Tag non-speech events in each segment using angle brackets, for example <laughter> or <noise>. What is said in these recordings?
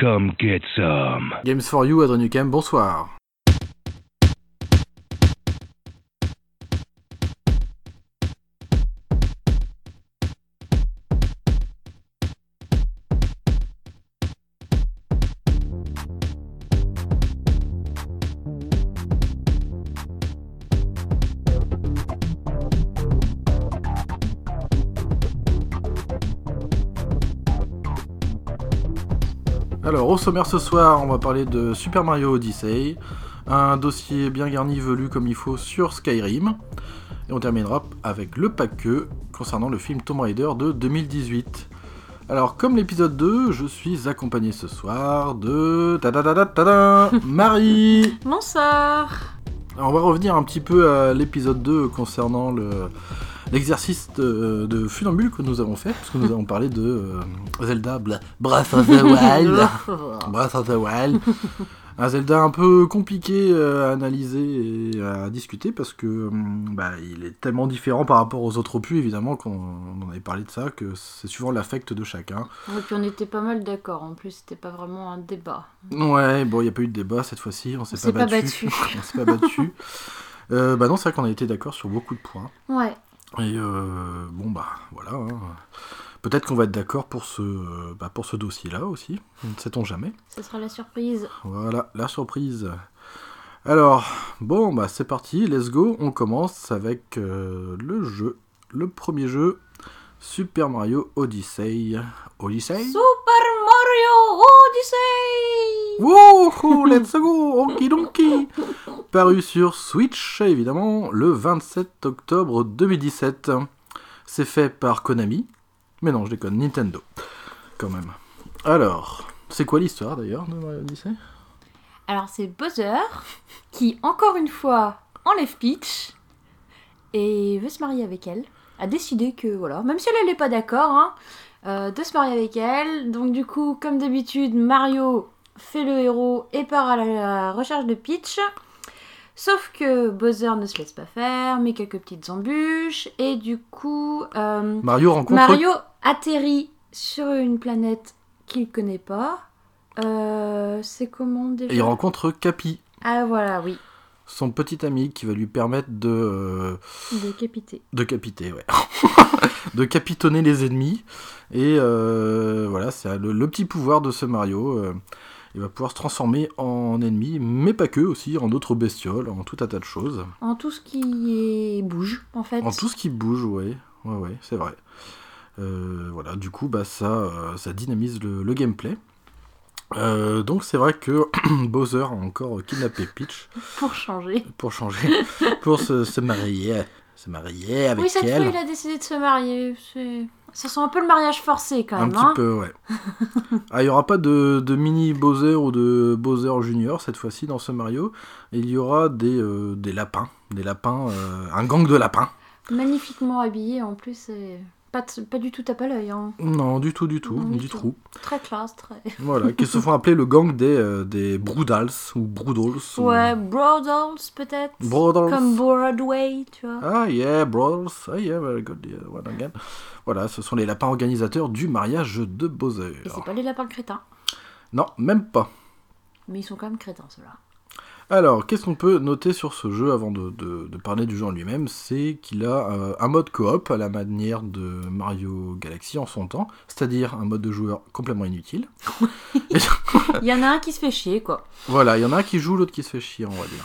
Come get some. Games for You, Adrien Nukem, bonsoir. Sommaire ce soir, on va parler de Super Mario Odyssey, un dossier bien garni, velu comme il faut sur Skyrim, et on terminera avec le pack concernant le film Tomb Raider de 2018. Alors, comme l'épisode 2, je suis accompagné ce soir de. ta <laughs> Marie Bonsoir Alors, On va revenir un petit peu à l'épisode 2 concernant le l'exercice de, de funambule que nous avons fait, parce que nous avons parlé de euh, Zelda Bla- Breath of the Wild. <laughs> Breath of the Wild. Un Zelda un peu compliqué euh, à analyser et à discuter parce que hum, bah, il est tellement différent par rapport aux autres opus, évidemment, qu'on on en avait parlé de ça, que c'est suivant l'affect de chacun. Et puis on était pas mal d'accord, en plus c'était pas vraiment un débat. Ouais, bon, il n'y a pas eu de débat cette fois-ci, on s'est s'est pas, pas battu. battu. <laughs> on s'est pas battu. Euh, bah non, c'est vrai qu'on a été d'accord sur beaucoup de points. Ouais, Et euh, bon, bah voilà. hein. Peut-être qu'on va être d'accord pour ce, euh, bah, pour ce dossier-là aussi. Ne sait-on jamais. ce sera la surprise. Voilà, la surprise. Alors, bon, bah c'est parti, let's go. On commence avec euh, le jeu. Le premier jeu, Super Mario Odyssey. Odyssey? Super Odyssey Wouhou, let's go, okidoki Paru sur Switch, évidemment, le 27 octobre 2017. C'est fait par Konami. Mais non, je déconne, Nintendo. Quand même. Alors, c'est quoi l'histoire d'ailleurs de Mario Odyssey? Alors c'est Bowser qui, encore une fois, enlève Peach et veut se marier avec elle. A décidé que, voilà, même si elle n'est pas d'accord, hein, euh, de se marier avec elle. Donc du coup, comme d'habitude, Mario fait le héros et part à la recherche de Peach. Sauf que Bowser ne se laisse pas faire, met quelques petites embûches, et du coup, euh, Mario rencontre Mario atterrit sur une planète qu'il connaît pas. Euh, c'est comment déjà? Et il rencontre Capi, Ah voilà, oui, son petit ami qui va lui permettre de, euh, décapité. de capiter, ouais. <laughs> de capitonner les ennemis. Et euh, voilà, c'est le, le petit pouvoir de ce Mario. euh, il va pouvoir se transformer en ennemi, mais pas que aussi, en d'autres bestioles, en tout un tas de choses. En tout ce qui est... bouge, en fait. En tout ce qui bouge, ouais, ouais, ouais, c'est vrai. Voilà, du coup, bah, ça, ça dynamise le, le gameplay. Euh, donc c'est vrai que <clears throat> Bowser a encore kidnappé Peach Pour changer. pour changer, <laughs> pour se, se marier, se marier avec oui, cette elle. fois, il a décidé de se marier. Ça sent un peu le mariage forcé, quand Un même. petit hein. peu, ouais. <laughs> ah, il n'y aura pas de, de mini Bowser ou de Bowser Junior cette fois-ci dans ce Mario. Il y aura des, euh, des lapins, des lapins, euh, un gang de lapins. Magnifiquement habillé, en plus. Pas, du tout tape à l'œil. Hein. Non, du tout, du tout, Non, du du tout. tout. Très classe, très... <laughs> Voilà, qui se font appeler le gang des, euh, des ou Broodals. ou- Ouais, Brothers, peut-être. Brothers. Comme Broadway, tu vois. Ah yeah, Brothers. Ah yeah, very good. yeah, one again. Voilà, ce sont les lapins organisateurs du mariage de Bowser. Et c'est pas les lapins crétins. Non, même pas. Mais ils sont quand même crétins, ceux-là. Alors, qu'est-ce qu'on peut noter sur ce jeu avant de, de- de parler du jeu en lui-même? C'est qu'il a euh, un mode coop à la manière de Mario Galaxy en son temps, c'est-à-dire un mode de joueur complètement inutile. <laughs> Il y en a un qui se fait chier, quoi. Voilà, il y en a un qui joue, l'autre qui se fait chier, on va dire.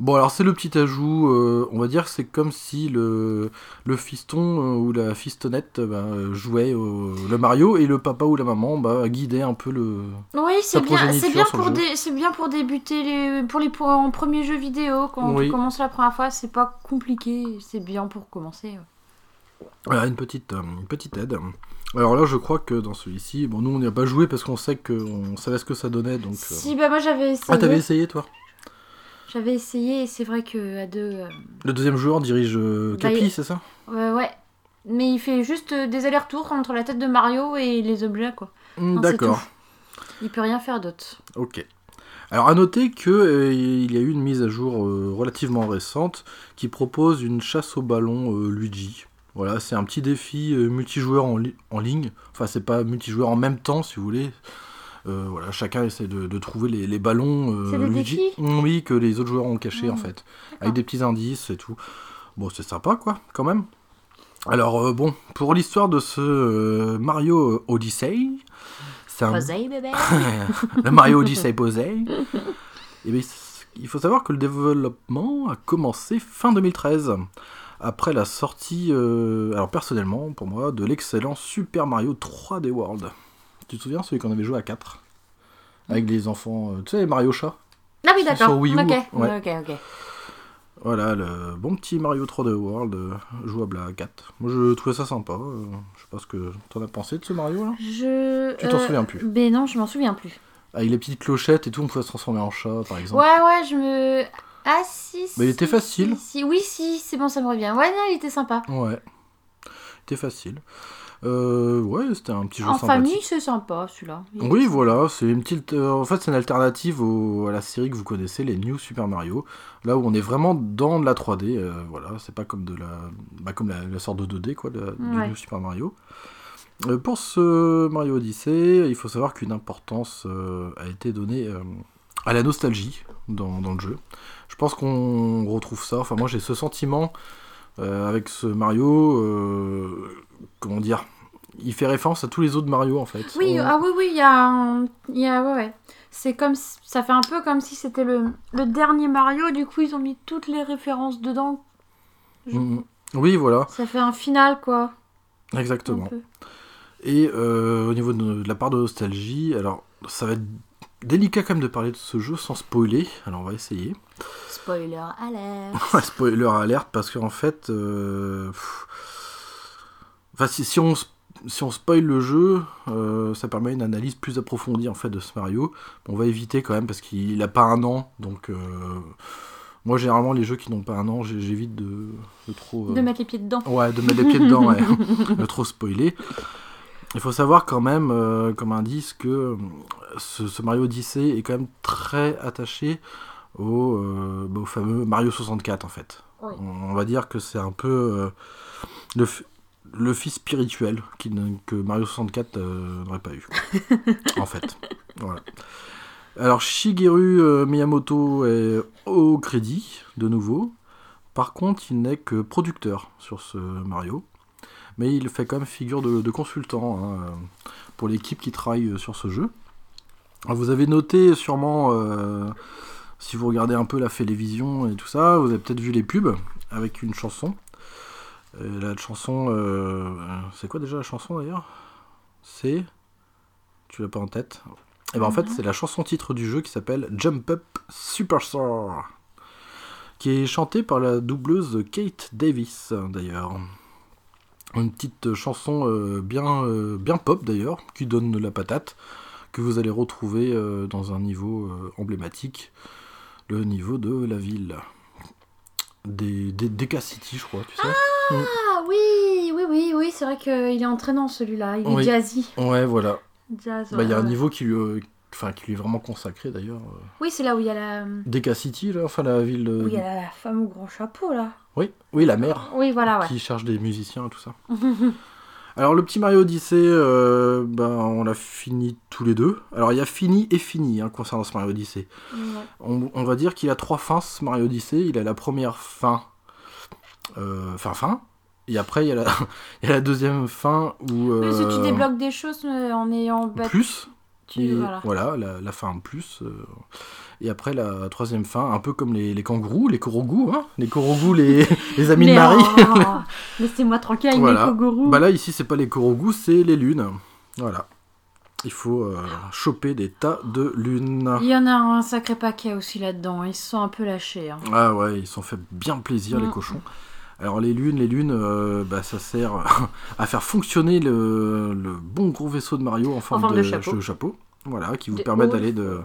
Bon, alors c'est le petit ajout, euh, on va dire que c'est comme si le, le fiston euh, ou la fistonnette euh, bah, jouait au- le Mario et le papa ou la maman bah, guidait un peu le... Oui, c'est bien, c'est bien pour jeu. dé- c'est bien pour débuter les pour les pour- en premier jeu vidéo quand Oui. tu commences la première fois, c'est pas compliqué, c'est bien pour commencer. ouais. Voilà, une petite, une petite aide. Alors là, je crois que dans celui-ci, bon, nous on n'y a pas joué parce qu'on sait qu'on savait ce que ça donnait, donc... Si bah moi j'avais essayé, Ah, t'avais essayé toi? J'avais essayé et c'est vrai que à deux, euh, Le deuxième joueur dirige euh, Bah, Capi, c'est ça ouais, ouais. mais il fait juste euh, des allers-retours entre la tête de Mario et les objets quoi. Hmm, Non, c'est D'accord, Il peut rien faire d'autre. ok. Alors à noter que euh, il y a eu une mise à jour euh, relativement récente qui propose une chasse au ballon euh, Luigi. Voilà, c'est un petit défi euh, multijoueur en, li- en ligne. Enfin, c'est pas multijoueur en même temps, si vous voulez. Euh, voilà, chacun essaie de, de trouver les, les ballons. euh, Luigi- défis Oui, que les autres joueurs ont cachés en Mhm. fait, avec des petits indices et tout. Bon, c'est sympa quoi, quand même. Alors euh, bon, pour l'histoire de ce euh, Mario Odyssey, c'est un Posey, bébé. <laughs> le Mario Odyssey posé. Eh bien, il faut savoir que le développement a commencé fin 2013, après la sortie, euh, alors personnellement, pour moi, de l'excellent Super Mario 3D World. Tu te souviens, celui qu'on avait joué à 4 Avec les enfants, euh, tu sais, Mario Chat Ah oui, Sur d'accord. Wii U, Ok, ouais. ok, ok. Voilà, le bon petit Mario 3D World, euh, jouable à 4. Moi, je trouvais ça sympa. euh, je sais pas ce que t'en as pensé de ce Mario, là Je. Tu t'en euh, souviens plus Ben non, je m'en souviens plus. Avec les petites clochettes et tout, on pouvait se transformer en chat, par exemple. Ouais, ouais, je me. Ah si. Mais il si, était facile. si, si. Oui, si, c'est bon, ça me revient. Ouais, non, il était sympa. Ouais. C'était facile. Euh, ouais, c'était un petit jeu En famille, c'est sympa celui-là. Oui, voilà, c'est une petite. euh, en fait, c'est une alternative au- à la série que vous connaissez, les New Super Mario. Là où on est vraiment dans de la 3D. euh, voilà, c'est pas comme de la, bah, comme la, la sorte de 2D quoi, de- du. New Super Mario. Euh, pour ce Mario Odyssey, il faut savoir qu'une importance a été donnée à la nostalgie dans, dans le jeu. Je pense qu'on retrouve ça. Enfin, moi, j'ai ce sentiment euh, avec ce Mario. euh, comment dire Il fait référence à tous les autres Mario en fait. Oui, On- ah oui, oui, il y a. un- Il y a ouais, ouais. C'est comme. si- Ça fait un peu comme si c'était le... le dernier Mario, du coup, ils ont mis toutes les références dedans. Mm, Oui, voilà, Ça fait un final, quoi. exactement. Et euh, au niveau de, de la part de nostalgie, alors ça va être délicat quand même de parler de ce jeu sans spoiler, alors on va essayer. Spoiler alert. <laughs> Ouais, spoiler alerte parce qu'en fait, euh, pff, enfin, si, si on si on spoil le jeu, euh, ça permet une analyse plus approfondie en fait de ce Mario. On va éviter quand même parce qu'il a pas un an, donc euh, moi généralement les jeux qui n'ont pas un an, j'évite de, de trop. euh, De mettre les pieds dedans. Ouais, de mettre les pieds dedans, ouais. <laughs> de trop spoiler. Il faut savoir quand même, euh, comme indice, que euh, ce, ce Mario Odyssey est quand même très attaché au, euh, bah, au fameux Mario 64 en fait. Oui. On, on va dire que c'est un peu euh, le, le fils spirituel qui que Mario 64 euh, n'aurait pas eu. <laughs> en fait. Voilà. Alors Shigeru euh, Miyamoto est au crédit, de nouveau. Par contre, il n'est que producteur sur ce Mario. Mais il fait quand même figure de, de consultant hein, pour l'équipe qui travaille euh, sur ce jeu. Alors, vous avez noté sûrement, euh, si vous regardez un peu la télévision et tout ça, vous avez peut-être vu les pubs avec une chanson. Euh, la chanson, euh, c'est quoi déjà la chanson d'ailleurs? C'est. Tu l'as pas en tête? Et ben en fait, c'est la chanson titre du jeu qui s'appelle Jump Up Superstar qui est chantée par la doubleuse Kate Davis d'ailleurs. Une petite chanson euh, bien, euh, bien pop d'ailleurs, qui donne la patate, que vous allez retrouver euh, dans un niveau euh, emblématique, le niveau de la ville. Des, des, Deca City, je crois, tu sais. Ah oui, oui, oui, oui, c'est vrai qu'il est entraînant celui-là. Il est Oui. jazzy. Ouais, voilà. Jazz. Bah, Il y a un niveau qui lui, euh, enfin, qui lui est vraiment consacré d'ailleurs. euh. Oui, c'est là où il y a la. Deca City, là, enfin la ville. de- Où il y a la femme au grand chapeau là. Oui, oui, la mer. Oui, voilà, ouais. qui cherche des musiciens et tout ça. <laughs> Alors le petit Mario Odyssey, euh, ben, on l'a fini tous les deux. Alors il y a fini et fini hein, concernant ce Mario Odyssey. Ouais. On, on va dire qu'il a trois fins ce Mario Odyssey. Il a la première fin, euh, fin fin. Et après il y, a la, <laughs> il y a la deuxième fin où... Mais si tu euh, débloques des choses euh, en ayant battu. plus. Et voilà. la, la fin en plus. euh, et après la troisième fin, un peu comme les, les kangourous, les korogus, hein, les korogus, les, <laughs> les amis de Mais Marie. oh, <laughs> Laissez-moi tranquille avec Voilà. mes kogourous. Bah là, ici, c'est pas les korogus, c'est les lunes. Voilà. Il faut euh, choper des tas de lunes. Il y en a un sacré paquet aussi là-dedans. Ils se sont un peu lâchés. hein. Ah ouais, ils se sont fait bien plaisir, les Mm. cochons. Alors les lunes, les lunes, euh, bah, ça sert <laughs> à faire fonctionner le, le bon gros vaisseau de Mario en forme, forme de, de chapeau. chapeau. Voilà, qui vous permet d'aller de,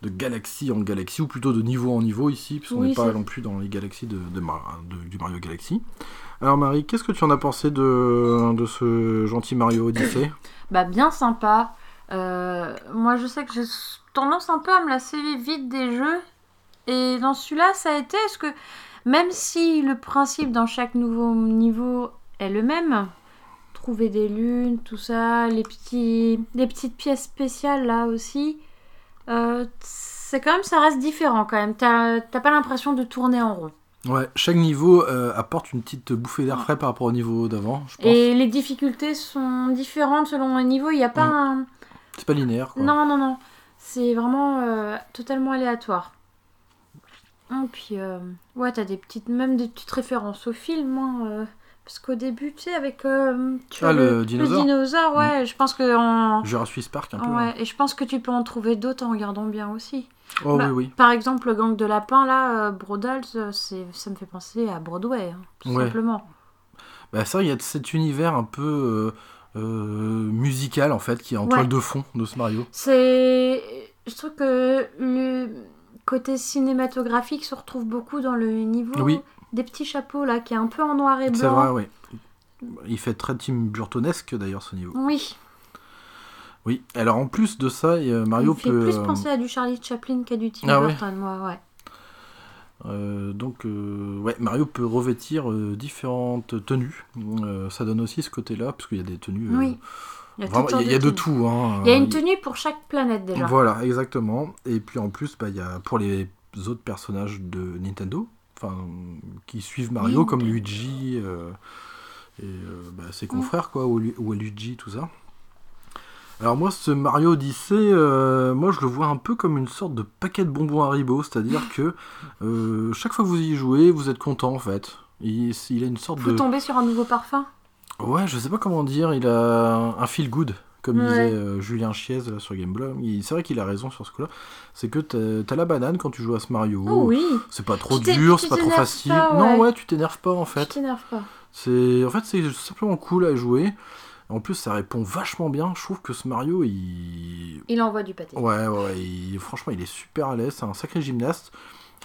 de galaxie en galaxie, ou plutôt de niveau en niveau ici, puisqu'on Oui, n'est pas non plus dans les galaxies de- du Mario Galaxy. Alors Marie, qu'est-ce que tu en as pensé de, de ce gentil Mario Odyssey <coughs> Bah, bien sympa. Euh, moi, je sais que j'ai tendance un peu à me lasser vite des jeux. Et dans celui-là, ça a été. Est-ce que même si le principe dans chaque nouveau niveau est le même, trouver des lunes, tout ça, les, petits, les petites pièces spéciales là aussi. Euh, c'est quand même, ça reste différent quand même. T'as pas l'impression de tourner en rond. Ouais, chaque niveau euh, apporte une petite bouffée d'air frais par rapport au niveau d'avant, je pense. Et les difficultés sont différentes selon les niveaux. Il n'y a pas Mm. un. C'est pas linéaire, quoi. Non, non, non. C'est vraiment euh, totalement aléatoire. Et puis, euh, ouais, t'as des petites, même des petites références au film. hein, euh, parce qu'au début, tu sais, avec euh, tu Ah, as le dinosaure Mm. dinosaure, ouais, je pense que en... Jurassic Park, un peu. ouais, hein. et je pense que tu peux en trouver d'autres en regardant bien aussi. Oh Bah, oui, oui. Par exemple, le gang de lapins là, Brodals, c'est, ça me fait penser à Broadway, hein, tout Ouais. simplement. Bah, ça, il y a cet univers un peu musical, en fait, qui est en Ouais. toile de fond de ce Mario. C'est, je trouve que le côté cinématographique se retrouve beaucoup dans le niveau Oui. des petits chapeaux là, qui est un peu en noir et blanc. C'est vrai, oui. Il fait très Tim Burtonesque, d'ailleurs, ce niveau. Oui, Oui. Alors, en plus de ça, il Mario il me fait peut... plus euh, penser à du Charlie Chaplin qu'à du Tim Ah ouais Burton, moi, ouais. Euh, donc, euh, ouais, Mario peut revêtir euh, différentes tenues. Ça donne aussi ce côté-là, parce qu'il y a des tenues. Oui. Il y a, vraiment, toutes sortes il y a- il y a de tout. Hein. Il y a une Euh, tenue pour chaque planète déjà. Voilà, exactement. Et puis en plus, bah, il y a pour les autres personnages de Nintendo, enfin, qui suivent Mario, Nintendo. comme Luigi euh, et euh, bah, ses confrères, quoi, ou, Lu- ou Luigi, tout ça. Alors moi, ce Mario Odyssey, euh, moi je le vois un peu comme une sorte de paquet de bonbons Haribo, c'est-à-dire que chaque fois que vous y jouez, vous êtes content en fait. Il, il a une sorte Faut de... tomber sur un nouveau parfum? Ouais, je sais pas comment dire, il a un feel good, comme Ouais. disait euh, Julien Chiez là, sur Gameblog. C'est vrai qu'il a raison sur ce coup-là. C'est que t'as la banane quand tu joues à ce Mario. Oh oui, C'est pas trop Tu dur, tu c'est pas trop t'énerves facile. pas, Non, ouais. tu t'énerves pas en fait. t'énerve pas. C'est en fait c'est simplement cool à jouer. En plus, ça répond vachement bien. Je trouve que ce Mario, il Il envoie du pâté. Ouais, ouais, ouais, il- franchement, il est super à l'aise, c'est un sacré gymnaste.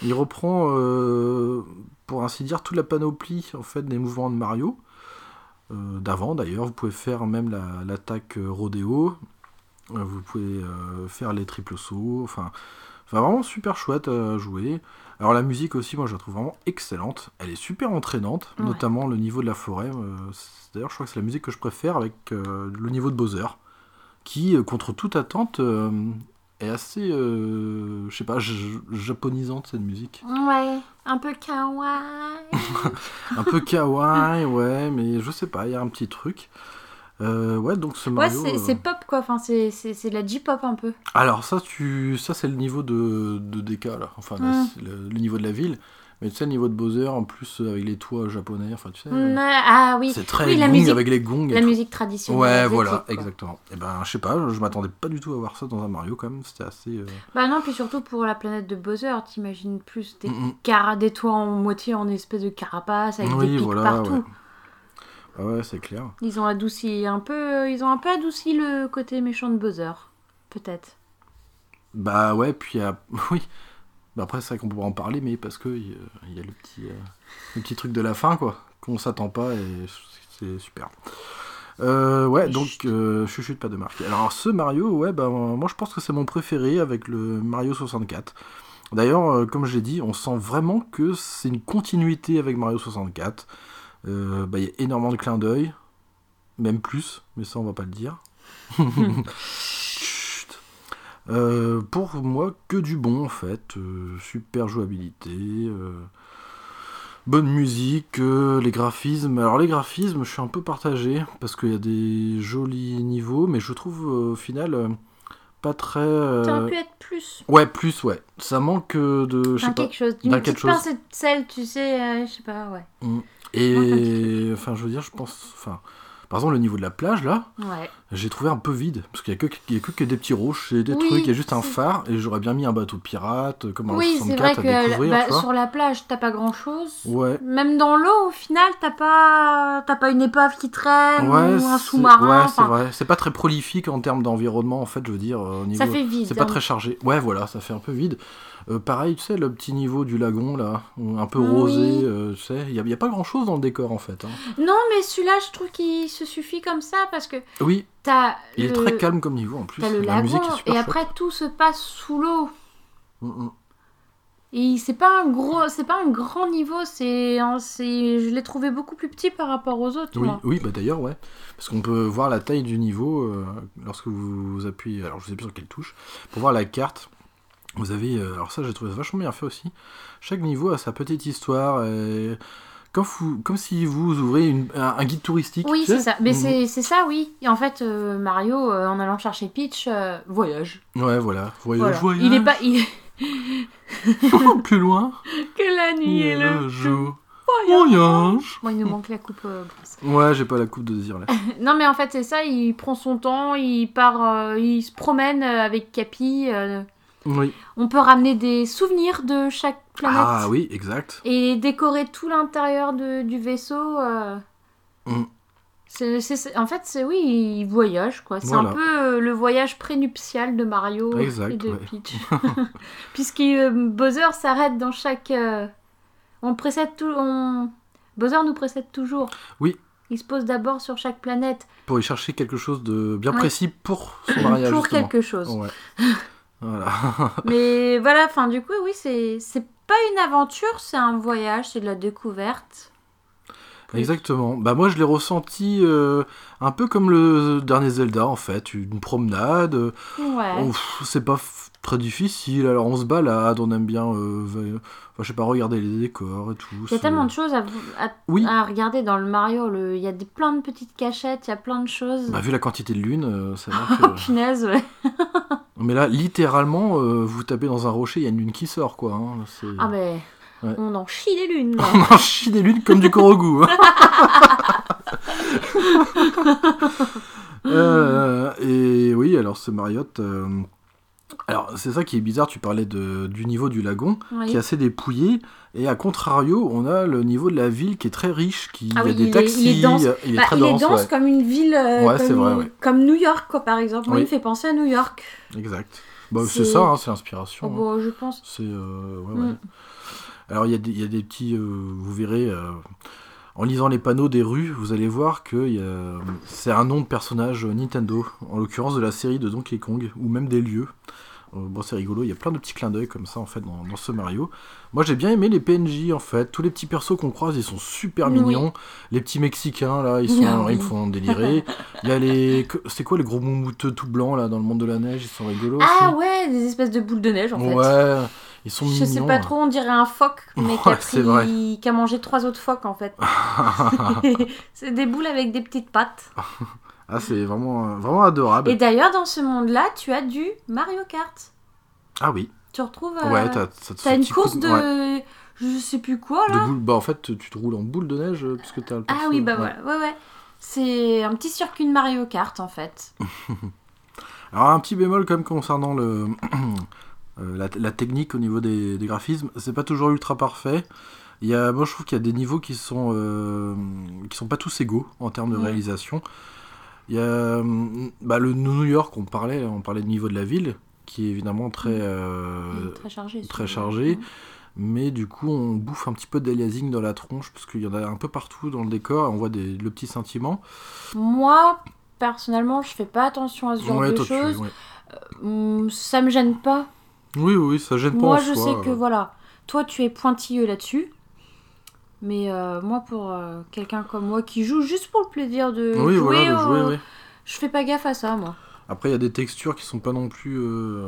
Il reprend, euh, pour ainsi dire, toute la panoplie en fait des mouvements de Mario. Euh, D'avant d'ailleurs, vous pouvez faire même la- l'attaque euh, rodéo, Euh, vous pouvez faire les triples sauts, enfin, enfin vraiment super chouette à jouer. Alors la musique aussi, moi je la trouve vraiment excellente, elle est super entraînante, Ouais. notamment le niveau de la forêt. D'ailleurs, je crois que c'est la musique que je préfère avec le niveau de Bowser qui, contre toute attente, est assez, euh, je sais pas, japonisante cette musique. Ouais, un peu kawaii. <laughs> Un peu kawaii, ouais, mais je sais pas, il y a un petit truc. Euh, ouais, donc ce Ouais, Mario. c'est euh, c'est pop quoi, enfin, c'est de la J-pop un peu. Alors ça, tu, ça c'est le niveau de, de DK là, enfin la- Mm. le, le niveau de la ville. Mais tu sais, le niveau de Bowser, en plus euh, avec les toits japonais, enfin tu sais, euh, Mm, ah oui, c'est très oui, la musique- avec les gongs. et la tout. musique traditionnelle. Ouais, voilà, quoi. exactement. Et ben, je sais pas, je m'attendais pas du tout à voir ça dans un Mario quand même. C'était assez. euh, Bah non, puis surtout pour la planète de Bowser, t'imagines plus des, mm, mm. cara des toits en moitié en espèce de carapace avec Oui, des pics voilà, partout. ouais. Ah ouais, c'est clair. Ils ont adouci un peu, ils ont un peu adouci le côté méchant de Bowser, peut-être. Bah ouais, puis il y a- <laughs> oui. Bah après, c'est vrai qu'on pourra en parler, mais parce que il y a- il y a le petit, euh, le petit truc de la fin, quoi, qu'on s'attend pas et c'est super. Euh, ouais, donc euh, chuchote pas de marque. Alors ce Mario, ouais, bah moi je pense que c'est mon préféré avec le Mario 64. D'ailleurs, euh, comme j'ai dit, on sent vraiment que c'est une continuité avec Mario 64. Euh, bah, il y a énormément de clins d'œil, même plus, mais ça on va pas le dire. <laughs> Euh, pour moi, que du bon en fait. Euh, super jouabilité, euh, bonne musique, euh, les graphismes. Alors les graphismes, je suis un peu partagé parce qu'il y a des jolis niveaux, mais je trouve euh, au final euh, pas très. euh, Ça aurait pu être plus. Ouais, plus ouais. Ça manque de, D'un pas. quelque chose, d'un d'une quelque petite chose. pincée de sel, tu sais, euh, je sais pas, ouais. Et enfin, je veux dire, je pense, enfin, par exemple le niveau de la plage là. Ouais. J'ai trouvé un peu vide, parce qu'il y a que, y a que, que des petits roches et des Oui, trucs, il y a juste un phare, et j'aurais bien mis un bateau de pirate, comme un Oui, c'est vrai 64 que à découvrir, bah, sur la plage, t'as pas grand chose. Ouais. Même dans l'eau, au final, t'as pas, pas une épave qui traîne Ouais, ou un sous-marin. Ouais, c'est vrai. C'est pas très prolifique en termes d'environnement, en fait, je veux dire, euh, au niveau... ça fait vide. C'est pas hein. très chargé. Ouais, voilà, ça fait un peu vide. Euh, pareil, tu sais, le petit niveau du lagon, là, un peu Oui. rosé, euh, tu sais, il y, a- pas grand-chose dans le décor, en fait. hein. Non, mais celui-là, je trouve qu'il se suffit comme ça parce que Oui, t'as il est très calme comme niveau, en plus. le La lagon musique est super et chouette. après tout se passe sous l'eau. Mm, mm. Et c'est pas un gros, c'est pas un grand niveau, c'est, je l'ai trouvé beaucoup plus petit par rapport aux autres. Oui, moi. oui bah d'ailleurs, ouais. Parce qu'on peut voir la taille du niveau euh, lorsque vous appuyez. Alors, je sais plus sur quelle touche. Pour voir la carte, vous avez. euh, alors, ça, j'ai trouvé ça vachement bien fait aussi. Chaque niveau a sa petite histoire. et Comme, vous- comme si vous ouvrez une- un, un guide touristique. Oui, c'est ça. Mais Mhm. c'est, ça, oui. Et en fait, euh, Mario, euh, en allant chercher Peach, euh, voyage. Ouais, voilà. Voyage, Voilà. voyage. Il est pas, il... <laughs> <laughs> plus loin. que la nuit et le jour. Voyage. Bon, il nous manque la coupe euh. Ouais, j'ai pas la coupe de dire là. <laughs> Non, mais en fait, c'est ça. Il prend son temps, il part, euh, il se promène euh, avec Capi. euh, Oui. on peut ramener des souvenirs de chaque planète. Ah oui, exact. Et décorer tout l'intérieur du vaisseau. euh, Mm. en fait, c'est oui, il voyage quoi. C'est Voilà. un peu euh, le voyage prénuptial de Mario Exact, et de ouais. Peach. <laughs> <laughs> Puisque euh, Bowser s'arrête dans chaque. euh, on précède tout. On... Bowser nous précède toujours. Oui. Il se pose d'abord sur chaque planète Pour y chercher quelque chose de bien Ouais. précis pour son mariage. <laughs> pour justement. quelque chose. Ouais. Voilà. <laughs> Mais voilà, enfin du coup, oui, c'est pas une aventure, c'est un voyage, c'est de la découverte. Plus. Exactement. Bah moi je l'ai ressenti euh, un peu comme le dernier Zelda en fait, une promenade. euh, Ouais. oh, c'est pas très difficile. Alors on se balade, on aime bien, euh, enfin, je sais pas, regarder les décors et tout. Il y a tellement de choses à, à- Oui. à regarder dans le Mario. le- Il y a des, plein de petites cachettes, il y a plein de choses. Bah, vu la quantité de lune, c'est vrai Oh que... punaise, ouais. <laughs> Mais là, littéralement, euh, vous tapez dans un rocher, il y a une lune qui sort, quoi. hein, c'est- Ah mais Ouais. on en chie des lunes. là. <laughs> On en chie des lunes comme du Korogu. hein. <laughs> Euh, et oui, alors ce Marriott. euh, Alors, c'est ça qui est bizarre. Tu parlais de, du niveau du lagon Oui. qui est assez dépouillé. Et à contrario, on a le niveau de la ville qui est très riche. Qui, Ah il y a des il est- taxis. il est dense. il est Bah, très il dense. est dense ouais. comme une ville, euh, Ouais, comme, c'est vrai, ouais. comme New York, quoi, par exemple. Oui. il me fait penser à New York. Exact. Bah, C'est- ça, hein, c'est Oh, l'inspiration. hein. bon, je pense. C'est. euh, Mm. Alors, il y, a des- il y a des petits. euh, vous verrez. en lisant les panneaux des rues, vous allez voir que a- c'est un nom de personnage Nintendo, en l'occurrence de la série de Donkey Kong, ou même des lieux. Euh, bon, c'est rigolo, il y a plein de petits clins d'œil comme ça en fait dans, dans ce Mario. Moi j'ai bien aimé les PNJ en fait, tous les petits persos qu'on croise ils sont super Oui. mignons. Les petits Mexicains là, ils, sont, Ah oui. ils me font délirer. <laughs> Il y a les. C'est quoi les gros moumouteux tout blancs là dans le monde de la neige, ils sont rigolos Ah aussi. ouais, des espèces de boules de neige en fait. Ouais, ils sont Je mignons. sais pas trop, on dirait un phoque, mais <laughs> qui, a pris- a mangé trois autres phoques en fait. <laughs> c'est des boules avec des petites pattes. Ah, c'est vraiment, euh, vraiment adorable. Et d'ailleurs, dans ce monde-là, tu as du Mario Kart. Ah oui. Tu retrouves. euh, Ouais, t'as t'as une coup course de. ouais, Je sais plus quoi de là. boule. Bah en fait, tu te roules en boule de neige euh, puisque t'as le Ah oui, bah Ouais. voilà, ouais, ouais. C'est un petit circuit de Mario Kart en fait. <laughs> Alors un petit bémol même concernant le <clears throat> la, la technique au niveau des, des graphismes, c'est pas toujours ultra parfait. Il y a, moi je trouve qu'il y a des niveaux qui sont euh, qui sont pas tous égaux en termes de Ouais. réalisation. Il y a euh, bah, le New York, on parlait, on parlait du niveau de la ville, qui est évidemment très euh, très chargé. très chargé. mais du coup on bouffe un petit peu d'aliasing dans la tronche parce qu'il y en a un peu partout dans le décor et on voit des, le petit scintillement. Moi, personnellement, je fais pas attention à ce genre Ouais, de choses. ouais. Hum, Ça me gêne pas. Oui, oui, ça gêne pas Moi, je soi, sais que euh. voilà, toi, tu es pointilleux là-dessus. Mais euh, moi, pour euh, quelqu'un comme moi qui joue juste pour le plaisir de Oui, jouer, voilà, de jouer, euh, oui. je fais pas gaffe à ça, moi. Après, il y a des textures qui sont pas non plus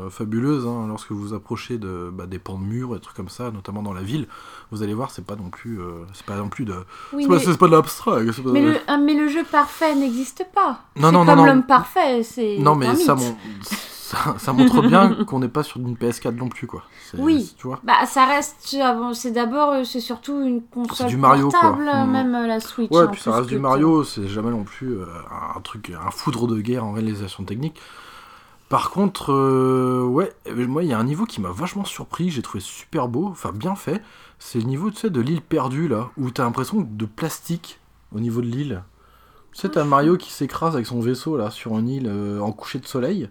fabuleuses. hein. Lorsque vous approchez de, bah, des pans de murs, des trucs comme ça, notamment dans la ville, vous allez voir, c'est pas non plus, c'est pas non plus de, Oui, c'est mais, pas, de l'abstrait. pas- mais le, ah, mais le jeu parfait n'existe pas. Non, c'est non, non, comme l'homme parfait, c'est Non, mais ça, mon- <laughs> ça, ça montre bien <laughs> qu'on n'est pas sur une PS4 non plus, quoi. Oui. Tu vois. Bah, ça reste. avant- C'est d'abord, euh, c'est surtout une console du Mario, portable, euh, Mm. même euh, la Switch. Ouais, puis ça reste du. Mario, c'est jamais non plus un truc, un foudre de guerre en réalisation technique. Par contre, euh, ouais, moi, il y a un niveau qui m'a vachement surpris, j'ai trouvé super beau, enfin bien fait. C'est le niveau, tu sais, de l'île perdue, là, où t'as l'impression de plastique au niveau de l'île. Tu sais, t'as Mario qui s'écrase avec son vaisseau, là, sur une île euh, en coucher de soleil.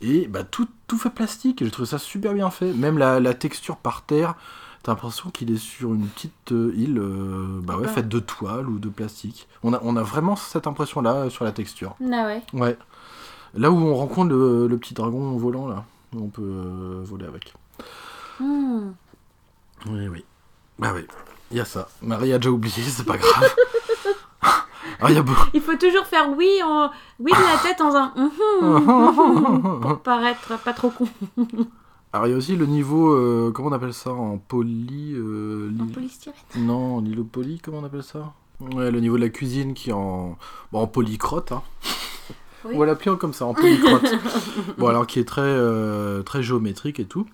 Et bah, tout, tout fait plastique, et j'ai trouvé ça super bien fait. Même la, la texture par terre, t'as l'impression qu'il est sur une petite euh, île euh, bah ouais, Ah. faite de toile ou de plastique. On a, on a vraiment cette impression-là euh, sur la texture. Ah ouais. Ouais. Là où on rencontre le, le petit dragon volant, là, où on peut voler avec. Hmm. Oui, oui. Bah oui, il y a ça. Marie a déjà oublié, c'est pas grave. <laughs> ah, il y a beau... Il faut toujours faire oui, en... oui de la tête en un mhm, pour <laughs> paraître pas trop con. <laughs> Alors il y a aussi le niveau, euh, comment on appelle ça en poly euh, En polystyrène. Non, en îlot poly, comment on appelle ça? Ouais, le niveau de la cuisine qui est en, bon, en polycrotte. Hein. Oui. On va l'appeler comme ça, en polycrotte. bon, alors qui est très, euh, très géométrique et tout.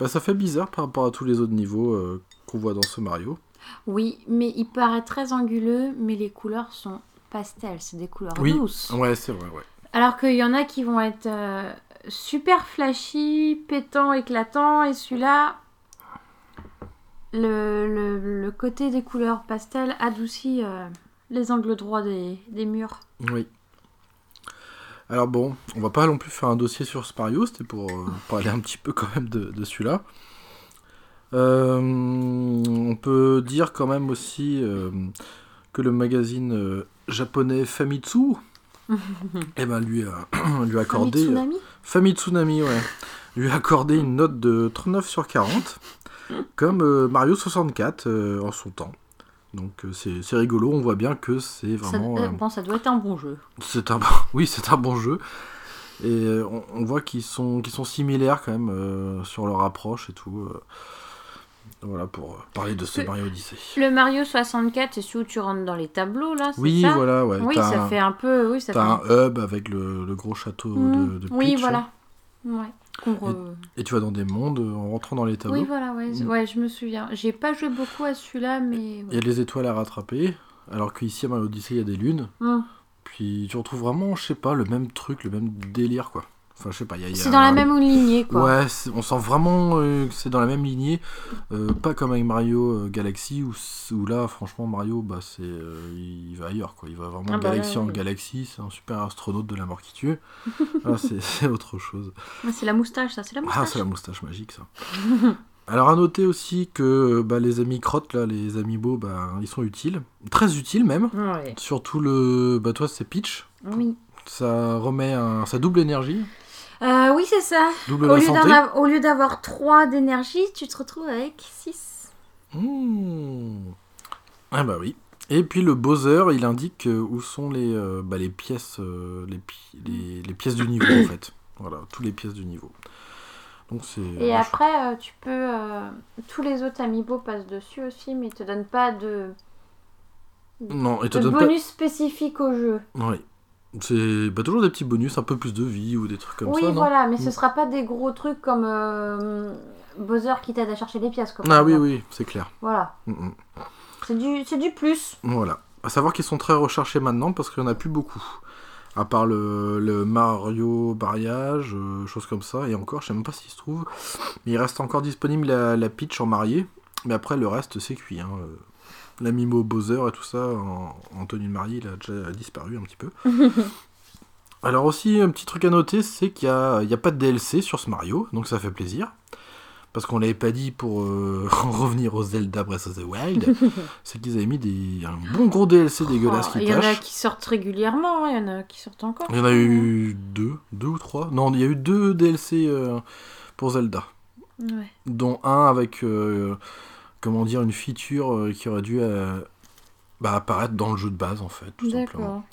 Bah, ça fait bizarre par rapport à tous les autres niveaux qu'on voit dans ce Mario. Oui, mais il paraît très anguleux, mais les couleurs sont pastel, c'est des couleurs Oui. douces. Ouais, c'est vrai, ouais. Alors qu'il y en a qui vont être euh, super flashy, pétant, éclatant, et celui-là, le, le- le côté des couleurs pastel adoucit euh, les angles droits des, des murs. Oui. Alors bon, on va pas non plus faire un dossier sur ce Mario, c'était pour euh, parler un petit peu quand même de, de celui-là. Euh, on peut dire quand même aussi euh, que le magazine euh, japonais Famitsu <laughs> eh ben, lui, a, <clears throat> lui a accordé... Tsunami Famitsunami, ouais. Lui a accordé une note de 39 sur 40, comme euh, Mario 64 euh, en son temps. Donc euh, c'est c'est rigolo, on voit bien que c'est ça, vraiment... euh, Bon, ça doit être un bon jeu. c'est un, <laughs> oui, c'est un bon jeu. Et on, on voit qu'ils sont, qu'ils sont similaires quand même sur leur approche et tout. Voilà pour euh, parler de ce Mario Odyssey. Le Mario 64, c'est celui où tu rentres dans les tableaux, là, Oui, ça voilà, ouais. Oui, ça un, fait un peu... Oui, ça fait un- un hub avec le, le gros château de, de Oui, Peach, voilà. Ouais. Qu'on re- Et tu vas dans des mondes euh, en rentrant dans les tableaux. Oui, voilà, ouais, Mm. ouais, je me souviens. J'ai pas joué beaucoup à celui-là, mais. Il y a les étoiles à rattraper. Alors qu'ici à Mario Odyssey, il y a des lunes. Hum. Puis tu retrouves vraiment, je sais pas, le même truc, le même délire, quoi. Enfin, je sais pas, y a... y a C'est dans la même lignée, quoi. Ouais, on sent vraiment euh, que c'est dans la même lignée, euh, pas comme avec Mario euh, Galaxy où, là, franchement, Mario, bah, c'est, il va ailleurs, quoi. Il va vraiment Ah bah galaxie en galaxie, c'est un super astronaute de la mort qui tue. Ah, <laughs> c'est c'est autre chose. Ah, C'est la moustache, ça, c'est la moustache. Ah, c'est la moustache magique, ça. <laughs> Alors, à noter aussi que bah, les amis crottes, là, les amiibo, bah, ils sont utiles, très utiles même. Ouais. Surtout le, bah, toi, c'est Peach. Oui. Ça remet un, ça double énergie, Euh, oui, c'est ça. double Au lieu, av- au lieu d'avoir 3 d'énergie, tu te retrouves avec 6. Mmh. Ah bah oui. Et puis le Bowser, il indique euh, où sont les, euh, bah, les pièces, euh, les, pi- les, les pièces du niveau en fait. Voilà, toutes les pièces du niveau. Donc c'est. Et après, euh, tu peux. euh, tous les autres amiibo passent dessus aussi, mais ils te donnent pas de, Non, il te de donne bonus spécifique au jeu. pas. Oui. C'est bah, toujours des petits bonus, un peu plus de vie ou des trucs comme oui, ça, non voilà, mais ce Mm. sera pas des gros trucs comme euh, Bowser qui t'aide à chercher les pièces. Quoi, Ah oui, exemple. oui, c'est clair. Voilà. Mm, mm. C'est du, plus. Voilà. À savoir qu'ils sont très recherchés maintenant parce qu'il n'y en a plus beaucoup. À part le, le Mario Mariage, euh, choses comme ça. Et encore, je sais même pas s'il se trouve. Mais il reste encore disponible la, la Peach en mariée. Mais après, le reste, c'est cuit. Hein. La Mimo Bowser et tout ça, en, de mariée, il a déjà disparu un petit peu. <laughs> Alors aussi, un petit truc à noter, c'est qu'il n'y a, il y a pas de DLC sur ce Mario. Donc ça fait plaisir. Parce qu'on l'avait pas dit pour euh, <laughs> en revenir au Zelda Breath of the Wild. <laughs> c'est qu'ils avaient mis des, un bon gros DLC dégueulasse Oh, qui Il y en a qui sortent régulièrement, il y en a qui sortent encore. Il y en a eu deux, deux ou trois. Non, il y a eu deux DLC euh, pour Zelda, Ouais. dont un avec, euh, comment dire, une feature euh, qui aurait dû euh, bah, apparaître dans le jeu de base en fait, tout simplement.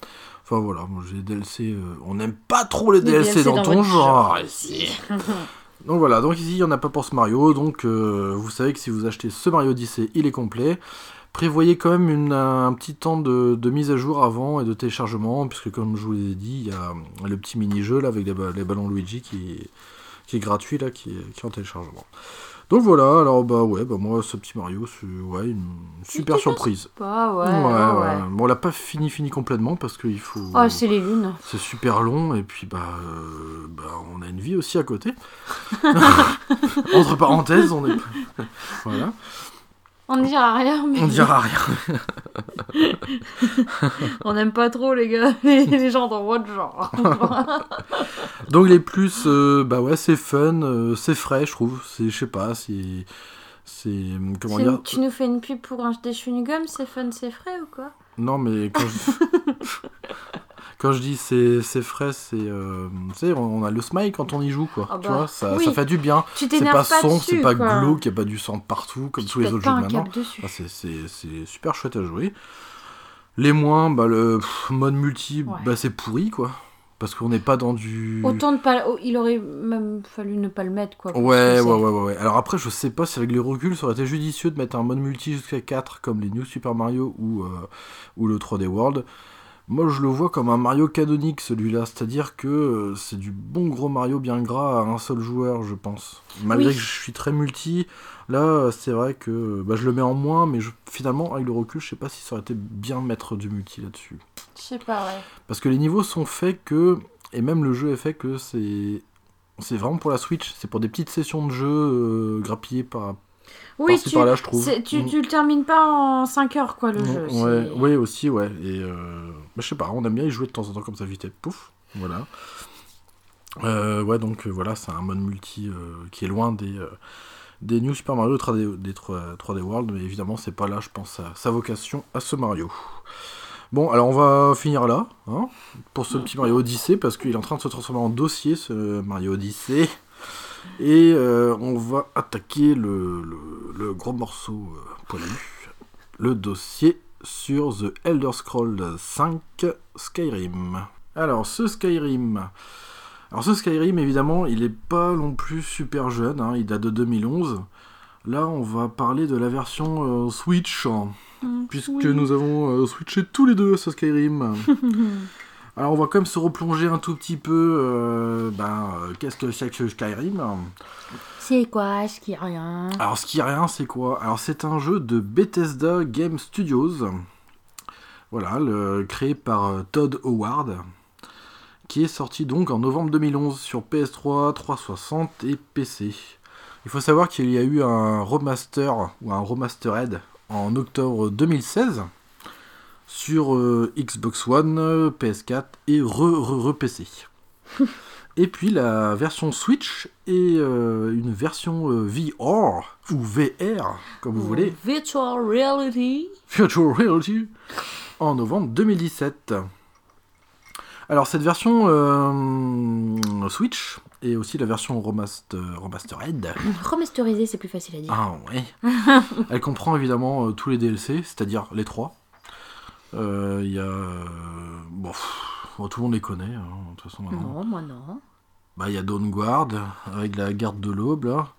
Enfin voilà, moi j'ai des DLC, euh, on n'aime pas trop les Les DLC, dans, ton genre. ici. <laughs> Donc voilà, donc ici il n'y en a pas pour ce Mario, donc euh, vous savez que si vous achetez ce Mario Odyssey, il est complet. Prévoyez quand même une- un petit temps de, de mise à jour avant et de téléchargement, puisque comme je vous l'ai dit, il y a le petit mini-jeu là avec les, ba- les ballons Luigi qui, qui est gratuit là, qui qui est en téléchargement. Donc voilà, alors bah ouais, bah moi ce petit Mario, c'est ouais, une super surprise. Pas, ouais, Ouais, ouais, ouais. ouais. Bon, on l'a pas fini fini complètement parce qu'il faut. Oh, c'est les lunes. C'est super long et puis bah, euh, bah on a une vie aussi à côté. <laughs> <laughs> Entre parenthèses, on est <laughs> voilà, On ne dira rien, mais on dira rien. <laughs> on n'aime pas trop les gars, <laughs> les, les gens dans votre genre. <laughs> Donc les plus euh, bah ouais, c'est fun, euh, c'est frais, je trouve. C'est je sais pas, c'est c'est comment Tu- dire? Tu nous fais une pub pour un des chewing-gum, c'est fun, c'est frais ou quoi? Non mais quand je... Quand je dis c'est frais, c'est. euh, tu sais, on a le smile quand on y joue, quoi. Ah tu bah, vois, ça, oui. ça fait du bien. Tu C'est pas pas, sombre, c'est pas glauque, il n'y a pas du sang partout, comme Tu tous les autres jeux de maintenant. dessus. Ah, c'est- super chouette à jouer. Les moins, bah, le pff, mode multi, Ouais. bah, c'est pourri, quoi. Parce qu'on n'est pas dans du. Autant de pas. oh, il aurait même fallu ne pas le mettre, quoi. Ouais, ouais, ouais, ouais, ouais. Alors après, je sais pas si avec les reculs, ça aurait été judicieux de mettre un mode multi jusqu'à 4 comme les New Super Mario ou, euh, ou le 3D World. Moi, je le vois comme un Mario canonique, celui-là. C'est-à-dire que euh, c'est du bon gros Mario bien gras à un seul joueur, je pense. Malgré Oui. que je suis très multi, là, euh, c'est vrai que bah, je le mets en moins, mais je- finalement, avec le recul, je sais pas si ça aurait été bien de mettre du multi là-dessus. Je sais pas, ouais. Parce que les niveaux sont faits que, et même le jeu est fait que c'est, c'est vraiment pour la Switch, c'est pour des petites sessions de jeu euh, grappillées par, Oui, tu, par-là, je trouve. tu, Mm. tu le termines pas en 5 heures, quoi, le Mm, jeu. ouais, aussi, ouais. Et euh, bah, je sais pas, on aime bien y jouer de temps en temps comme ça, vite et pouf, voilà. Euh, ouais, donc euh, voilà, c'est un mode multi euh, qui est loin des, des New Super Mario 3D, des 3, 3D World, mais évidemment, c'est pas là, je pense, sa, sa vocation à ce Mario. Bon, alors on va finir là, hein, pour ce petit Mario Odyssey, parce qu'il est en train de se transformer en dossier, ce Mario Odyssey. Et euh, on va attaquer le, le, le gros morceau euh, poilu, le dossier sur The Elder Scrolls 5 Skyrim. Alors, ce Skyrim. Alors, ce Skyrim, évidemment, il est pas non plus super jeune, hein, il date de 2011. Là, on va parler de la version euh, Switch, hein, Mm, puisque oui. nous avons switché tous les deux ce Skyrim. <laughs> Alors, on va quand même se replonger un tout petit peu. euh, ben, euh, qu'est-ce que c'est que Skyrim? C'est quoi, ce qui est rien? Alors, ce qui est rien, c'est quoi? Alors, c'est un jeu de Bethesda Game Studios. Voilà, le- créé par euh, Todd Howard. Qui est sorti donc en novembre 2011 sur PS3, 360 et PC. Il faut savoir qu'il y a eu un remaster ou un remastered en octobre 2016 sur euh, Xbox One, euh, PS4 et re, re, PC. <laughs> et puis la version Switch et euh, une version euh, VR ou VR comme vous voulez, Virtual reality. Virtual Reality en novembre 2017. Alors cette version euh, Switch et aussi la version remaster, remastered. Remasterisé, c'est plus facile à dire. Ah ouais. <laughs> Elle comprend évidemment tous les DLC, c'est-à-dire les trois. Euh, Il y a euh, bon, pff, tout le monde les connaît hein, de toute façon maintenant. non, moi non. Bah, il y a Dawn Guard, avec la garde de l'aube, là.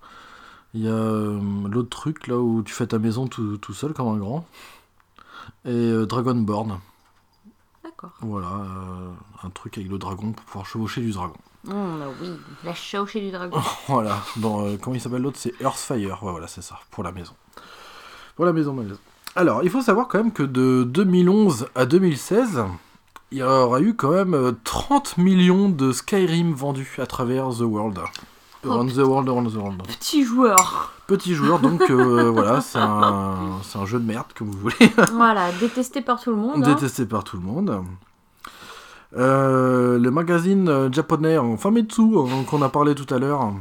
Il y a euh, l'autre truc, là, où tu fais ta maison tout, tout seul, comme un grand. Et euh, Dragonborn. D'accord. Voilà, euh, un truc avec le dragon pour pouvoir chevaucher du dragon. Hum, bah oui, la chauchée du dragon. <laughs> Voilà, dans, euh, comment il s'appelle l'autre? C'est Earthfire, ouais, voilà, c'est ça, pour la maison. Pour la maison, ma maison. Alors, il faut savoir quand même que de 2011 à 2016, il y aura eu quand même euh, 30 millions de Skyrim vendus à travers The World. Oh, Around the World, Around the World. Petit joueur. Petit joueur, donc euh, <laughs> voilà, c'est un, c'est un jeu de merde, comme vous voulez, voilà, détesté par tout le monde. hein. détesté par tout le monde. Euh, le magazine euh, japonais en Famitsu, hein, qu'on a parlé tout à l'heure,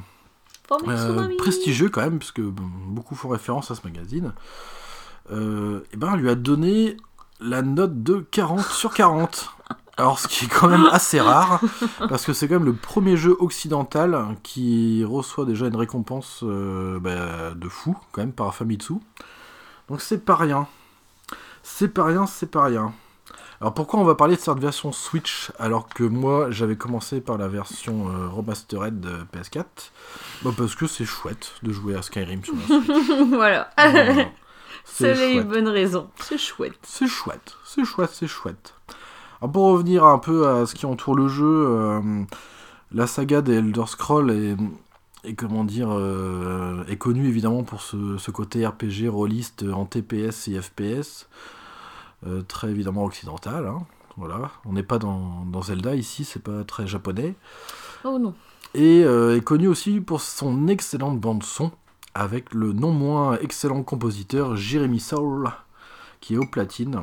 euh, prestigieux quand même, puisque bon, beaucoup font référence à ce magazine, euh, et ben, lui a donné la note de 40 sur 40. Alors, ce qui est quand même assez rare, parce que c'est quand même le premier jeu occidental qui reçoit déjà une récompense euh, bah, de fou, quand même, par Famitsu. Donc, c'est pas rien. C'est pas rien, c'est pas rien. Alors, pourquoi on va parler de cette version Switch alors que moi j'avais commencé par la version euh, remastered de PS4 bah, Parce que c'est chouette de jouer à Skyrim sur la Switch. <laughs> voilà. Voilà. C'est une chouette. bonne raison. C'est chouette. C'est chouette, c'est chouette, c'est chouette. Alors pour revenir un peu à ce qui entoure le jeu, euh, la saga des Elder Scrolls est, est, comment dire, euh, est connue évidemment pour ce, ce côté RPG rôliste en TPS et FPS, euh, très évidemment occidental. hein. Voilà, on n'est pas dans, dans Zelda ici, c'est pas très japonais. Oh non. Et est connu aussi pour son excellente bande son, avec le non moins excellent compositeur Jeremy Soule, qui est au platine.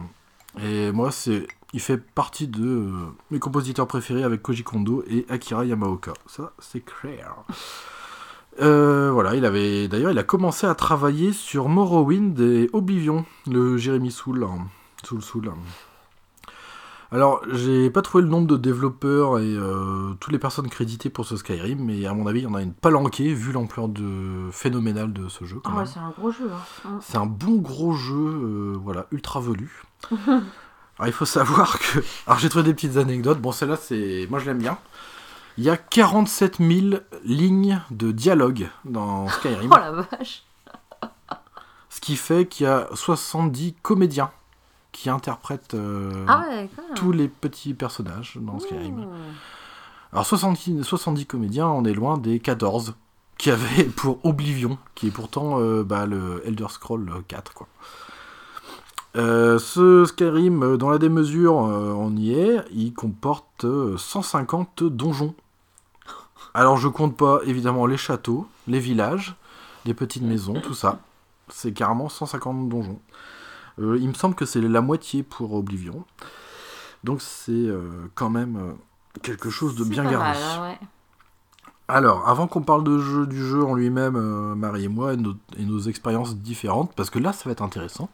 Et moi, c'est, il fait partie de euh, mes compositeurs préférés avec Koji Kondo et Akira Yamaoka. Ça, c'est clair. Euh, voilà, il avait d'ailleurs, il a commencé à travailler sur Morrowind et Oblivion, le Jeremy Soule, hein. Soule Soule. Alors, j'ai pas trouvé le nombre de développeurs et euh, toutes les personnes créditées pour ce Skyrim, mais à mon avis, il y en a une palanquée vu l'ampleur de... phénoménale de ce jeu. Quand Ah ouais, c'est un gros jeu. hein. C'est un bon gros jeu, euh, voilà, ultra velu. <laughs> Alors, il faut savoir que. Alors, j'ai trouvé des petites anecdotes. Bon, celle-là, c'est. Moi, je l'aime bien. Il y a 47 000 lignes de dialogue dans <laughs> Skyrim. Oh la vache. Ce qui fait qu'il y a 70 comédiens qui interprètent euh, Ah ouais, tous les petits personnages dans Skyrim. Alors 70, 70 comédiens, on est loin des 14 qu'il y avait pour Oblivion, qui est pourtant euh, bah, le Elder Scroll 4. Quoi. Euh, ce Skyrim, dans la démesure, euh, on y est, il comporte euh, 150 donjons. Alors je compte pas évidemment les châteaux, les villages, les petites maisons, tout ça. C'est carrément 150 donjons. Euh, il me semble que c'est la moitié pour Oblivion. Donc c'est euh, quand même euh, quelque chose de bien mal, hein, ouais. Alors, avant qu'on parle de jeu, du jeu en lui-même, euh, Marie et moi, et nos, et nos expériences différentes, parce que là, ça va être intéressant.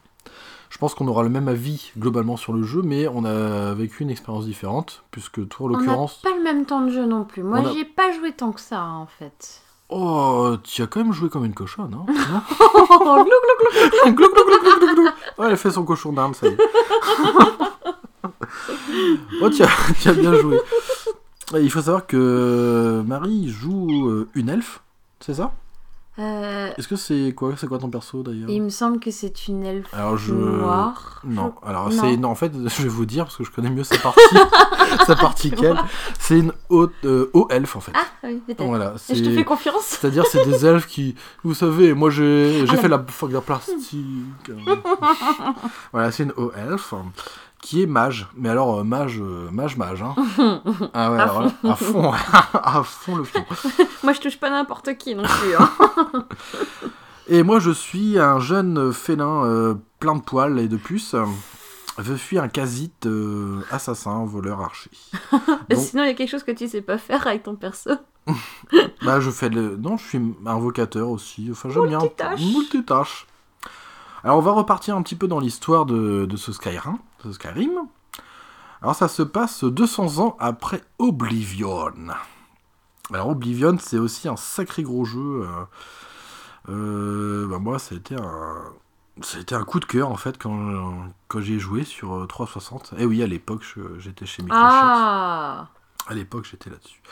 Je pense qu'on aura le même avis globalement sur le jeu, mais on a vécu une expérience différente, puisque toi, en On n'a l'occurrence... pas le même temps de jeu non plus. Moi, a- j'y ai pas joué tant que ça, en fait. Oh, tu as quand même joué comme une cochonne, hein non Oh, glou, glou, glou. Glou, glou, glou, glou, glou, glou. Ouais, elle fait son cochon d'Inde, ça y est. <laughs> oh, tu as, tu as bien joué. Il faut savoir que Marie joue euh, une elfe, c'est ça? Euh, Est-ce que c'est quoi C'est quoi ton perso d'ailleurs il me semble que c'est une elfe Alors je... noire. Non, alors c'est... Non, en fait, <laughs> je vais vous dire, parce que je connais mieux sa partie, <laughs> sa partie qu'elle. C'est une haute, euh, haut elfe, en fait. Ah, oui, peut-être. Voilà, Je te fais confiance. C'est-à-dire, c'est des elfes qui... Vous savez, moi, j'ai, j'ai Ah, fait la, la plastique. euh. <laughs> voilà, c'est une haut elfe qui est mage. Mais alors, euh, mage, euh, mage, mage, hein. <laughs> Ah ouais, À alors là, à fond, à fond <laughs> le fond. <laughs> Moi, je touche pas n'importe qui non plus. hein. Et moi, je suis un jeune félin euh, plein de poils et de puces. Je suis un quasite euh, assassin, voleur, archer. Donc- Sinon, il y a quelque chose que tu sais pas faire avec ton perso? Bah, je fais le. Non, je suis invocateur aussi. Enfin, j'aime bien. Multitâche. Multitâche. Alors, on va repartir un petit peu dans l'histoire de, de ce Skyrim. Ce Skyrim. Alors, ça se passe 200 ans après Oblivion. Alors, Oblivion, c'est aussi un sacré gros jeu. euh, euh, bah, moi, ça a été un. Été un coup de cœur en fait quand, quand j'ai joué sur euh, 360. Et oui, à l'époque, j'étais chez Microsoft. Ah À l'époque, j'étais là-dessus.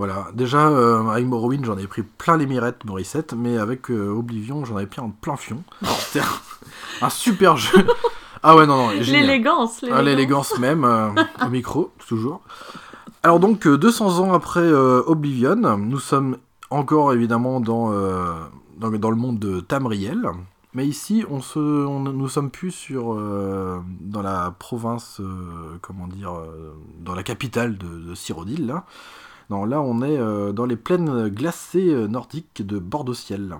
Voilà. Déjà, euh, avec Morrowind, j'en ai pris plein les mirettes, Morissette, mais avec euh, Oblivion, j'en avais pris un plein fion. <laughs> C'était un, un super jeu. <laughs> Ah ouais, non, non, génial. L'élégance, Ah, l'élégance même, euh, au micro, <laughs> toujours. Alors donc, euh, 200 ans après euh, Oblivion, nous sommes encore évidemment dans, euh, dans, dans le monde de Tamriel. Mais ici, on se, on, nous sommes plus sur dans la province, comment dire, dans la capitale de, de Cyrodiil. Là. Non, là, on est euh, dans les plaines glacées euh, nordiques de Bord-de-Ciel.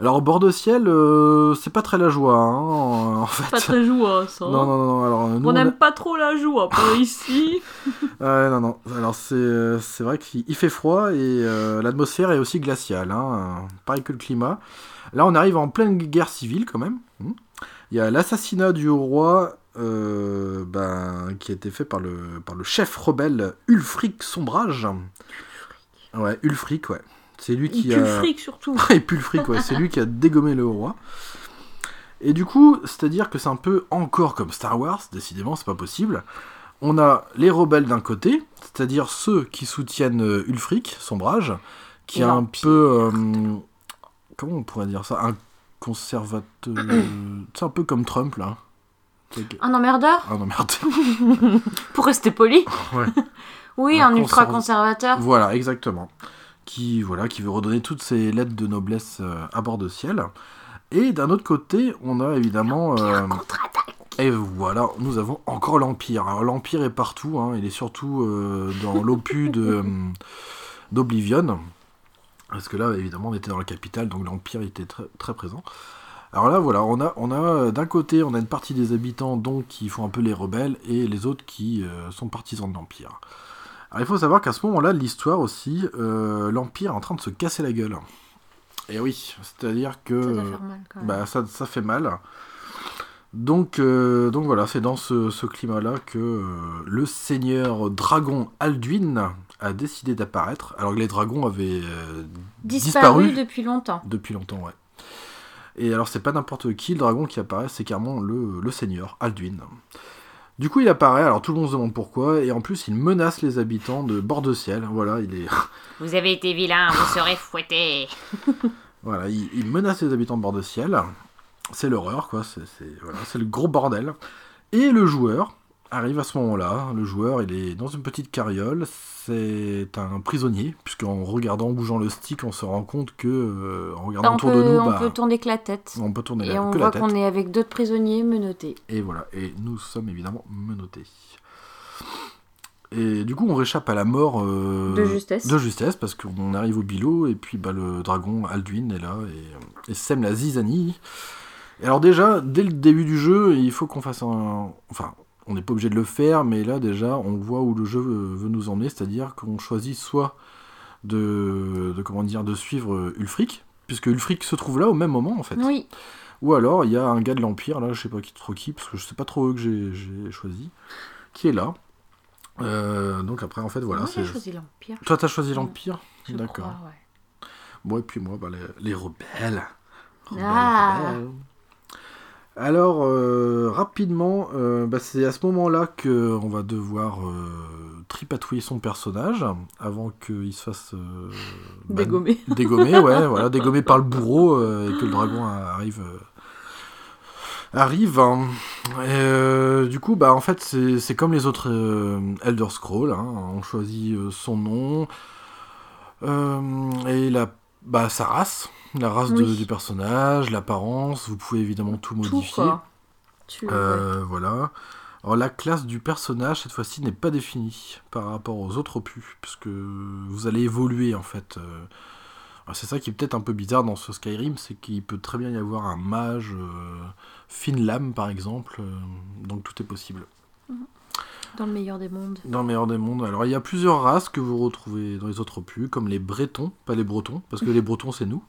Alors, Bord-de-Ciel, euh, c'est pas très la joie, hein, en, en fait. Pas très joie, ça. Non, non, non, alors nous, On a- n'aime pas trop la joie par <laughs> ici. Ouais, non, non. Alors, c'est, euh, c'est vrai qu'il il fait froid et euh, l'atmosphère est aussi glaciale. Hein, euh, pareil que le climat. Là, on arrive en pleine guerre civile quand même. Hmm. Il y a l'assassinat du roi euh, ben, qui a été fait par le, par le chef rebelle Ulfric Sombrage. Ouais, Ulfric, ouais. C'est lui qui pue a. le fric surtout. <laughs> Et Pulfric, ouais, c'est lui qui a dégommé le roi. Et du coup, c'est-à-dire que c'est un peu encore comme Star Wars, décidément, c'est pas possible. On a les rebelles d'un côté, c'est-à-dire ceux qui soutiennent euh, Ulfric, Sombrage, qui Et est un peu. euh, comment on pourrait dire ça? Un conservateur. c'est un peu comme Trump, là. Un emmerdeur non, merde. <laughs> Pour rester poli. <laughs> Ouais. Oui, Un un, conserv- ultra-conservateur. Voilà, exactement. Qui, voilà, qui veut redonner toutes ses lettres de noblesse euh, à bord de ciel. Et d'un autre côté, on a évidemment. euh, Contre-attaque. et voilà, nous avons encore l'Empire. Alors l'Empire est partout, hein, il est surtout euh, dans <laughs> l'opus d'Oblivion. Parce que là, évidemment, on était dans la capitale, donc l'Empire était très, très présent. Alors là, voilà, on a, on a euh, d'un côté, on a une partie des habitants donc qui font un peu les rebelles, et les autres qui euh, sont partisans de l'Empire. Alors il faut savoir qu'à ce moment-là de l'histoire aussi, euh, l'Empire est en train de se casser la gueule. Et oui, c'est-à-dire que... Ça mal. Bah, ça, ça fait mal. Donc, euh, donc voilà, c'est dans ce, ce climat-là que le seigneur dragon Alduin a décidé d'apparaître, alors que les dragons avaient Disparu, disparu depuis longtemps. depuis longtemps, ouais. Et alors, c'est pas n'importe qui le dragon qui apparaît, c'est carrément le, le seigneur Alduin. Du coup, il apparaît, alors tout le monde se demande pourquoi, et en plus, il menace les habitants de Bord de Ciel. Voilà, il est. <laughs> Vous avez été vilain, vous serez fouetté. <laughs> Voilà, il, il menace les habitants de bord de ciel. C'est l'horreur, quoi. C'est c'est- voilà, c'est le gros bordel. Et le joueur arrive à ce moment-là. Le joueur, il est dans une petite carriole. C'est un prisonnier, puisqu'en regardant, en bougeant le stick, on se rend compte que, euh, en regardant on autour peut, de nous, on bah, peut tourner que la tête. on peut tourner Et la, on que voit qu'on est avec d'autres prisonniers menottés. Et voilà, et nous sommes évidemment menottés. Et du coup, on réchappe à la mort euh, De justesse. de justesse, parce qu'on arrive au bilot, et puis bah, le dragon Alduin est là, et, et sème la zizanie. Et alors déjà, dès le début du jeu, il faut qu'on fasse un... Enfin, on n'est pas obligé de le faire, mais là déjà, on voit où le jeu veut, nous emmener, c'est-à-dire qu'on choisit soit de, de, comment dire, de suivre Ulfric, puisque Ulfric se trouve là au même moment, en fait. Oui, Ou alors, il y a un gars de l'Empire, là, je sais pas qui trop qui, parce que je sais pas trop eux que j'ai choisi, qui est là. Euh, donc après, en fait, voilà. Moi, j'ai choisi l'Empire. Toi, t'as choisi l'Empire? D'accord. ouais. Moi, et puis moi, bah, les, les rebelles. Rebelles, Ah. rebelles. Alors, euh, rapidement, euh, bah, c'est à ce moment-là qu'on va devoir euh, tripatouiller son personnage avant qu'il se fasse bah, Dégommé. <laughs> Dégommé, ouais, voilà, dégommé par le bourreau et que le dragon arrive. arrive. hein. Et, du coup, bah en fait, c'est comme les autres Elder Scrolls. hein. On choisit son nom et la, bah, sa race, la race de- du personnage, l'apparence. Vous pouvez évidemment tout modifier. Tu Euh, Voilà. Alors la classe du personnage cette fois-ci n'est pas définie par rapport aux autres opus, puisque vous allez évoluer en fait. euh. C'est ça qui est peut-être un peu bizarre dans ce Skyrim, c'est qu'il peut très bien y avoir un mage, euh, fine lame par exemple, euh, donc tout est possible. Dans le meilleur des mondes. Dans le meilleur des mondes, alors il y a plusieurs races que vous retrouvez dans les autres opus, comme les Bretons, pas les Bretons, parce que les Bretons c'est nous.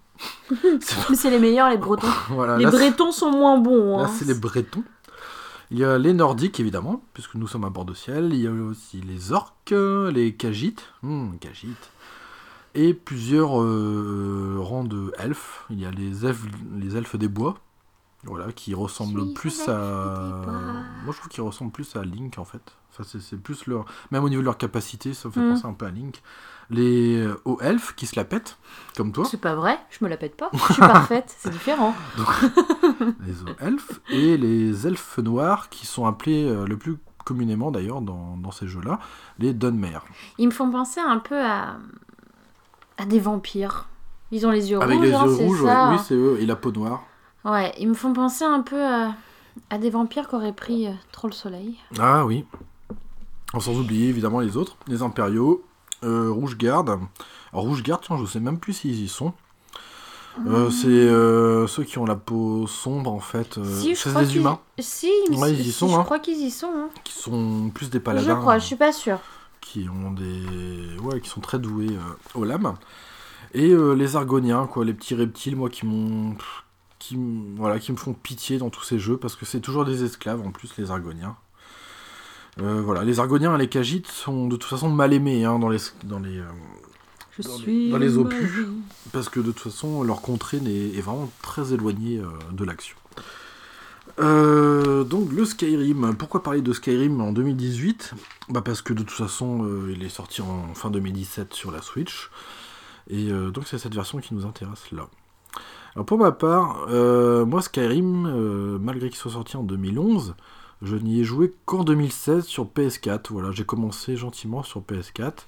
C'est- Mais c'est les meilleurs, les Bretons. <laughs> voilà, les là, Bretons sont moins bons. Là, hein. c'est les Bretons. Il y a les Nordiques, évidemment, puisque nous sommes à bord de ciel. Il y a aussi les Orques, les Kagites. Hmm, Kagites. Et plusieurs euh, rangs de elfes. Il y a les elfes, les elfes des bois. Voilà, qui ressemblent suis plus à. Moi, je trouve qu'ils ressemblent plus à Link, en fait. Enfin, c'est- c'est plus leur. Même au niveau de leur capacité, ça me fait Hmm. penser un peu à Link. Les euh, hauts elfes qui se la pètent, comme toi. C'est pas vrai, je me la pète pas. Je suis parfaite, c'est <laughs> différent. les hauts elfes et les elfes noirs qui sont appelés euh, le plus communément d'ailleurs dans, dans ces jeux-là, les Dunmer. Ils me font penser un peu à, à des vampires. Ils ont les yeux Avec rouges, les hein, yeux rouges, ouais. oui c'est eux, et la peau noire. Ouais, ils me font penser un peu à, à des vampires qui auraient pris euh, trop le soleil. Ah oui. Sans oublier évidemment les autres, les impériaux, euh, Rouge Garde. Alors Rouge Garde, tiens, je sais même plus s'ils y sont. Euh, Hmm. c'est euh, ceux qui ont la peau sombre en fait. euh, si, c'est des humains Si, Ouais, ils y si, sont, je hein. crois qu'ils y sont. hein. qui sont plus des paladins. Je crois, je suis pas sûre. qui ont des ouais qui sont très doués euh, aux lames et euh, les argoniens quoi les petits reptiles moi qui m'ont qui voilà qui me font pitié dans tous ces jeux parce que c'est toujours des esclaves en plus les argoniens Euh, voilà les argoniens et les kagites sont de toute façon mal aimés hein, dans les dans les euh, Je Dans les- suis. dans les ma opus. parce que de toute façon leur contrée n'est- est vraiment très éloignée euh, de l'action donc le Skyrim, pourquoi parler de Skyrim en 2018 bah Parce que de toute façon il est sorti en fin 2017 sur la Switch, et donc c'est cette version qui nous intéresse là. Alors pour ma part, moi Skyrim, malgré qu'il soit sorti en 2011, je n'y ai joué qu'en 2016 sur PS4, voilà, j'ai commencé gentiment sur PS4.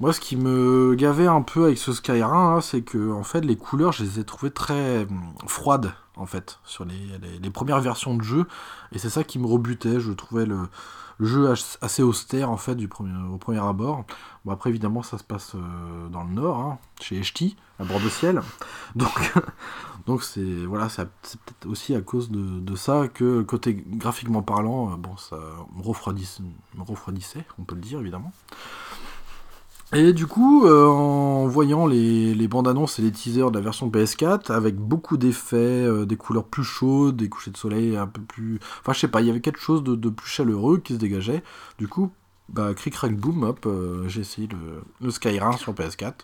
Moi ce qui me gavait un peu avec ce Skyrim, hein, c'est que en fait les couleurs je les ai trouvées très hum, froides en fait sur les, premières versions de jeu. Et c'est ça qui me rebutait. Je trouvais le, jeu assez austère en fait au premier abord. Bon après évidemment ça se passe euh, dans le nord hein, chez Eshti à bord de ciel <laughs> donc c'est voilà c'est peut-être aussi à cause de, ça que côté graphiquement parlant euh, ça me refroidissait, on peut le dire évidemment Et du coup, euh, en voyant les, bandes annonces et les teasers de la version PS4, avec beaucoup d'effets, euh, des couleurs plus chaudes, des couchers de soleil un peu plus. Enfin, je sais pas, il y avait quelque chose de, plus chaleureux qui se dégageait. Du coup, bah, cric crac boom, hop, j'ai essayé le, le Skyrim sur PS4.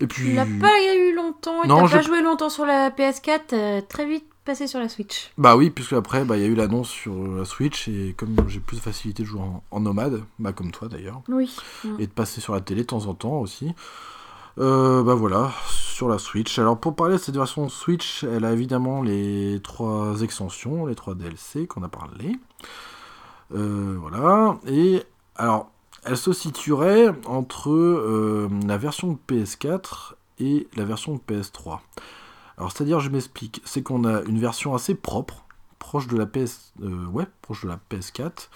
Et puis. Tu l'as pas eu longtemps, Non, t'as je- pas joué longtemps sur la PS4, euh, très vite passé sur la Switch. Bah oui, puisque après, bah, il y a eu l'annonce sur la Switch, et comme j'ai plus de facilité de jouer en, en nomade, bah, comme toi d'ailleurs, Oui. et de passer sur la télé de temps en temps aussi. Euh, bah voilà, sur la Switch. Alors pour parler de cette version Switch, elle a évidemment les trois extensions, les trois DLC qu'on a parlé. Euh, voilà. Et alors, elle se situerait entre euh, la version de PS4 et la version de PS3. Alors c'est-à-dire, je m'explique, c'est qu'on a une version assez propre, proche de la PS, euh, PS4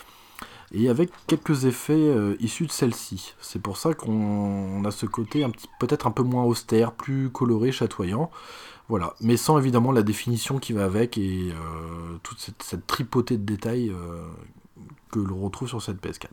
et avec quelques effets euh, issus de celle-ci. C'est pour ça qu'on on a ce côté peut-être un peu moins austère, plus coloré, chatoyant. Voilà, mais sans évidemment la définition qui va avec et toute cette, cette tripotée de détails que l'on retrouve sur cette PS4.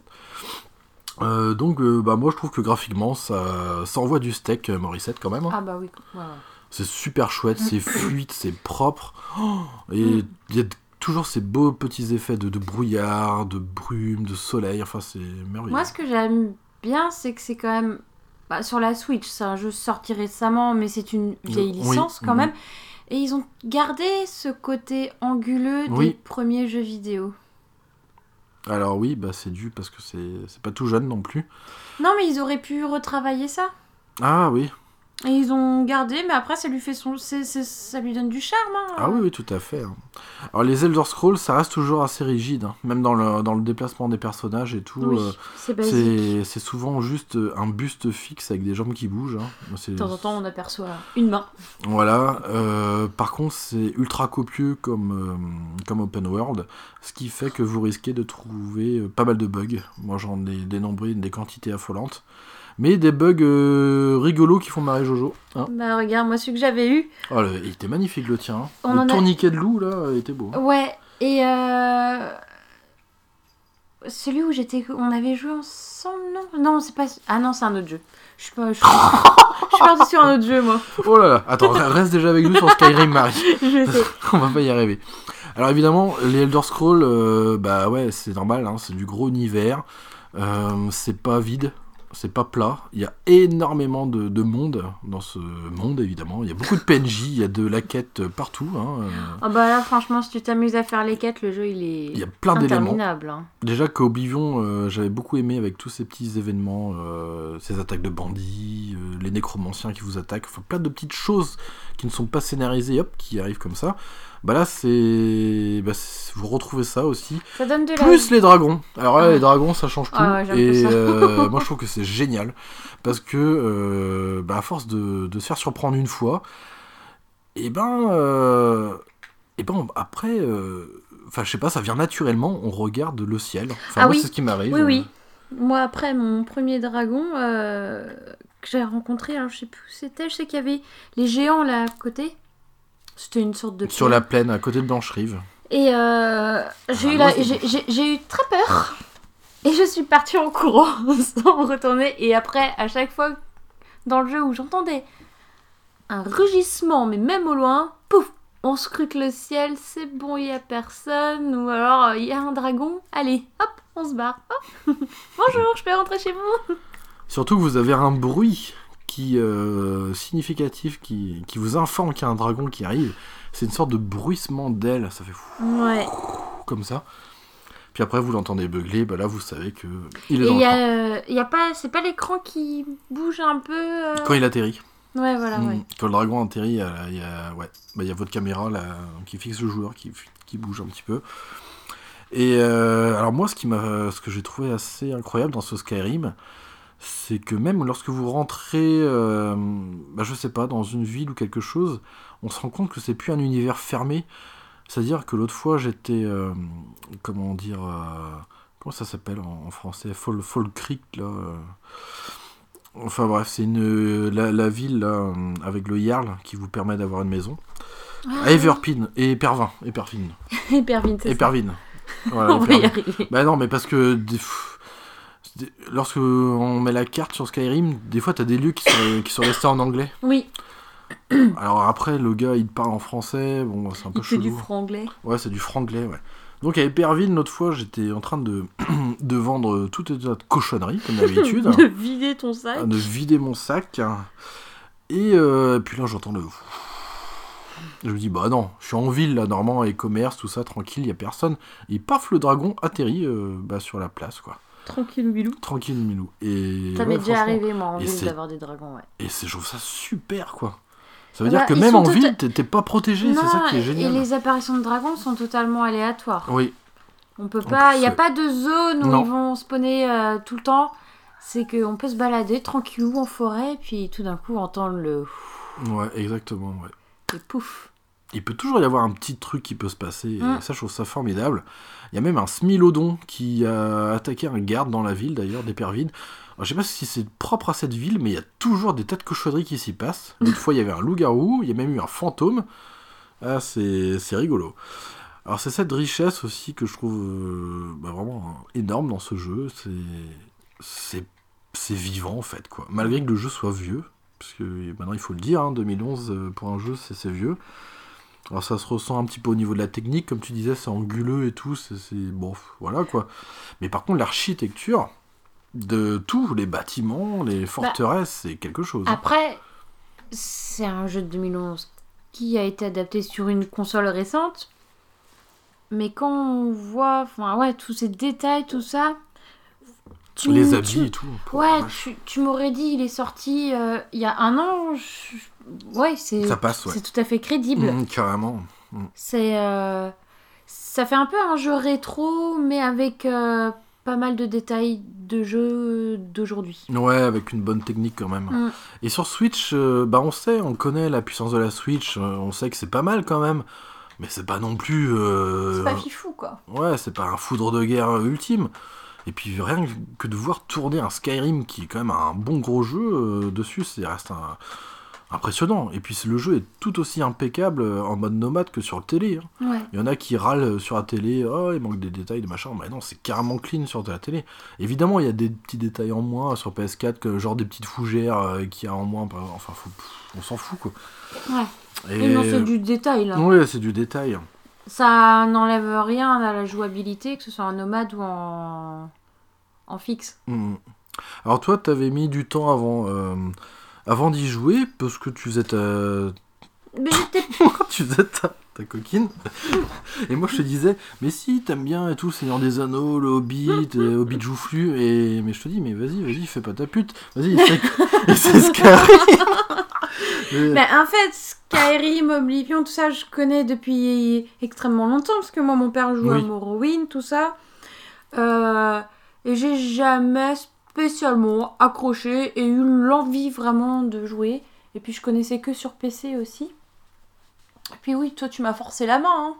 Euh, donc, euh, bah, moi je trouve que graphiquement ça, ça envoie du steak, euh, Morissette quand même. hein. Ah bah oui. ouais, ouais. C'est super chouette, c'est <coughs> fluide, c'est propre. Oh, et il y a toujours ces beaux petits effets de, de brouillard, de brume, de soleil. Enfin, c'est merveilleux. Moi, ce que j'aime bien, c'est que c'est quand même. bah, sur la Switch, c'est un jeu sorti récemment, mais c'est une vieille Oui, licence quand mhm. même. Et ils ont gardé ce côté anguleux des Oui. premiers jeux vidéo. Alors oui, bah c'est dû parce que c'est c'est pas tout jeune non plus. Non, mais ils auraient pu retravailler ça. Ah oui, Et ils ont gardé, mais après, ça lui fait son. ça lui donne du charme. hein. ah oui, oui, tout à fait. hein. Alors les Elder Scrolls, ça reste toujours assez rigide, hein. même dans le, dans le déplacement des personnages et tout. Oui, euh, c'est souvent juste euh, un buste fixe avec des jambes qui bougent. hein. De temps en temps, on aperçoit une main. Voilà. euh, par contre, c'est ultra copieux comme, euh, comme open world, ce qui fait que vous risquez de trouver pas mal de bugs. Moi, j'en ai dénombré des quantités affolantes. Mais des bugs euh, rigolos qui font marrer Jojo. hein. Bah, regarde, moi, celui que j'avais eu. Oh, le- il était magnifique le tien. hein. On le en a- tourniquet de loup, là, il était beau. hein. Ouais, et euh... celui où j'étais, on avait joué ensemble, non? Non, c'est pas. Ah non, c'est un autre jeu. Je suis pas. Je suis, <laughs> je suis partie sur un autre jeu, moi. Oh là là, attends, reste déjà avec nous sur Skyrim, Marie. <laughs> Je sais. <laughs> On va pas y arriver. Alors évidemment, les Elder Scrolls, euh, bah ouais, c'est normal, hein, c'est du gros univers. Euh, c'est pas vide, c'est pas plat. Il y a énormément de, de monde dans ce monde, évidemment. Il y a beaucoup de PNJ, il y a de la quête partout. hein. Ah bah là, franchement, si tu t'amuses à faire les quêtes, le jeu il est. Il y a plein d'éléments. interminable. hein. Déjà qu'Oblivion, euh, j'avais beaucoup aimé avec tous ces petits événements, euh, ces attaques de bandits, euh, les nécromanciens qui vous attaquent, enfin plein de petites choses qui ne sont pas scénarisées, hop, qui arrivent comme ça. Bah là, c'est. Bah, c'est- vous retrouvez ça aussi. Ça donne de. Plus les dragons. Alors là, Ah. les dragons, ça change tout. Ah ouais, j'aime et euh, <laughs> moi, je trouve que c'est génial. Parce que, euh, bah, à force de, de se faire surprendre une fois, et ben. euh, et ben, après. Enfin, je sais pas, ça vient naturellement, on regarde le ciel. Enfin, Ah moi, oui. c'est ce qui m'arrive. Oui, oui. Moi, après mon premier dragon que j'ai rencontré, alors je sais plus où c'était, je sais qu'il y avait les géants là à côté. C'était une sorte de. Sur la plaine, à côté de Blancherive. Et euh, j'ai Ah, eu, moi, la- c'est j'ai- j'ai- j'ai eu très peur. Et je suis partie en courant <laughs> sans me retourner. Et après, à chaque fois dans le jeu où j'entendais un rugissement, mais même au loin, pouf, on scrute le ciel, c'est bon, il y a personne. Ou alors, il y a un dragon, allez, hop, on se barre. <laughs> Bonjour, je peux rentrer chez vous Surtout que vous avez un bruit qui euh, significatif qui, qui vous informe qu'il y a un dragon qui arrive. C'est une sorte de bruissement d'ailes, ça fait fou Ouais. comme ça. Puis après vous l'entendez beugler, bah là vous savez que il est Et dans le y train. euh, il y a pas, c'est pas l'écran qui bouge un peu. euh, Quand il atterrit. Ouais, voilà, Mm. ouais. Quand le dragon atterrit, il y a, il y a- ouais, bah, y a votre caméra là, qui fixe le joueur, qui, qui bouge un petit peu. Et euh, alors moi, ce, qui m'a, ce que j'ai trouvé assez incroyable dans ce Skyrim, c'est que même lorsque vous rentrez, euh, bah, je sais pas, dans une ville ou quelque chose, on se rend compte que c'est plus un univers fermé. C'est-à-dire que l'autre fois, j'étais, euh, comment dire, euh, comment ça s'appelle en, en français, Fall, Fall Creek là. euh, Enfin bref, c'est une la, la ville là, avec le Yarl qui vous permet d'avoir une maison. Ah, Everpin et Pervin, <laughs> c'est ça. Epervin. <laughs> Voilà, On va y arriver. Bah non, mais parce que pff, lorsque on met la carte sur Skyrim, des fois t'as des lieux qui sont, <coughs> qui sont restés en anglais. Oui, <coughs> Alors après, le gars il te parle en français, bon, c'est un peu il fait du chelou. franglais. Ouais, c'est du franglais, ouais. Donc à Éperville, l'autre fois, j'étais en train de, <coughs> de vendre tout un tas de cochonneries, comme d'habitude. <laughs> de vider ton sac. de vider mon sac. Et, euh, et puis là, j'entends le. <sniffs> Je me dis, bah non, je suis en ville là, normalement, et commerce, tout ça, tranquille, y a personne. Et paf, le dragon atterrit euh, bah, sur la place, quoi. Tranquille, bilou. Tranquille, Milou. Et. Ça ouais, m'est déjà arrivé, moi, en Et ville, d'avoir des dragons, ouais. Et c'est- je trouve ça super, quoi. Ça veut Bah, dire que même en tout- ville, t'es pas protégé, c'est ça qui est et génial. les apparitions de dragons sont totalement aléatoires. Oui, On peut pas, il y a pas de zone où Non. ils vont spawner euh, tout le temps. C'est qu'on peut se balader tranquillou en forêt, puis tout d'un coup entendre le ouais, exactement, ouais. et pouf. Il peut toujours y avoir un petit truc qui peut se passer, et Mm. ça, je trouve ça formidable. Il y a même un Smilodon qui a attaqué un garde dans la ville, d'ailleurs, d'Éperville. Alors, je sais pas si c'est propre à cette ville, mais il y a toujours des tas de cochonneries qui s'y passent. <laughs> L'autre fois, il y avait un loup-garou, il y a même eu un fantôme. Ah, c'est c'est rigolo. Alors, c'est cette richesse aussi que je trouve euh, bah, vraiment énorme dans ce jeu. C'est- C'est c'est vivant, en fait, quoi. Malgré que le jeu soit vieux, parce que maintenant, il faut le dire, hein, 2011, euh, pour un jeu, c'est c'est vieux. Alors ça se ressent un petit peu au niveau de la technique, comme tu disais, c'est anguleux et tout, c'est bon, voilà quoi. Mais par contre, l'architecture de tous les bâtiments, les forteresses, c'est quelque chose. hein. Après, c'est un jeu de 2011 qui a été adapté sur une console récente. Mais quand on voit, enfin ouais, tous ces détails, tout ça. tu- les tu- habits et tout. Ouais, tu, tu m'aurais dit, il est sorti euh, il y a un an. je- Ouais, c'est ouais. c'est tout à fait crédible. Mhm, carrément. C'est euh, ça fait un peu un jeu rétro, mais avec euh, pas mal de détails de jeu d'aujourd'hui. Ouais, avec une bonne technique quand même. Mm. Et sur Switch, euh, bah on sait, on connaît la puissance de la Switch, euh, on sait que c'est pas mal quand même. Mais c'est pas non plus. euh, C'est pas fifou quoi. Ouais, c'est pas un foudre de guerre ultime. Et puis rien que de voir tourner un Skyrim qui est quand même un bon gros jeu dessus, c'est reste un- impressionnant. Et puis le jeu est tout aussi impeccable euh, en mode nomade que sur le télé. hein. Ouais. Il y en a qui râlent sur la télé, oh il manque des détails, des machins. Mais non, c'est carrément clean sur la télé. Évidemment, il y a des petits détails en moins sur PS4, que, genre des petites fougères euh, qu'il y a en moins. Enfin, faut- on s'en fout quoi. Ouais. Et... Et non, c'est du détail là. Ouais, c'est du détail. Ça n'enlève rien à la jouabilité, que ce soit en nomade ou en, en fixe. Mhm. Alors toi, t'avais mis du temps avant, euh, avant d'y jouer parce que tu faisais ta, Mais j'étais. <laughs> tu faisais ta, ta coquine. Et moi, je te disais, mais si, t'aimes bien et tout, Seigneur des Anneaux, le Hobbit, euh, Hobbit joufflu. Et mais je te dis, mais vas-y, vas-y, fais pas ta pute. Vas-y, essaie <laughs> Skyrim. <laughs> Mais- en fait, Skyrim, Oblivion, tout ça, je connais depuis extrêmement longtemps, parce que moi, mon père Oui. à Morrowind, tout ça. Euh, et j'ai jamais spécialement accroché et eu l'envie vraiment de jouer. Et puis, je connaissais que sur PC aussi. Et puis, oui, toi, tu m'as forcé la main. hein.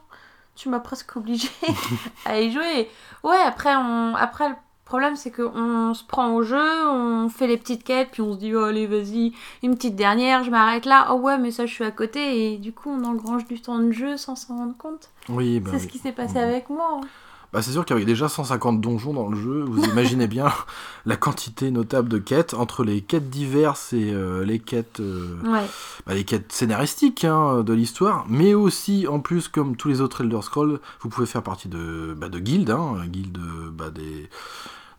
Tu m'as presque obligé <laughs> à y jouer. Ouais, après, on... après le problème, c'est qu'on se prend au jeu, on fait les petites quêtes, puis on se dit, oh, allez, vas-y, une petite dernière, je m'arrête là. Oh ouais, mais ça, je suis à côté. Et du coup, on engrange du temps de jeu sans s'en rendre compte. Oui, bah c'est oui. ce qui s'est passé Mhm. avec moi. hein. Bah, c'est sûr qu'avec déjà 150 donjons dans le jeu, vous imaginez bien <laughs> la quantité notable de quêtes. Entre les quêtes diverses et euh, les quêtes euh, Ouais. bah, les quêtes scénaristiques hein, de l'histoire, mais aussi, en plus, comme tous les autres Elder Scrolls, vous pouvez faire partie de, bah, de guildes, hein, guildes bah, des,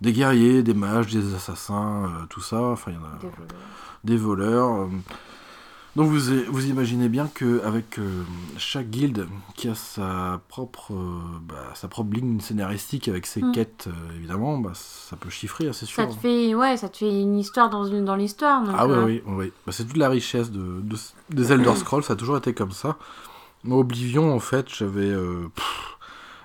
des guerriers, des mages, des assassins, euh, tout ça, enfin, il y en a des voleurs. Euh. Donc vous, vous imaginez bien qu'avec chaque guilde qui a sa propre, euh, bah, sa propre ligne scénaristique avec ses Mm. quêtes, euh, évidemment, bah, ça peut chiffrer, hein, c'est sûr. Ça te fait, ouais, ça te fait une histoire dans, dans l'histoire. Ah oui, euh, oui, oui. Bah, c'est toute la richesse de, de- des Elder Scrolls, ça a toujours été comme ça. Moi, Oblivion, en fait, j'avais euh,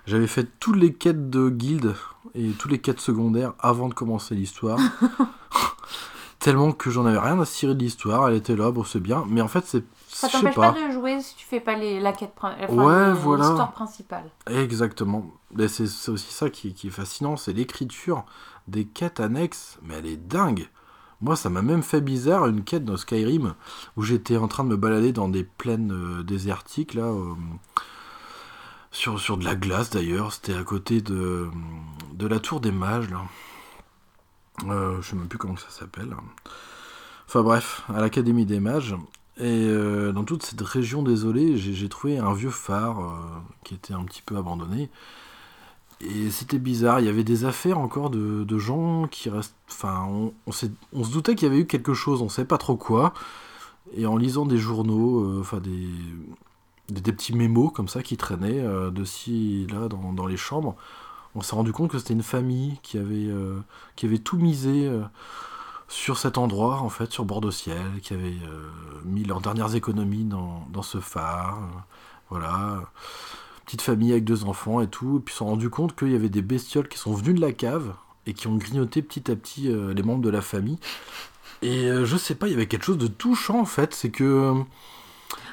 j'avais fait toutes les quêtes de guilde et toutes les quêtes secondaires avant de commencer l'histoire. <laughs> Tellement que j'en avais rien à cirer de l'histoire, elle était là, bon c'est bien, mais en fait c'est... Ça t'empêche pas. pas. de jouer si tu fais pas les, la quête enfin, Ouais, voilà. l'histoire principale. Exactement. Mais c'est c'est aussi ça qui, qui est fascinant, c'est l'écriture des quêtes annexes, mais elle est dingue. Moi, ça m'a même fait bizarre une quête dans Skyrim où j'étais en train de me balader dans des plaines euh, désertiques là, euh, sur, sur de la glace d'ailleurs. C'était à côté de, de la tour des mages là. Euh, je sais même plus comment ça s'appelle. Enfin bref, à l'Académie des Mages. Et euh, dans toute cette région désolée, j'ai trouvé un vieux phare euh, qui était un petit peu abandonné. Et c'était bizarre, il y avait des affaires encore de, de gens qui restent... Enfin, on, se doutait qu'il y avait eu quelque chose, on savait pas trop quoi. Et en lisant des journaux, enfin des, des, petits mémos comme ça qui traînaient de ci, là, dans, dans les chambres, on s'est rendu compte que c'était une famille qui avait, euh, qui avait tout misé euh, sur cet endroit, en fait, sur Bordeaux-Ciel, qui avait euh, mis leurs dernières économies dans, dans ce phare. voilà. Petite famille avec deux enfants et tout. Et puis ils se sont rendu compte qu'il y avait des bestioles qui sont venues de la cave et qui ont grignoté petit à petit les membres de la famille. Et je sais pas, il y avait quelque chose de touchant en fait. C'est que.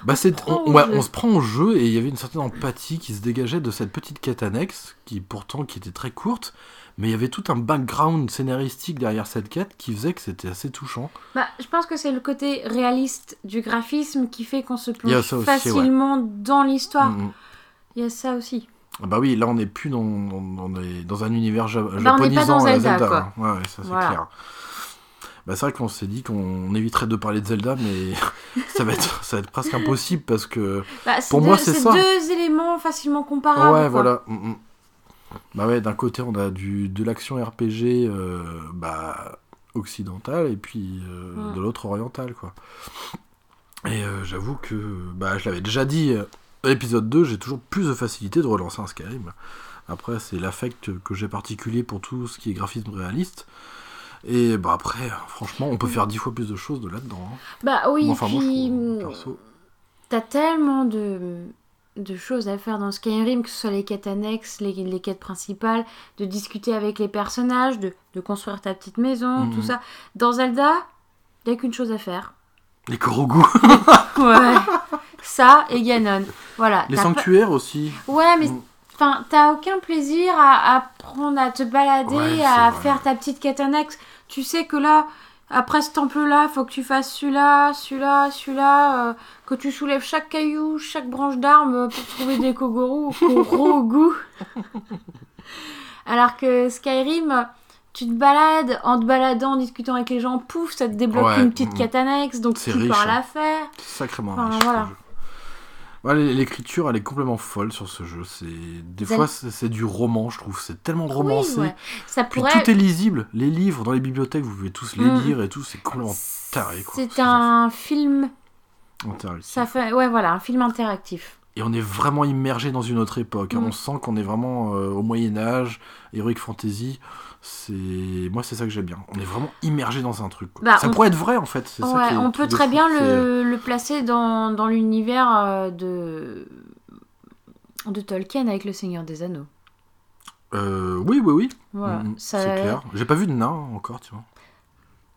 Bah c'est, prend on, ouais, on se prend au jeu et il y avait une certaine empathie qui se dégageait de cette petite quête annexe, qui pourtant qui était très courte, mais il y avait tout un background scénaristique derrière cette quête qui faisait que c'était assez touchant. Bah, je pense que c'est le côté réaliste du graphisme qui fait qu'on se plonge aussi, facilement dans l'histoire. Mm, mm. Il y a ça aussi. Ah Bah oui, là on n'est plus dans, dans, dans des- dans un univers ja- Bah, on pas dans Zelda, quoi. hein. Ouais, ouais, ça c'est Voilà. clair. Bah, c'est vrai qu'on s'est dit qu'on éviterait de parler de Zelda, mais <laughs> ça va être, ça va être presque impossible parce que. Bah, c'est Pour deux, moi, c'est ça. deux éléments facilement comparables. ouais, quoi. voilà. mm, mm. Bah ouais, d'un côté on a du, de l'action RPG euh, bah, occidentale et puis euh, Mm. de l'autre orientale, quoi. Et euh, j'avoue que, bah, je l'avais déjà dit, à l'épisode 2, j'ai toujours plus de facilité de relancer un Skyrim. Après, c'est l'affect que j'ai particulier pour tout ce qui est graphisme réaliste. Et bah après, franchement, on peut faire dix fois plus de choses de là-dedans. hein. Bah oui, Enfin, moi, je puis perso. t'as tellement de, de choses à faire dans Skyrim, que ce soit les quêtes annexes, les, les quêtes principales, de discuter avec les personnages, de, de construire ta petite maison, Mhm. tout ça. Dans Zelda, y a qu'une chose à faire. Les Korogu, <laughs> Ouais. ça et Ganon. Voilà. les pas- sanctuaires aussi. Ouais, mais Mm. Enfin, t'as aucun plaisir à, à prendre, à te balader, Ouais, à vrai. faire ta petite quête annexe. Tu sais que là, après ce temple-là, faut que tu fasses celui-là, celui-là, celui-là, euh, que tu soulèves chaque caillou, chaque branche d'arbre pour trouver des Kogoro, <laughs> Korogu. Alors que Skyrim, tu te balades, en te baladant, en discutant avec les gens, pouf, ça te débloque Ouais, une petite mm. quête annexe, donc tu riche, peux la hein. faire. Sacrément Enfin, riche, voilà. Ouais, L'écriture, elle est complètement folle sur ce jeu. C'est des fois, c'est du roman, je trouve. C'est tellement romancé. Oui, ouais. Ça Puis pourrait... tout est lisible. Les livres dans les bibliothèques, vous pouvez tous les Mm. lire et tout. C'est complètement taré. C'est un film interactif. Ça fait, ouais, voilà, un film interactif. Et on est vraiment immergé dans une autre époque. hein. Mm. On sent qu'on est vraiment euh, au Moyen Âge, Heroic Fantasy. C'est moi, c'est ça que j'aime bien. On est vraiment immergé dans un truc. Bah, ça pourrait être vrai en fait. ça on peut très bien le, le placer dans, dans l'univers euh, de, de Tolkien avec Le Seigneur des Anneaux. Euh, oui, oui, oui. Voilà, Mm, ça- C'est clair. J'ai pas vu de nain encore, tu vois.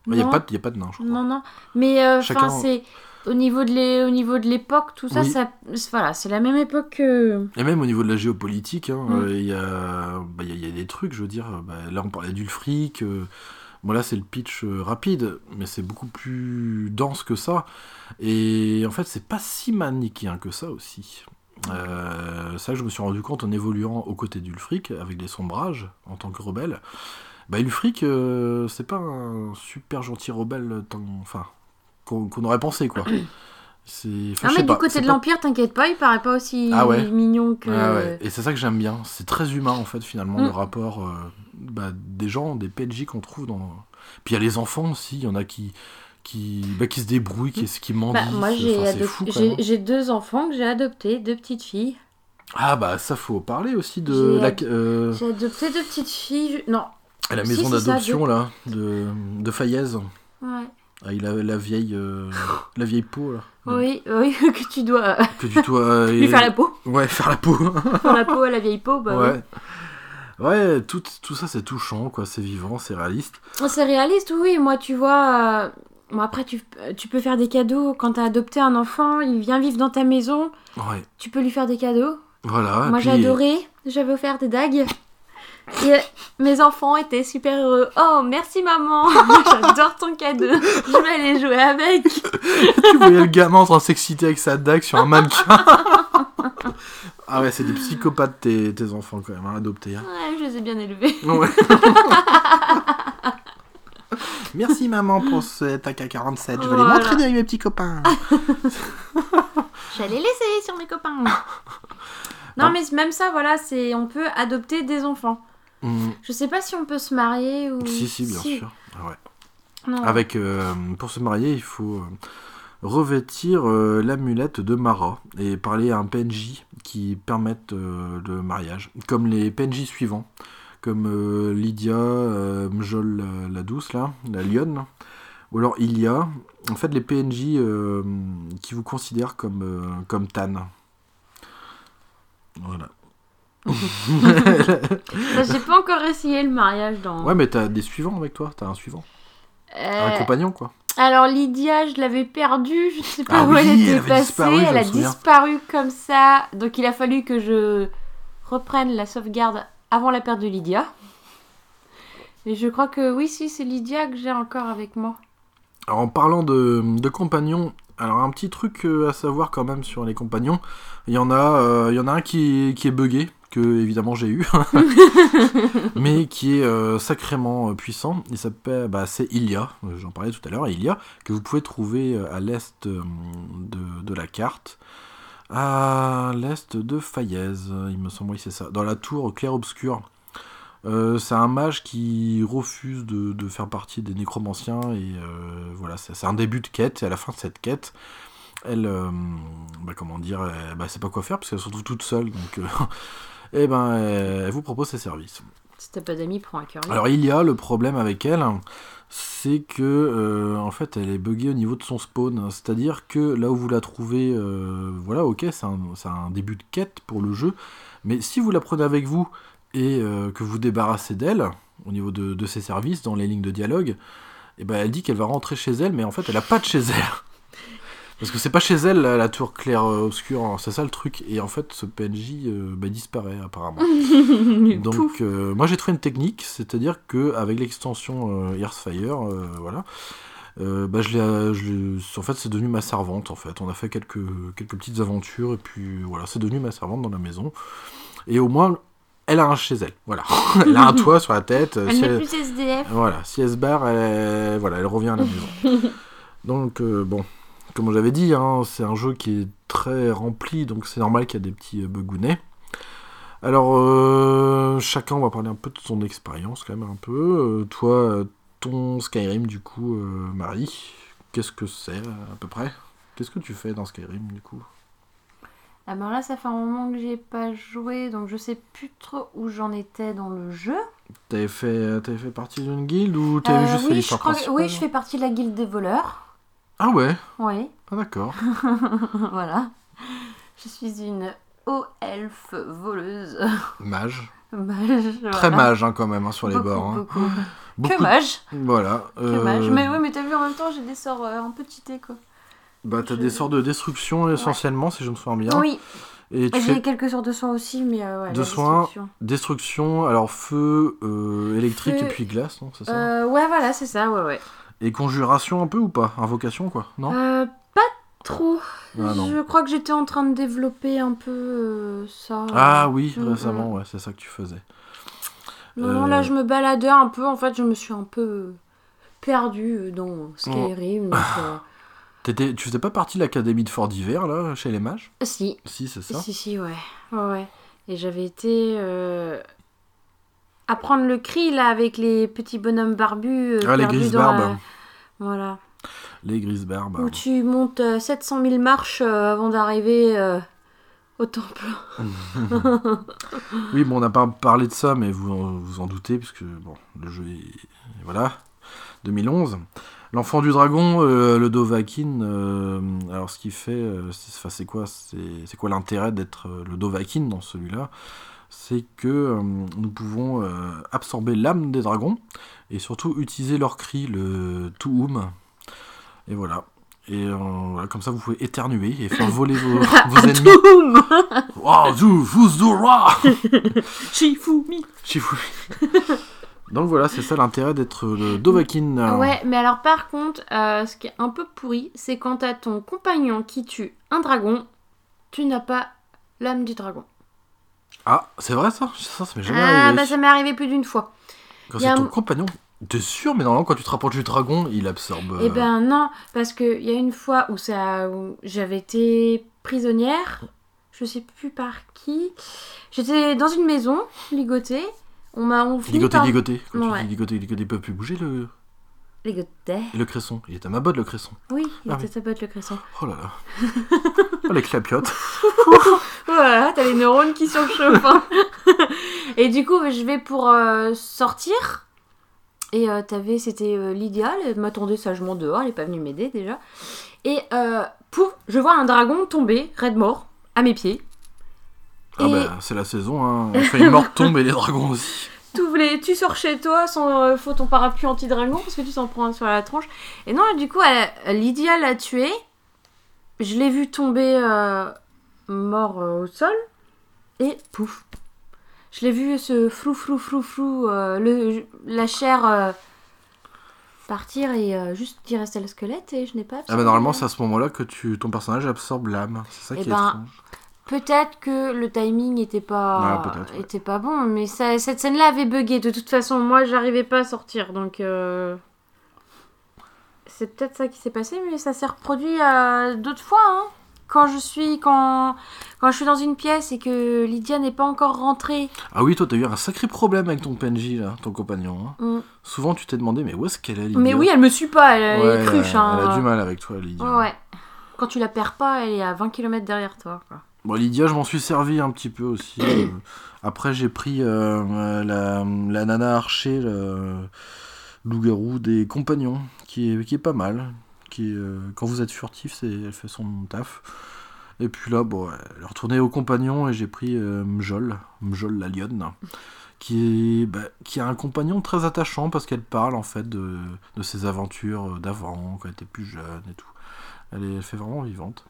Il n'y a, a pas de nain, je crois. non, non. Mais euh, Chacun- c'est au niveau de l'é- au niveau de l'époque, tout ça, Oui. ça, c'est- voilà, c'est la même époque que. Et même au niveau de la géopolitique, hein, Mm. euh, il y, a, bah, il y a- il y a des trucs, je veux dire. bah, là, on parlait d'Ulfric. euh, bon, là, c'est le pitch euh, rapide, mais c'est beaucoup plus dense que ça. Et en fait, c'est pas si manichéen que ça aussi. Ça que je me suis rendu compte en évoluant aux côtés d'Ulfric, avec des sombrages, en tant que rebelle. Bah, Ulfric, euh, c'est pas un super gentil rebelle, tant- enfin, qu'on aurait pensé, quoi. <clears throat> C'est, enfin, Ah, mais du pas, côté de pas- l'Empire, t'inquiète pas, il paraît pas aussi Ah ouais. mignon que. Ouais. Et c'est ça que j'aime bien. C'est très humain, en fait, finalement, le Mm. rapport euh, bah, des gens, des PNJ qu'on trouve dans. Puis il y a les enfants aussi, il y en a qui, qui, bah, qui se débrouillent, qui, qui mendient. Bah, moi, c'est- j'ai deux enfants que j'ai adoptés, deux petites filles. Ah, bah, ça, faut parler aussi de J'ai la, ad- euh, J'ai adopté deux petites filles. Non, à la maison d'adoption, là, de, de Fayez. ouais. Avec la, la vieille, euh, <laughs> la vieille peau, là. Oui, <laughs> oui, que tu dois <laughs> Que tu dois. lui faire la peau. Ouais, faire la peau. Faire la peau à la vieille peau, bah ouais. Ouais, tout, tout ça, c'est touchant, quoi. C'est vivant, c'est réaliste. oui. C'est réaliste, oui. Moi, tu vois. euh, Bon, après, tu, tu peux faire des cadeaux. Quand t'as adopté un enfant, il vient vivre dans ta maison. Ouais. Tu peux lui faire des cadeaux. Voilà. Moi, j'ai adoré. J'avais offert des dagues. Et mes enfants étaient super heureux. Oh, merci maman. <laughs> J'adore ton cadeau. Je vais aller jouer avec. <laughs> tu voyais le gamin en train de s'exciter avec sa dague sur un mannequin. <laughs> ah ouais, c'est des psychopathes tes, tes enfants quand même, hein, adoptés. hein. Ouais, je les ai bien élevés. Ouais. Merci maman pour cet AK-47. Je vais Voilà. les montrer avec mes petits copains. J'allais l'essayer sur mes copains. non, Ah. mais même ça, voilà, c'est on peut adopter des enfants. Mm. Je sais pas si on peut se marier ou. Si, si, bien sûr. Ah ouais. Non. Avec, euh, pour se marier, il faut euh, revêtir euh, l'amulette de Mara et parler à un PNJ qui permette euh, le mariage, comme les PNJ suivants, comme Lydia, Mjol la, la douce, là, la lionne, ou alors Ilia. En fait, les PNJ qui vous considèrent comme, comme Tan. J'ai pas encore essayé le mariage dans. Ouais, mais t'as des suivants avec toi, t'as un suivant, Euh, un compagnon, quoi. Alors Lydia, je l'avais perdue, je sais pas Ah où oui, elle était passée, disparu, elle a disparu comme ça, donc il a fallu que je reprenne la sauvegarde avant la perte de Lydia. Et je crois que oui, si, c'est Lydia que j'ai encore avec moi. Alors en parlant de, de compagnons, alors un petit truc euh, à savoir quand même sur les compagnons, il y en a, euh, il y en a un qui est, qui est buggé, que évidemment j'ai eu, <laughs> mais qui est euh, sacrément euh, puissant. Il s'appelle, bah, c'est Ilia, j'en parlais tout à l'heure, Ilia, que vous pouvez trouver euh, à l'est de, de la carte, à l'est de Fayez, il me semble, oui c'est ça, dans la tour clair-obscur. Euh, c'est un mage qui refuse de, de faire partie des nécromanciens. Et euh, voilà, c'est un début de quête. Et à la fin de cette quête, elle, euh, bah, comment dire, elle, bah, sait pas quoi faire parce qu'elle se retrouve toute seule. Donc, eh ben, elle, elle vous propose ses services. Si t'as pas d'amis, prends un cœur. Alors il y a le problème avec elle, c'est que euh, en fait elle est buggée au niveau de son spawn, c'est-à-dire que là où vous la trouvez, euh, voilà, ok, c'est un, c'est un début de quête pour le jeu, mais si vous la prenez avec vous et euh, que vous débarrassez d'elle au niveau de, de ses services dans les lignes de dialogue, et ben elle dit qu'elle va rentrer chez elle, mais en fait elle a pas de chez elle. Parce que c'est pas chez elle la, la tour claire euh, obscure, hein, c'est ça le truc. Et en fait ce PNJ euh, bah, disparaît apparemment. <laughs> Donc, euh, moi j'ai trouvé une technique, c'est-à-dire que avec l'extension euh, Earthfire, voilà, bah, je l'ai, je en fait, c'est devenu ma servante. En fait, on a fait quelques quelques petites aventures et puis voilà, c'est devenu ma servante dans la maison. Et au moins, elle a un chez elle. Voilà, <laughs> elle a un toit sur la tête. elle si n'est elle- plus SDF. voilà, si elle se barre, elle, voilà, elle revient à la maison. <laughs> donc, euh, bon, comme j'avais dit, hein, c'est un jeu qui est très rempli, donc c'est normal qu'il y a des petits euh, bugounets. Alors, euh, chacun, on va parler un peu de son expérience, quand même, un peu. Euh, toi, ton Skyrim, du coup, euh, Marie, qu'est-ce que c'est, à peu près? Qu'est-ce que tu fais dans Skyrim, du coup? Ah ben là, ça fait un moment que j'ai pas joué, donc je sais plus trop où j'en étais dans le jeu. T'avais fait, t'avais fait partie d'une guilde ou t'avais juste fait oui, je l'histoire crois oui, je fais partie de la guilde des voleurs. Ah ouais Oui, Ah d'accord. <laughs> voilà. Je suis une haut elfe voleuse. Mage. Mage, Très voilà. mage, hein, quand même, hein, sur les bords. hein. beaucoup. <laughs> Beaucoup Que mage. Voilà. Que euh, mage. Mais oui, mais t'as vu en même temps, j'ai des sorts euh, un peu cheatés quoi. Bah, t'as je- des sorts de destruction essentiellement, si je me souviens bien. Oui, Et j'ai fais quelques sorts de soins aussi, mais euh, ouais, De soins. destruction. destruction, alors feu, euh, électrique Feu. et puis glace, non C'est ça Euh, ouais, voilà, c'est ça, ouais, ouais. Et conjuration un peu ou pas? Invocation, quoi Non? Euh, pas trop. Ah. Je crois que j'étais en train de développer un peu euh, ça. Ah oui, Mm, récemment, ouais, c'est ça que tu faisais. Non, non, Euh, là je me baladais un peu. En fait, je me suis un peu perdue dans Skyrim. donc, euh, <sighs> T'étais- tu faisais pas partie de l'académie de Fort d'hiver, là, chez les mages? Si, Si, c'est ça. si, si, ouais. ouais, ouais. Et j'avais été euh, apprendre le cri là avec les petits bonhommes barbus. euh, Ah, les grises barbes. la- Voilà. Les grises barbes. Où tu montes euh, 700 000 marches euh, avant d'arriver euh, au temple. <laughs> Oui, bon, on n'a pas parlé de ça, mais vous en- vous en doutez, puisque bon, le jeu est. Voilà, 2011. L'enfant du dragon, euh, le Dovahkiin, euh, alors ce qu'il fait, euh, c'est quoi, c'est quoi l'intérêt d'être euh, le Dovahkiin dans celui-là? C'est que euh, nous pouvons euh, absorber l'âme des dragons et surtout utiliser leur cri, le Tuum. Et voilà. Et euh, voilà, comme ça, vous pouvez éternuer et faire voler vos, <laughs> vos ennemis. Boum Wow, roi Shifumi Chifoui. Donc voilà, c'est ça l'intérêt d'être le Dovahkiin. euh, Ouais, mais alors par contre, euh, ce qui est un peu pourri, c'est quand t'as ton compagnon qui tue un dragon, tu n'as pas l'âme du dragon. Ah, c'est vrai ça? Ça, ça m'est jamais Ah, arrivé. bah ça m'est arrivé plus d'une fois. Quand c'est ton compagnon T'es sûr, mais normalement, quand tu te rapproches du dragon, il absorbe. Eh euh, ben non, parce qu'il y a une fois où, ça, où j'avais été prisonnière, je sais plus par qui. J'étais dans une maison, ligotée. On m'a on finit Ligoté, par... ligoté. Quand tu dis ligoté, ligoté, il peut plus bouger le, Ligotée. le cresson. Il est à ma botte, le cresson. Oui, il Ah était oui. sa botte le cresson. Oh là là. oh, les clapiotes. <laughs> Voilà, t'as les neurones qui surchauffent. hein. <laughs> et du coup, je vais pour euh, sortir. Et euh, t'avais, c'était euh, Lydia, elle m'attendait sagement dehors, elle est pas venue m'aider déjà. Et euh, pouf, je vois un dragon tomber, raide mort, à mes pieds. Ah Et- bah, c'est la saison, hein. On fait une morte tombe et les dragons aussi. <laughs> Tu, voulais, tu sors chez toi sans euh, faut ton parapluie anti-dragon parce que tu t'en prends un sur la tronche. Et non, du coup, Lydia l'a tué. Je l'ai vu tomber euh, mort euh, au sol. Et pouf. Je l'ai vu se flou flou flou flou, euh, le, la chair euh, partir et euh, juste il restait le squelette et je n'ai pas. Ah bah normalement c'est à ce moment-là que tu, ton personnage absorbe l'âme. C'est ça Eh qui ben, est étrange. Peut-être que le timing était pas, ouais. était pas bon, mais ça, cette scène-là avait bugué. De toute façon, moi, j'arrivais pas à sortir, donc euh, c'est peut-être ça qui s'est passé, mais ça s'est reproduit euh, d'autres fois. hein. Quand je suis quand quand je suis dans une pièce et que Lydia n'est pas encore rentrée, Ah oui, toi t'as eu un sacré problème avec ton PNJ là, ton compagnon. hein. Mm. Souvent tu t'es demandé mais où est-ce qu'elle est Lydia? Mais oui, elle me suit pas, elle, est cruche. a, hein. elle a du mal avec toi Lydia. Ouais. Quand tu la perds pas, elle est à 20 km derrière toi. quoi. Bon, Lydia, je m'en suis servi un petit peu aussi. <coughs> euh. Après, j'ai pris euh, la, la nana archer, le loup-garou des compagnons, qui est, qui est pas mal. Qui euh, quand vous êtes furtif, c'est, elle fait son taf. Et puis là, bon, elle est retournée aux compagnons et j'ai pris euh, Mjol, Mjol la lionne, qui, est, bah, qui a un compagnon très attachant parce qu'elle parle en fait de, de ses aventures d'avant, quand elle était plus jeune et tout. Elle, est, elle fait vraiment vivante.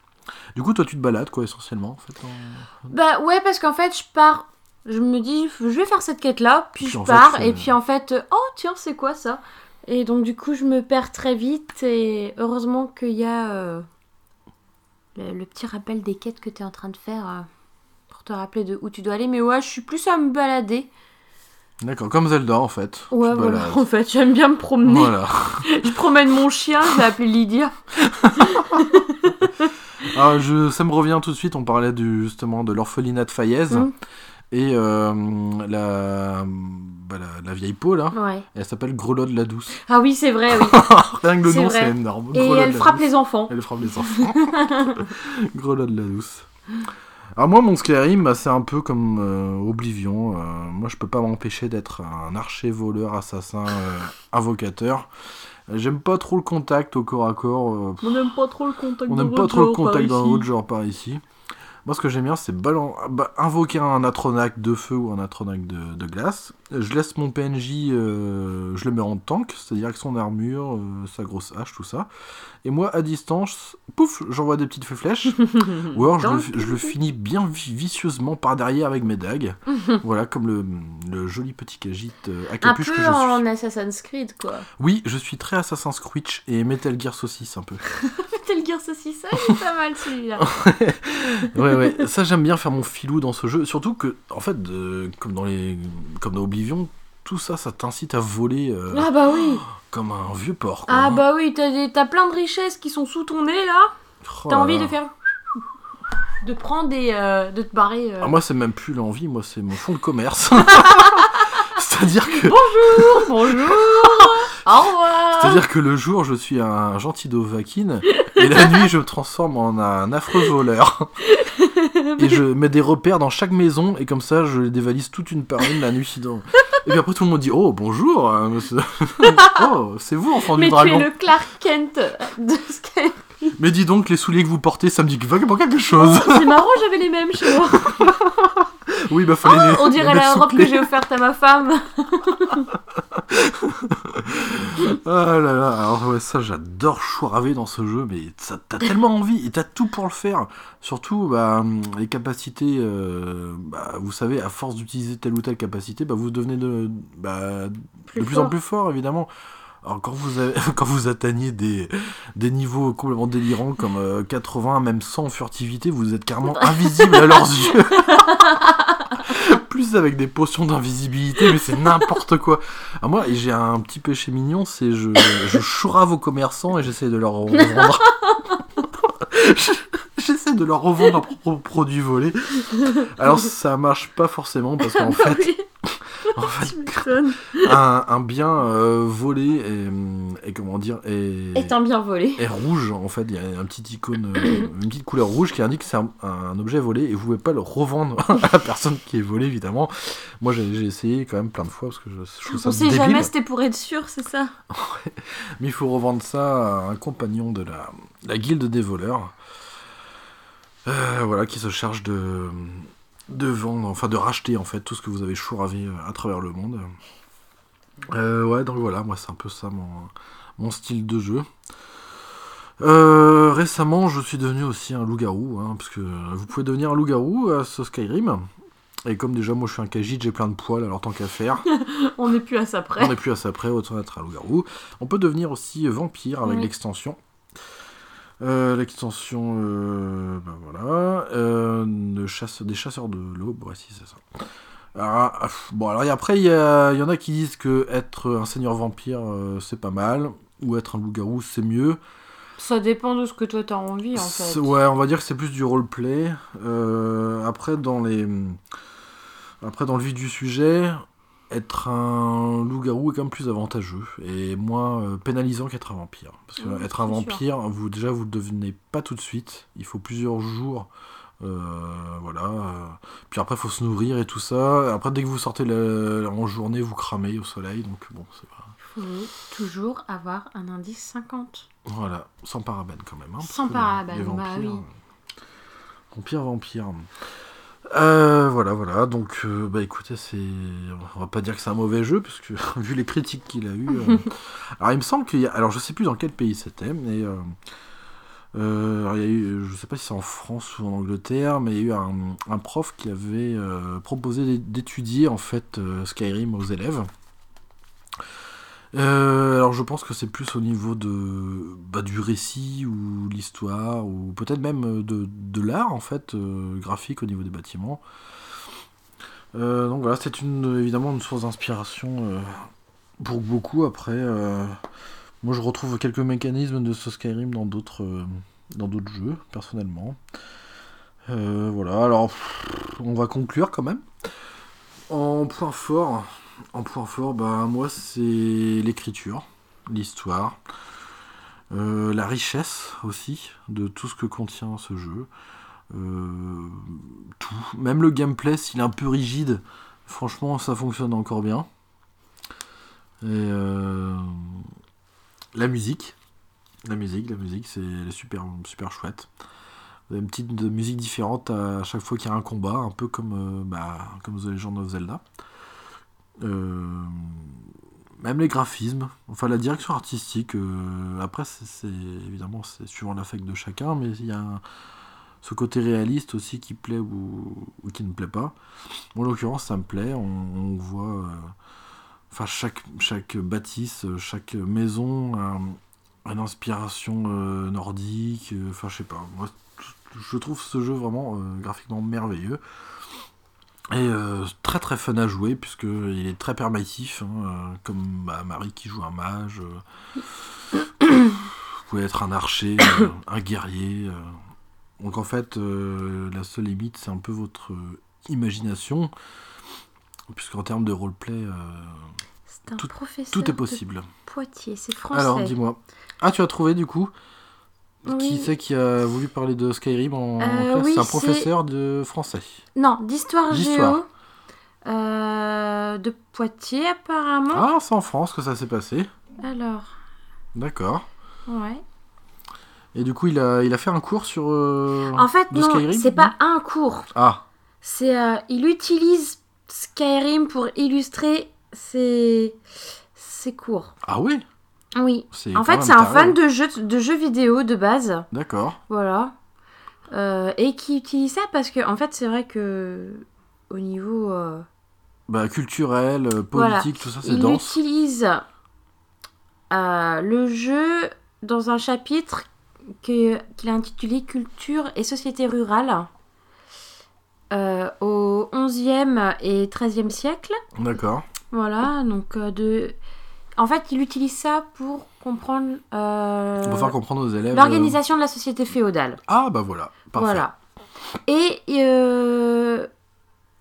Du coup, toi, tu te balades, quoi, essentiellement, en fait. en- Bah ouais, parce qu'en fait, je pars. Je me dis, je vais faire cette quête-là, puis, Puis je fait, pars, et puis en fait, oh tiens, c'est quoi ça? Et donc, du coup, je me perds très vite, et heureusement qu'il y a euh, le, le petit rappel des quêtes que tu es en train de faire euh, pour te rappeler de où tu dois aller. Mais ouais, je suis plus à me balader. D'accord, comme Zelda, en fait. Ouais, voilà, balades. en fait, j'aime bien me promener. Voilà. <laughs> Je promène mon chien, je l'ai appelé Lydia. <laughs> Ah, je, ça me revient tout de suite, on parlait du, justement de l'orphelinat de Fayez. Mm. Et euh, la, bah, la, la vieille peau, là, Ouais. elle s'appelle Grelotte la douce. <laughs> Ah oui, c'est vrai, oui. <laughs> Rien que le C'est nom, c'est énorme. Et elle frappe douce. les enfants. Elle frappe les <laughs> enfants. Grelotte la douce. Alors moi, mon Skyrim, bah, c'est un peu comme euh, Oblivion. Euh, moi, je peux pas m'empêcher d'être un archer, voleur, assassin, euh, invocateur. J'aime pas trop le contact au corps à corps. euh, On n'aime pas trop le contact On n'aime pas trop le contact dans autre genre par ici. Moi, ce que j'aime bien, c'est balan- bah, invoquer un Atronac de feu ou un Atronac de, de glace. Je laisse mon PNJ, euh, je le mets en tank, c'est-à-dire avec son armure, euh, sa grosse hache, tout ça. Et moi, à distance, pouf, j'envoie des petites flèches. <laughs> ou alors, je le, je le finis bien vi- vicieusement par derrière avec mes dagues. <laughs> voilà, comme le, le joli petit Khajiit euh, à Un capuche peu que je suis. en Assassin's Creed, quoi. Oui, je suis très Assassin's Creed et Metal Gear Saucisse un peu. <laughs> Metal Gear Saucisse, ça, il est pas mal celui-là. ouais, ouais, ça j'aime bien faire mon filou dans ce jeu. Surtout que, en fait, comme, dans les, comme dans Oblivion, tout ça, ça t'incite à voler euh, Ah bah oui. comme un vieux porc. quoi, Ah bah oui, t'as des- t'as plein de richesses qui sont sous ton nez là. Oh T'as là envie là. de faire. De prendre des. euh, de te barrer. euh. Ah, moi, c'est même plus l'envie, moi, c'est mon fond de commerce. <laughs> C'est-à-dire que, Bonjour, bonjour. <laughs> Au revoir. c'est-à-dire que le jour, je suis un gentil Dovahkiin, et la <laughs> nuit, je me transforme en un affreux voleur. <laughs> Et je mets des repères dans chaque maison, et comme ça, je les dévalise toute une par une la nuit. dans- Et puis après, tout le monde dit Oh, bonjour, euh, monsieur. <laughs> oh, c'est vous, enfant Mais du tu dragon. es le Clark Kent de Sky. Mais dis donc, les souliers que vous portez, ça me dit vaguement quelque chose. C'est marrant, j'avais les mêmes chez moi. <laughs> oui, bah fallait les. On dirait les la robe que j'ai offerte à ma femme. <laughs> Ah là là, alors ouais, ça j'adore chouraver dans ce jeu, mais ça- t'as tellement envie et t'as tout pour le faire. Surtout, bah, les capacités, euh, bah, vous savez, à force d'utiliser telle ou telle capacité, bah, vous devenez de, bah, Plus de plus en plus fort, évidemment. Alors quand vous, avez- <laughs> quand vous atteignez des, des niveaux complètement délirants comme euh, 80, même 100 en furtivité, vous êtes carrément <laughs> invisible à leurs yeux. <laughs> plus avec des potions d'invisibilité, mais c'est n'importe quoi. Ah, moi, j'ai un petit péché mignon, c'est je, je chourave aux commerçants et j'essaie de leur revendre. J'essaie de leur revendre leurs produits volés. Alors ça marche pas forcément parce qu'en fait, <laughs> en fait, m'étonnes. un, un bien euh, volé est, est, comment dire est, Est un bien volé. est rouge en fait. Il y a un petit icône, euh, <coughs> une petite couleur rouge qui indique que c'est un, un objet volé et vous pouvez pas le revendre <laughs> à la personne qui est volé évidemment. Moi j'ai j'ai essayé quand même plein de fois parce que je, je trouve ça On sait débile. jamais, c'était pour être sûr, c'est ça? Mais il faut revendre ça à un compagnon de la, la guilde des voleurs. Euh, voilà, qui se charge de, de vendre, enfin de racheter en fait tout ce que vous avez chouravé euh, à travers le monde. Euh, ouais, donc voilà, moi c'est un peu ça mon, mon style de jeu. Euh, récemment, je suis devenu aussi un loup-garou, hein, parce que vous pouvez devenir un loup-garou à ce Skyrim. Et comme déjà moi je suis un Khajiit, j'ai plein de poils, alors tant qu'à faire. <laughs> On n'est plus à ça près. On n'est plus à ça près, autant être un loup-garou. On peut devenir aussi vampire avec Oui. l'extension. Euh, l'extension, euh, ben voilà, euh, de chasse, des chasseurs de l'aube, ouais, si c'est ça. Alors, ah, bon, alors et après, il y, en a qui disent que être un seigneur vampire, c'est pas mal, ou être un loup-garou, c'est mieux. Ça dépend de ce que toi t'as envie en fait. Ouais, on va dire que c'est plus du roleplay. Après, dans les, après, dans le vif du sujet, être un loup-garou est quand même plus avantageux et moins euh, pénalisant qu'être un vampire. Parce que Oui, être un sûr. vampire, vous déjà vous le devenez pas tout de suite. Il faut plusieurs jours. euh, voilà. Puis après, il faut se nourrir et tout ça. Après, dès que vous sortez la- en journée, vous cramez au soleil. Donc bon, c'est pas. Il faut toujours avoir un indice 50. Voilà, sans parabènes quand même. hein, Sans les bah oui. Vampire, vampire. Euh, voilà, voilà. Donc, euh, bah écoutez, c'est. On va pas dire que c'est un mauvais jeu, parce que <laughs> vu les critiques qu'il a eu. euh, <laughs> Alors, il me semble qu'il y a. Alors, je sais plus dans quel pays c'était, mais. euh, alors, il y a eu, je sais pas si c'est en France ou en Angleterre, mais il y a eu un, un prof qui avait proposé d'é- d'étudier en fait Skyrim aux élèves. Euh, alors je pense que c'est plus au niveau de bah, du récit ou l'histoire ou peut-être même euh, de, de l'art en fait euh, graphique au niveau des bâtiments. Donc voilà, c'est une évidemment une source d'inspiration pour beaucoup. Après, moi je retrouve quelques mécanismes de ce Skyrim dans d'autres dans d'autres jeux personnellement. Voilà, alors on va conclure quand même. En point fort, en point fort, bah moi c'est l'écriture, l'histoire, euh, la richesse aussi de tout ce que contient ce jeu. Euh, tout, même le gameplay, s'il est un peu rigide, franchement ça fonctionne encore bien. Euh, la musique, la musique, la musique, c'est super, super chouette. Vous avez une petite musique différente à chaque fois qu'il y a un combat, un peu comme, bah, comme The Legend of Zelda. Euh, même les graphismes, enfin la direction artistique, euh, après c'est évidemment c'est suivant l'affect de chacun, mais il y a ce côté réaliste aussi qui plaît ou, qui ne plaît pas. En l'occurrence ça me plaît, on, voit euh, enfin chaque, chaque bâtisse, chaque maison une inspiration nordique, enfin je sais pas, moi je trouve ce jeu vraiment graphiquement merveilleux. Et euh, très très fun à jouer puisque il est très permissif, hein, euh, comme bah, Marie qui joue un mage. euh. vous pouvez être un archer, <coughs> un guerrier. Donc en fait, la seule limite c'est un peu votre imagination, puisqu'en termes de roleplay, Tout- est possible. Poitiers, c'est français. Alors dis-moi. Ah tu as trouvé du coup? Qui c'est qui a voulu parler de Skyrim en Euh, classe oui, C'est un professeur de français. Non, d'histoire géo. euh, de Poitiers apparemment. Ah, c'est en France que ça s'est passé. Alors, D'accord. ouais. Et du coup, il a, il a fait un cours sur. euh, En fait, de non, c'est pas un cours. Ah, C'est, euh, il utilise Skyrim pour illustrer ses, ses cours. ah oui? Oui. En fait, c'est un fan de jeux, de jeux vidéo de base. D'accord. Voilà. Euh, et qui utilise ça parce que, en fait, c'est vrai que au niveau. euh, Bah, culturel, euh, Voilà. politique, tout ça, c'est il dense. utilise euh, le jeu dans un chapitre qu'il a intitulé Culture et société rurale. au 11e et 13e siècle. D'accord. Voilà, donc de... En fait, il utilise ça pour comprendre euh, Pour faire comprendre aux élèves. euh, l'organisation de la société féodale. Ah bah voilà. Parfait. Voilà. Et euh,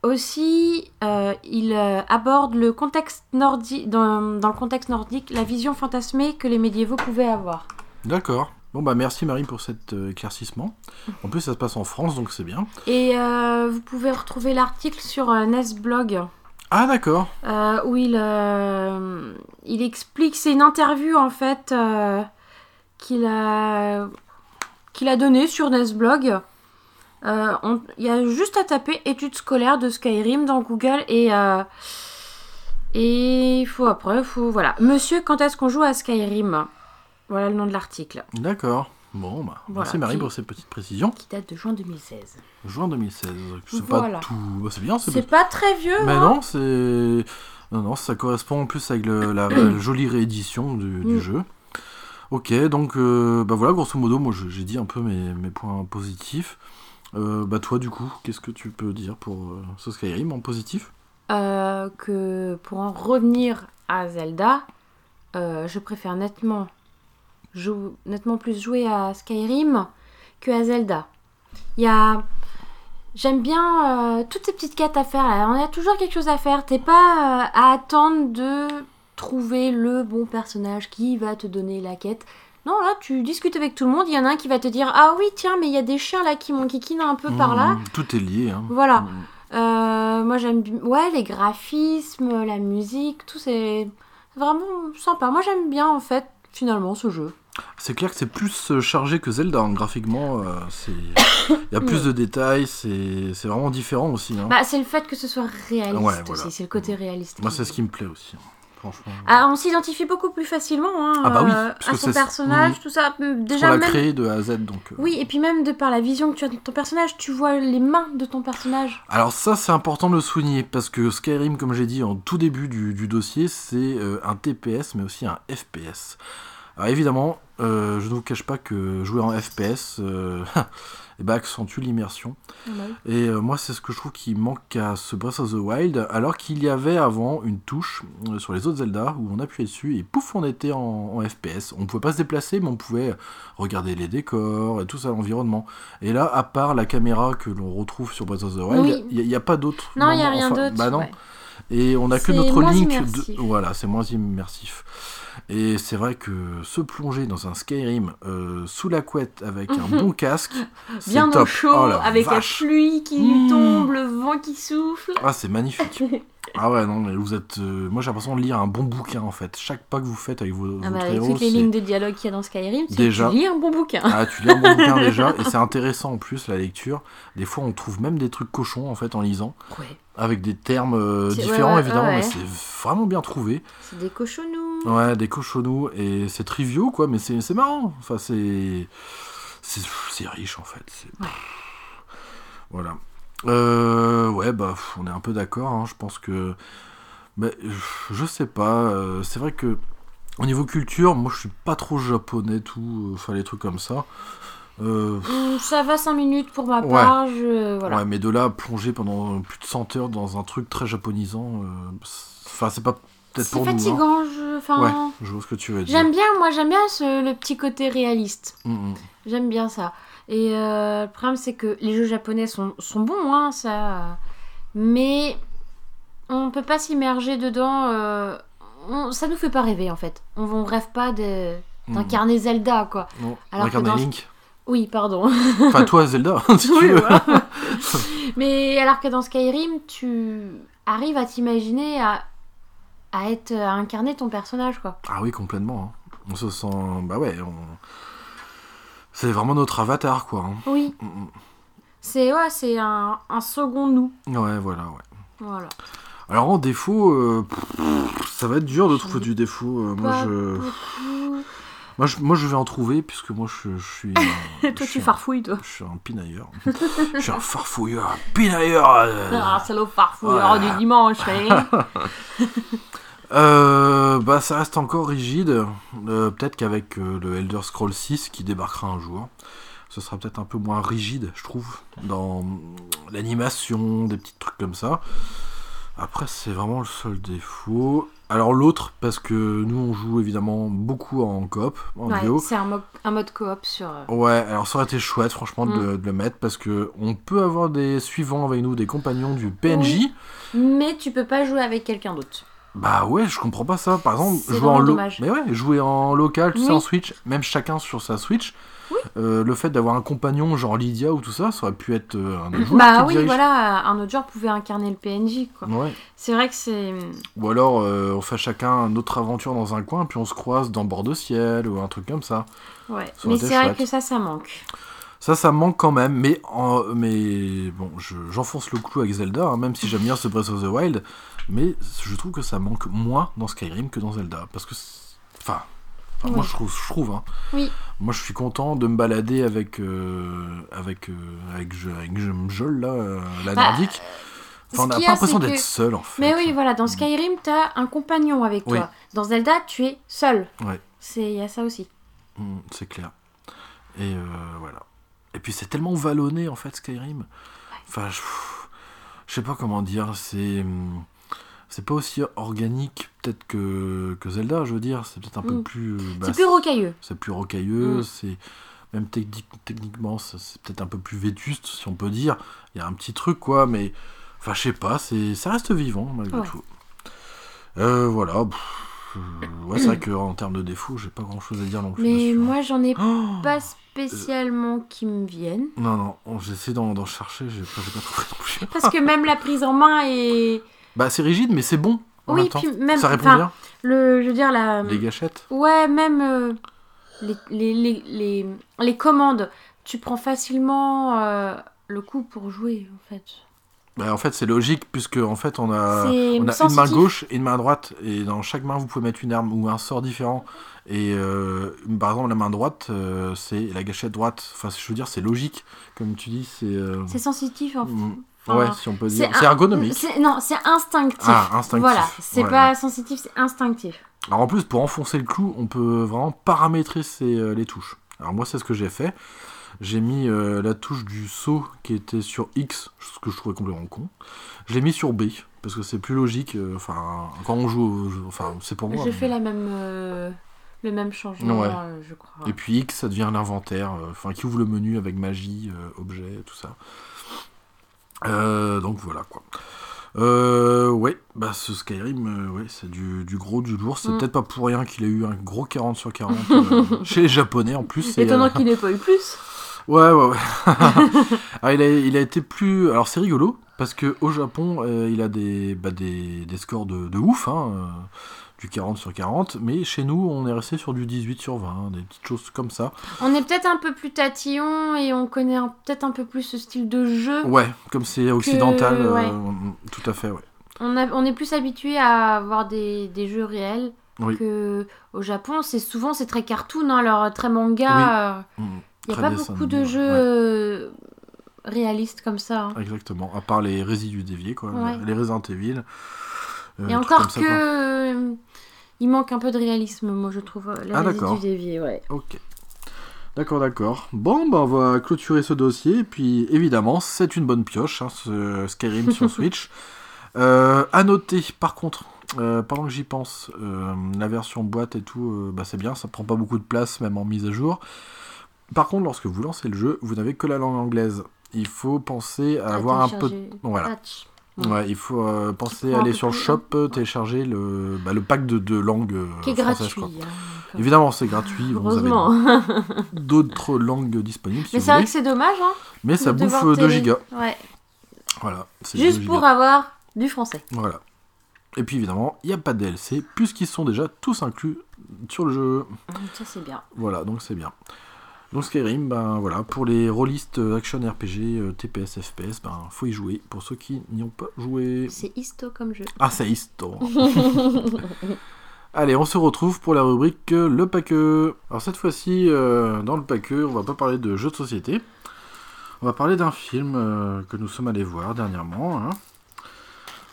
aussi, euh, il aborde le contexte nordique, dans, dans le contexte nordique, la vision fantasmée que les médiévaux pouvaient avoir. D'accord. Bon bah merci Marie pour cet éclaircissement. En plus ça se passe en France donc c'est bien. Et vous pouvez retrouver l'article sur Nesblog. Ah d'accord. Euh, où il, euh, il explique, c'est une interview en fait euh, qu'il a, qu'il a donnée sur Nesblog. Il y a juste à taper études scolaires de Skyrim dans Google et et il faut après, faut voilà. Monsieur, quand est-ce qu'on joue à Skyrim? Voilà le nom de l'article D'accord. Bon bah Voilà, merci Marie qui- pour ces petites précisions. qui date de juin 2016. Juin 2016. C'est Voilà. pas tout. bah, c'est bien. C'est pas très vieux. Mais hein non, c'est. Non, non, ça correspond en plus avec le- la, <clears throat> la jolie réédition du, du Mm. jeu. Ok, donc euh, bah voilà, grosso modo, moi j'ai dit un peu mes, mes points positifs. Euh, bah toi, du coup, qu'est-ce que tu peux dire pour euh, ce Skyrim en positif? Euh, que pour en revenir à Zelda, euh, je préfère nettement, jou- nettement plus jouer à Skyrim que à Zelda. Il y a... J'aime bien euh, toutes ces petites quêtes à faire. là. On a toujours quelque chose à faire. T'es pas euh, à attendre de trouver le bon personnage qui va te donner la quête. Non, là, tu discutes avec tout le monde. Il y en a un qui va te dire Ah oui, tiens, mais il y a des chiens là qui m'enquiquinent un peu par là. Mm, Tout est lié. Hein. Voilà. Mm. Euh, moi j'aime bi- ouais les graphismes, la musique, tout c'est vraiment sympa. Moi j'aime bien en fait finalement ce jeu. C'est clair que c'est plus euh, chargé que Zelda, hein, graphiquement. euh, Il <coughs> y a plus de détails, c'est vraiment différent aussi. hein. Bah c'est le fait que ce soit réaliste Ouais, voilà. c'est le côté réaliste. Moi, c'est ce qui me plaît aussi. hein, Franchement. Ah, on s'identifie beaucoup plus facilement hein, Ah bah oui, euh, à son personnage, tout ça. Déjà la même créer de A à Z, donc. euh, oui et puis même de par la vision que tu as de ton personnage, tu vois les mains de ton personnage. Alors ça c'est important de le souligner parce que Skyrim comme j'ai dit en tout début du, du dossier c'est euh, un TPS mais aussi un FPS. Alors évidemment euh, je ne vous cache pas que jouer en FPS euh, <laughs> eh ben, accentue l'immersion et euh, moi c'est ce que je trouve qui manque à ce Breath of the Wild alors qu'il y avait avant une touche euh, sur les autres Zelda où on appuyait dessus et pouf on était en, en FPS. On pouvait pas se déplacer mais on pouvait regarder les décors et tout ça l'environnement. Et là à part la caméra que l'on retrouve sur Breath of the Wild Oui. il n'y a, pas d'autre. Non, il y a rien enfin, d'autre. Bah non. ouais. Et on a que notre link. De... Voilà, c'est moins immersif. Et c'est vrai que se plonger dans un Skyrim euh, sous la couette avec un bon casque, <laughs> Bien top. au chaud, Oh la avec vache. la pluie qui Mmh. tombe, le vent qui souffle. Ah, c'est magnifique. <laughs> ah ouais, non, mais vous êtes. euh, Moi, j'ai l'impression de lire un bon bouquin en fait. Chaque pas que vous faites avec vos, Ah bah, avec héros, toutes les lignes de dialogue qu'il y a dans Skyrim, tu, Déjà. tu lis un bon bouquin. Ah, tu lis un bon <laughs> bouquin déjà, et c'est intéressant en plus la lecture. Des fois, on trouve même des trucs cochons en fait en lisant, Ouais. avec des termes euh, ouais, différents ouais, évidemment, ouais. mais c'est vraiment bien trouvé. C'est des cochonous. Ouais, des cochonous, et c'est triviaux, quoi, mais c'est marrant. Enfin, c'est. C'est riche, en fait. Ouais. Voilà. Euh, ouais, bah, on est un peu d'accord, hein, je pense que. Mais je- sais pas, euh, c'est vrai que. Au niveau culture, moi je suis pas trop japonais, tout, enfin les trucs comme ça. Euh, Ça va 5 minutes pour ma Ouais. part. Je... Voilà. Ouais, mais de là à plonger pendant plus de 100 heures dans un truc très japonisant, euh, enfin c'est pas peut-être C'est pour nous. hein. fatigant. Je... Enfin, Ouais, je vois ce que tu veux dire. J'aime bien, moi j'aime bien ce, le petit côté réaliste. Mm, mm. J'aime bien ça. Et euh, le problème c'est que les jeux japonais sont, sont bons, hein, ça. Mais on peut pas s'immerger dedans. euh, on- ça nous fait pas rêver en fait. On, on rêve pas Mm. d'incarner Zelda quoi. Non, Alors que dans- Link. Oui, pardon. <laughs> Enfin, toi, Zelda, <laughs> si tu Oui, voilà. <laughs> Mais alors que dans Skyrim, tu arrives à t'imaginer à, à être à incarner ton personnage quoi. Ah oui, complètement. hein. On se sent. Bah ouais, on... c'est vraiment notre avatar, quoi. hein. Oui, Mm, mm. c'est ouais, c'est un, un second nous. Ouais, voilà, ouais. Voilà. Alors en défaut, euh, pff, ça va être dur de trouver du défaut. euh, moi, je... beaucoup. Moi, je, moi, je vais en trouver, puisque moi, je, je suis. <laughs> je Toi, suis tu farfouilles, toi. Je suis un pinailleur. je suis un farfouilleur, un pinailleur. euh. <laughs> Ah, salaud farfouilleur du dimanche, hein. <laughs> Euh, bah, ça reste encore rigide. Euh, Peut-être qu'avec euh, le Elder Scroll 6 qui débarquera un jour, ce sera peut-être un peu moins rigide, je trouve, dans l'animation, des petits trucs comme ça. Après, c'est vraiment le seul défaut. Alors l'autre, parce que nous on joue évidemment beaucoup en coop, en Ouais, duo. c'est un, mo- un mode coop sur. euh, Ouais, alors ça aurait été chouette franchement de, Mm. le- de le mettre parce que on peut avoir des suivants avec nous, des compagnons du PNJ. Mais tu peux pas jouer avec quelqu'un d'autre. Bah ouais, je comprends pas ça. Par exemple, jouer en lo-. Mais ouais, jouer en local, ça Oui. en Switch, même chacun sur sa Switch. Oui. euh, le fait d'avoir un compagnon genre Lydia ou tout ça, ça aurait pu être euh, un autre joueur Bah qui oui, dirige. voilà, un autre joueur pouvait incarner le PNJ, quoi. Ouais. C'est vrai que c'est. Ou alors euh, on fait chacun notre aventure dans un coin, puis on se croise dans Bord de Ciel ou un truc comme ça. Ouais. Ça Mais c'est vrai que ça, ça manque. Ça, ça manque quand même, mais, en- mais bon, je- j'enfonce le clou avec Zelda, hein, même si j'aime bien ce Breath of the Wild, mais je trouve que ça manque moins dans Skyrim que dans Zelda, parce que, c'est- enfin, moi je trouve, je trouve, hein. Oui. Moi je suis content de me balader avec, euh, avec, euh, avec, Je- avec Mjol, là, euh, la Bah, nordique. Enfin, on n'a pas l'impression d'être que- seul en fait. Mais oui, voilà, dans Skyrim, t'as un compagnon avec toi. Dans Zelda, tu es seul. Ouais. C'est il y a ça aussi. Mm, c'est clair. Et euh, voilà. Et puis c'est tellement vallonné en fait Skyrim. Enfin, je, je sais pas comment dire. C'est hum, c'est pas aussi organique peut-être que, que Zelda. Je veux dire, c'est peut-être un peu Mm. plus. euh, bah, c'est plus rocailleux. c'est plus rocailleux. Mm. C'est même technique, techniquement, c'est peut-être un peu plus vétuste si on peut dire. Il y a un petit truc quoi, mais enfin je sais pas. C'est ça reste vivant malgré Ouais. tout. Euh, voilà. pff, euh, ouais, c'est vrai qu'en termes de défauts, j'ai pas grand chose à dire non plus. Mais dessus, hein. moi, j'en ai Oh pas spécialement qui me viennent. Non, non, on- j'essaie d'en chercher, j'ai pas, pas trouvé non plus. Parce que même la prise en main est. Bah, c'est rigide, mais c'est bon. En Oui, même temps. puis même- Ça répond bien. Le, je veux dire, la. Les gâchettes. Ouais, même euh, les, les, les, les, commandes. Tu prends facilement euh, le coup pour jouer, en fait. Bah, en fait, c'est logique, puisque en fait, on a, C'est on a une main gauche et une main droite, et dans chaque main, vous pouvez mettre une arme ou un sort différent. Et euh, par exemple, la main droite, euh, c'est la gâchette droite. Enfin, je veux dire, c'est logique, comme tu dis, c'est. euh, C'est sensitif, en fait. Enfin, ouais, si on peut dire. C'est ergonomique. Non, c'est instinctif. Ah, instinctif. Voilà, c'est Ouais, pas sensitif, c'est instinctif. Alors en plus, pour enfoncer le clou, on peut vraiment paramétrer ses, euh, les touches. Alors moi, c'est ce que j'ai fait. J'ai mis euh, la touche du saut qui était sur X, ce que je trouvais complètement con. Je l'ai mis sur B, parce que c'est plus logique. euh, Enfin, quand on joue, enfin, c'est pour moi. J'ai fait la même, euh, le même changement, Ouais. je crois. Et puis X, ça devient l'inventaire, enfin, qui ouvre le menu avec magie, objet, tout ça. Euh, donc voilà quoi. Euh, ouais, bah ce Skyrim, euh, ouais, c'est du, du gros, du lourd. C'est Mm. peut-être pas pour rien qu'il a eu un gros 40 sur 40 <laughs> euh, chez les Japonais en plus. Étonnant qu'il n'ait pas eu plus. Ouais, ouais, ouais. Alors, <laughs> <laughs> il, a, il a été plus. Alors, c'est rigolo, parce que au Japon, il a des, bah, des, des scores de, de ouf, hein, du 40 sur 40, mais chez nous, on est resté sur du 18 sur 20, hein, des petites choses comme ça. On est peut-être un peu plus tatillon et on connaît peut-être un peu plus ce style de jeu. Ouais, comme c'est occidental, euh, ouais. mm, tout à fait, ouais. On, a- on est plus habitué à avoir des, des jeux réels Oui. que au Japon. C'est souvent c'est très cartoon, hein, alors très manga. Mm, Il n'y a très pas dessin beaucoup de jeux ouais. euh, réalistes comme ça. hein. Exactement, à part les résidus déviés, quoi, Ouais. les Resident Evil. euh, Et encore ça, que euh, il manque un peu de réalisme, moi je trouve. euh, Les Ah, d'accord. ouais. Ok. D'accord, d'accord. Bon, bah, on va clôturer ce dossier. Et puis, évidemment, c'est une bonne pioche, hein, ce Skyrim sur <laughs> Switch. Euh, à noter, par contre, euh, pendant que j'y pense, euh, la version boîte et tout, bah, c'est bien, ça prend pas beaucoup de place, même en mise à jour. Par contre, lorsque vous lancez le jeu, vous n'avez que la langue anglaise. Il faut penser à avoir un peu de voilà. Patch. Ouais, il faut euh, penser à aller sur le shop, euh, télécharger le, bah, le pack de, de langues euh, Qui est françaises. gratuit. quoi. hein, Évidemment, c'est gratuit. Vous avez Heureusement. <laughs> d'autres langues disponibles si Mais vous c'est vrai voulez. que c'est dommage, hein. Mais ça de bouffe devoir euh, 2 télé- gigas. Ouais. Voilà. c'est Juste 2 pour gigas. avoir du français. Voilà. Et puis évidemment, il n'y a pas de DLC, puisqu'ils sont déjà tous inclus sur le jeu. Ça c'est bien. Voilà, donc c'est bien. Donc Skyrim, ben voilà, pour les rôlistes euh, action RPG, euh, TPS, FPS, ben faut y jouer. Pour ceux qui n'y ont pas joué. C'est histo comme jeu. Ah, c'est histoire. <laughs> Allez, on se retrouve pour la rubrique euh, Le Paqueux. Alors cette fois-ci, euh, dans le Paqueux, on va pas parler de jeux de société. On va parler d'un film euh, que nous sommes allés voir dernièrement. hein.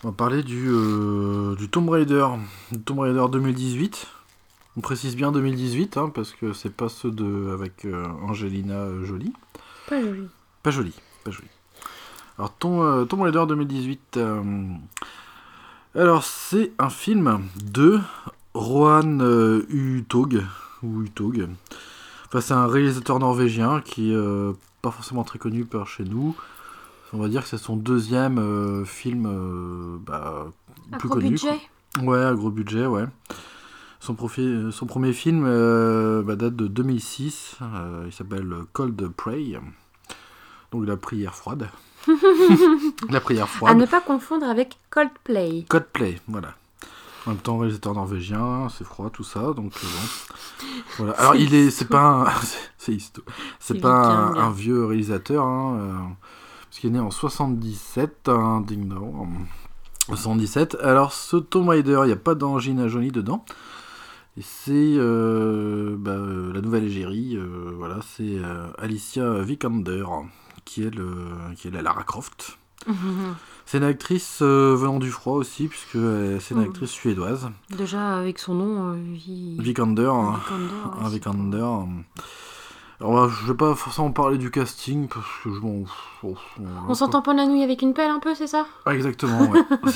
On va parler du, euh, du Tomb Raider, du Tomb Raider 2018. On précise bien 2018, hein, parce que c'est pas ceux de avec euh, Angelina euh, Jolie. Pas joli. Pas joli, pas joli. Alors, ton, euh, Tomb Raider 2018. euh, Alors, c'est un film de Rohan euh, Uthaug. Ou Uthaug. Enfin, c'est un réalisateur norvégien qui est pas forcément très connu par chez nous. On va dire que c'est son deuxième film bah, Un plus gros connu. budget. quoi. Ouais, à gros budget, ouais. Son, profi- son premier film euh, bah, date de 2006. euh, il s'appelle Cold Prey. Donc la prière froide. <laughs> la prière À froide. ne pas confondre avec Coldplay. Coldplay, voilà. En même temps, réalisateur norvégien, c'est froid, tout ça, donc euh, bon. Voilà. Alors, il est, c'est pas un, <laughs> c'est histo- c'est pas un, vieux réalisateur, hein, euh, parce qu'il est né en 77, hein, ding dong, en 77. Alors, ce Tomb Raider, il n'y a pas d'Angelina Jolie dedans. Et c'est euh, bah, euh, la nouvelle égérie, euh, voilà, c'est Alicia Vikander, qui est, le, qui est la Lara Croft. <laughs> C'est une actrice venant du froid aussi, puisque c'est une Mhm. actrice suédoise. Déjà, avec son nom, Vi- Vikander. hein. Vikander, ouais, Vikander. Alors, bah, je vais pas forcément parler du casting, parce que je m'en. On s'entend pas la nuit avec une pelle un peu, c'est ça? Ah, exactement, ouais. <laughs>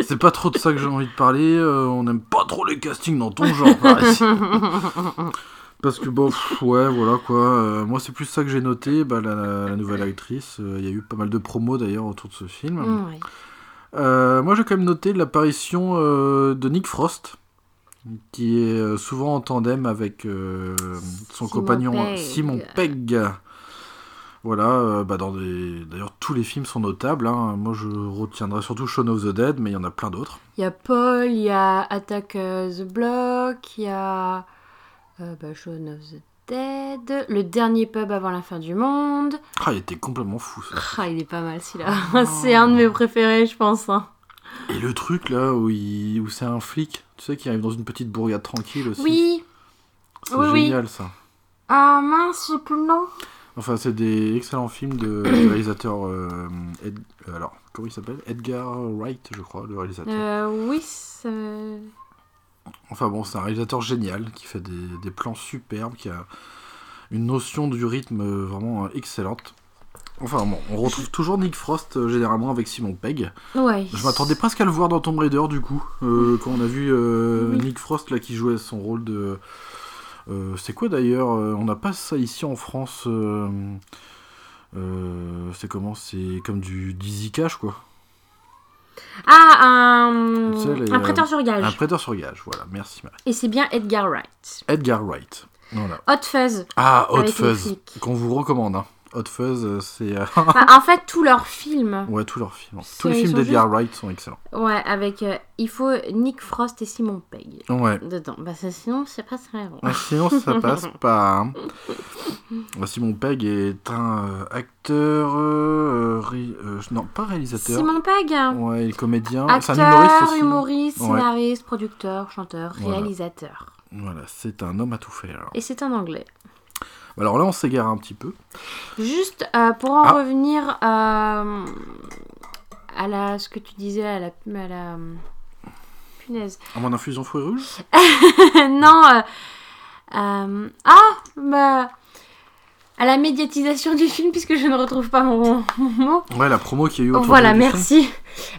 C'est- pas trop de ça que j'ai envie de parler. euh, on n'aime pas trop les castings dans ton genre, par ici. <laughs> Parce que bon, pff, ouais, voilà quoi. Euh, moi, c'est plus ça que j'ai noté. Bah, la, la nouvelle actrice, euh, il y a eu pas mal de promos d'ailleurs autour de ce film. Euh, moi, j'ai quand même noté l'apparition de Nick Frost, qui est euh, souvent en tandem avec euh, son Simon compagnon Pegg. Simon Pegg. Voilà, euh, bah dans des... d'ailleurs tous les films sont notables. hein. Moi, je retiendrai surtout Shaun of the Dead, mais il y en a plein d'autres. Il y a Paul, il y a Attack euh, the Block, il y a euh, bah, Shaun of the Dead, le dernier pub avant la fin du monde. Ah, il était complètement fou ça. Ah, il est pas mal celui-là. <laughs> c'est un de mes préférés, je pense. hein. Et le truc là où, il... où c'est un flic, tu sais, qui arrive dans une petite bourgade tranquille aussi. Oui. c'est oui, oui. génial ça. Ah mince, j'ai plus le nom. Enfin, c'est des excellents films de, <coughs> du réalisateur. euh, Ed- euh, alors, comment il s'appelle? Edgar Wright, je crois, le réalisateur. Euh, oui. Enfin bon, c'est un réalisateur génial qui fait des, des plans superbes, qui a une notion du rythme vraiment excellente. Enfin bon, on retrouve toujours Nick Frost euh, généralement avec Simon Pegg. Ouais. Je m'attendais presque à le voir dans Tomb Raider du coup, euh, quand on a vu euh, Oui. Nick Frost là qui jouait son rôle de. c'est quoi d'ailleurs On n'a pas ça ici en France. c'est comment C'est comme du d'Easy Cash quoi. Ah, un, Tu sais, les, un prêteur sur gage. Un prêteur sur gage, voilà, merci Marie. Et c'est bien Edgar Wright. Edgar Wright. Voilà. Hot Fuzz. Ah, Hot Fuzz, qu'on vous recommande. Hein. Hot Fuzz, euh, c'est. euh, Enfin, <laughs> en fait, tous leurs films. ouais, tous leurs films. Tous les films d'Edgar Wright sont excellents. Ouais, avec. euh, il faut Nick Frost et Simon Pegg Ouais. dedans. Bah, ça, sinon, c'est pas très bon. Ah, Sinon, ça <laughs> passe pas. hein. Bah, Simon Pegg est un acteur. euh, ré- euh, non, pas réalisateur. Simon Pegg Ouais, il est comédien. C'est Acteur, un humoriste aussi. humoriste, Ouais. scénariste, producteur, chanteur, Voilà. réalisateur. Voilà, c'est un homme à tout faire. Et c'est un anglais. Alors là, on s'égare un petit peu. Juste euh, pour en Ah. revenir euh, à la, ce que tu disais à la. À la punaise. À mon infusion fruits rouges <laughs> non. euh, euh, ah, bah. À la médiatisation du film, puisque je ne retrouve pas mon, mon mot. Ouais, la promo qu'il y a eu autour Voilà, film. merci.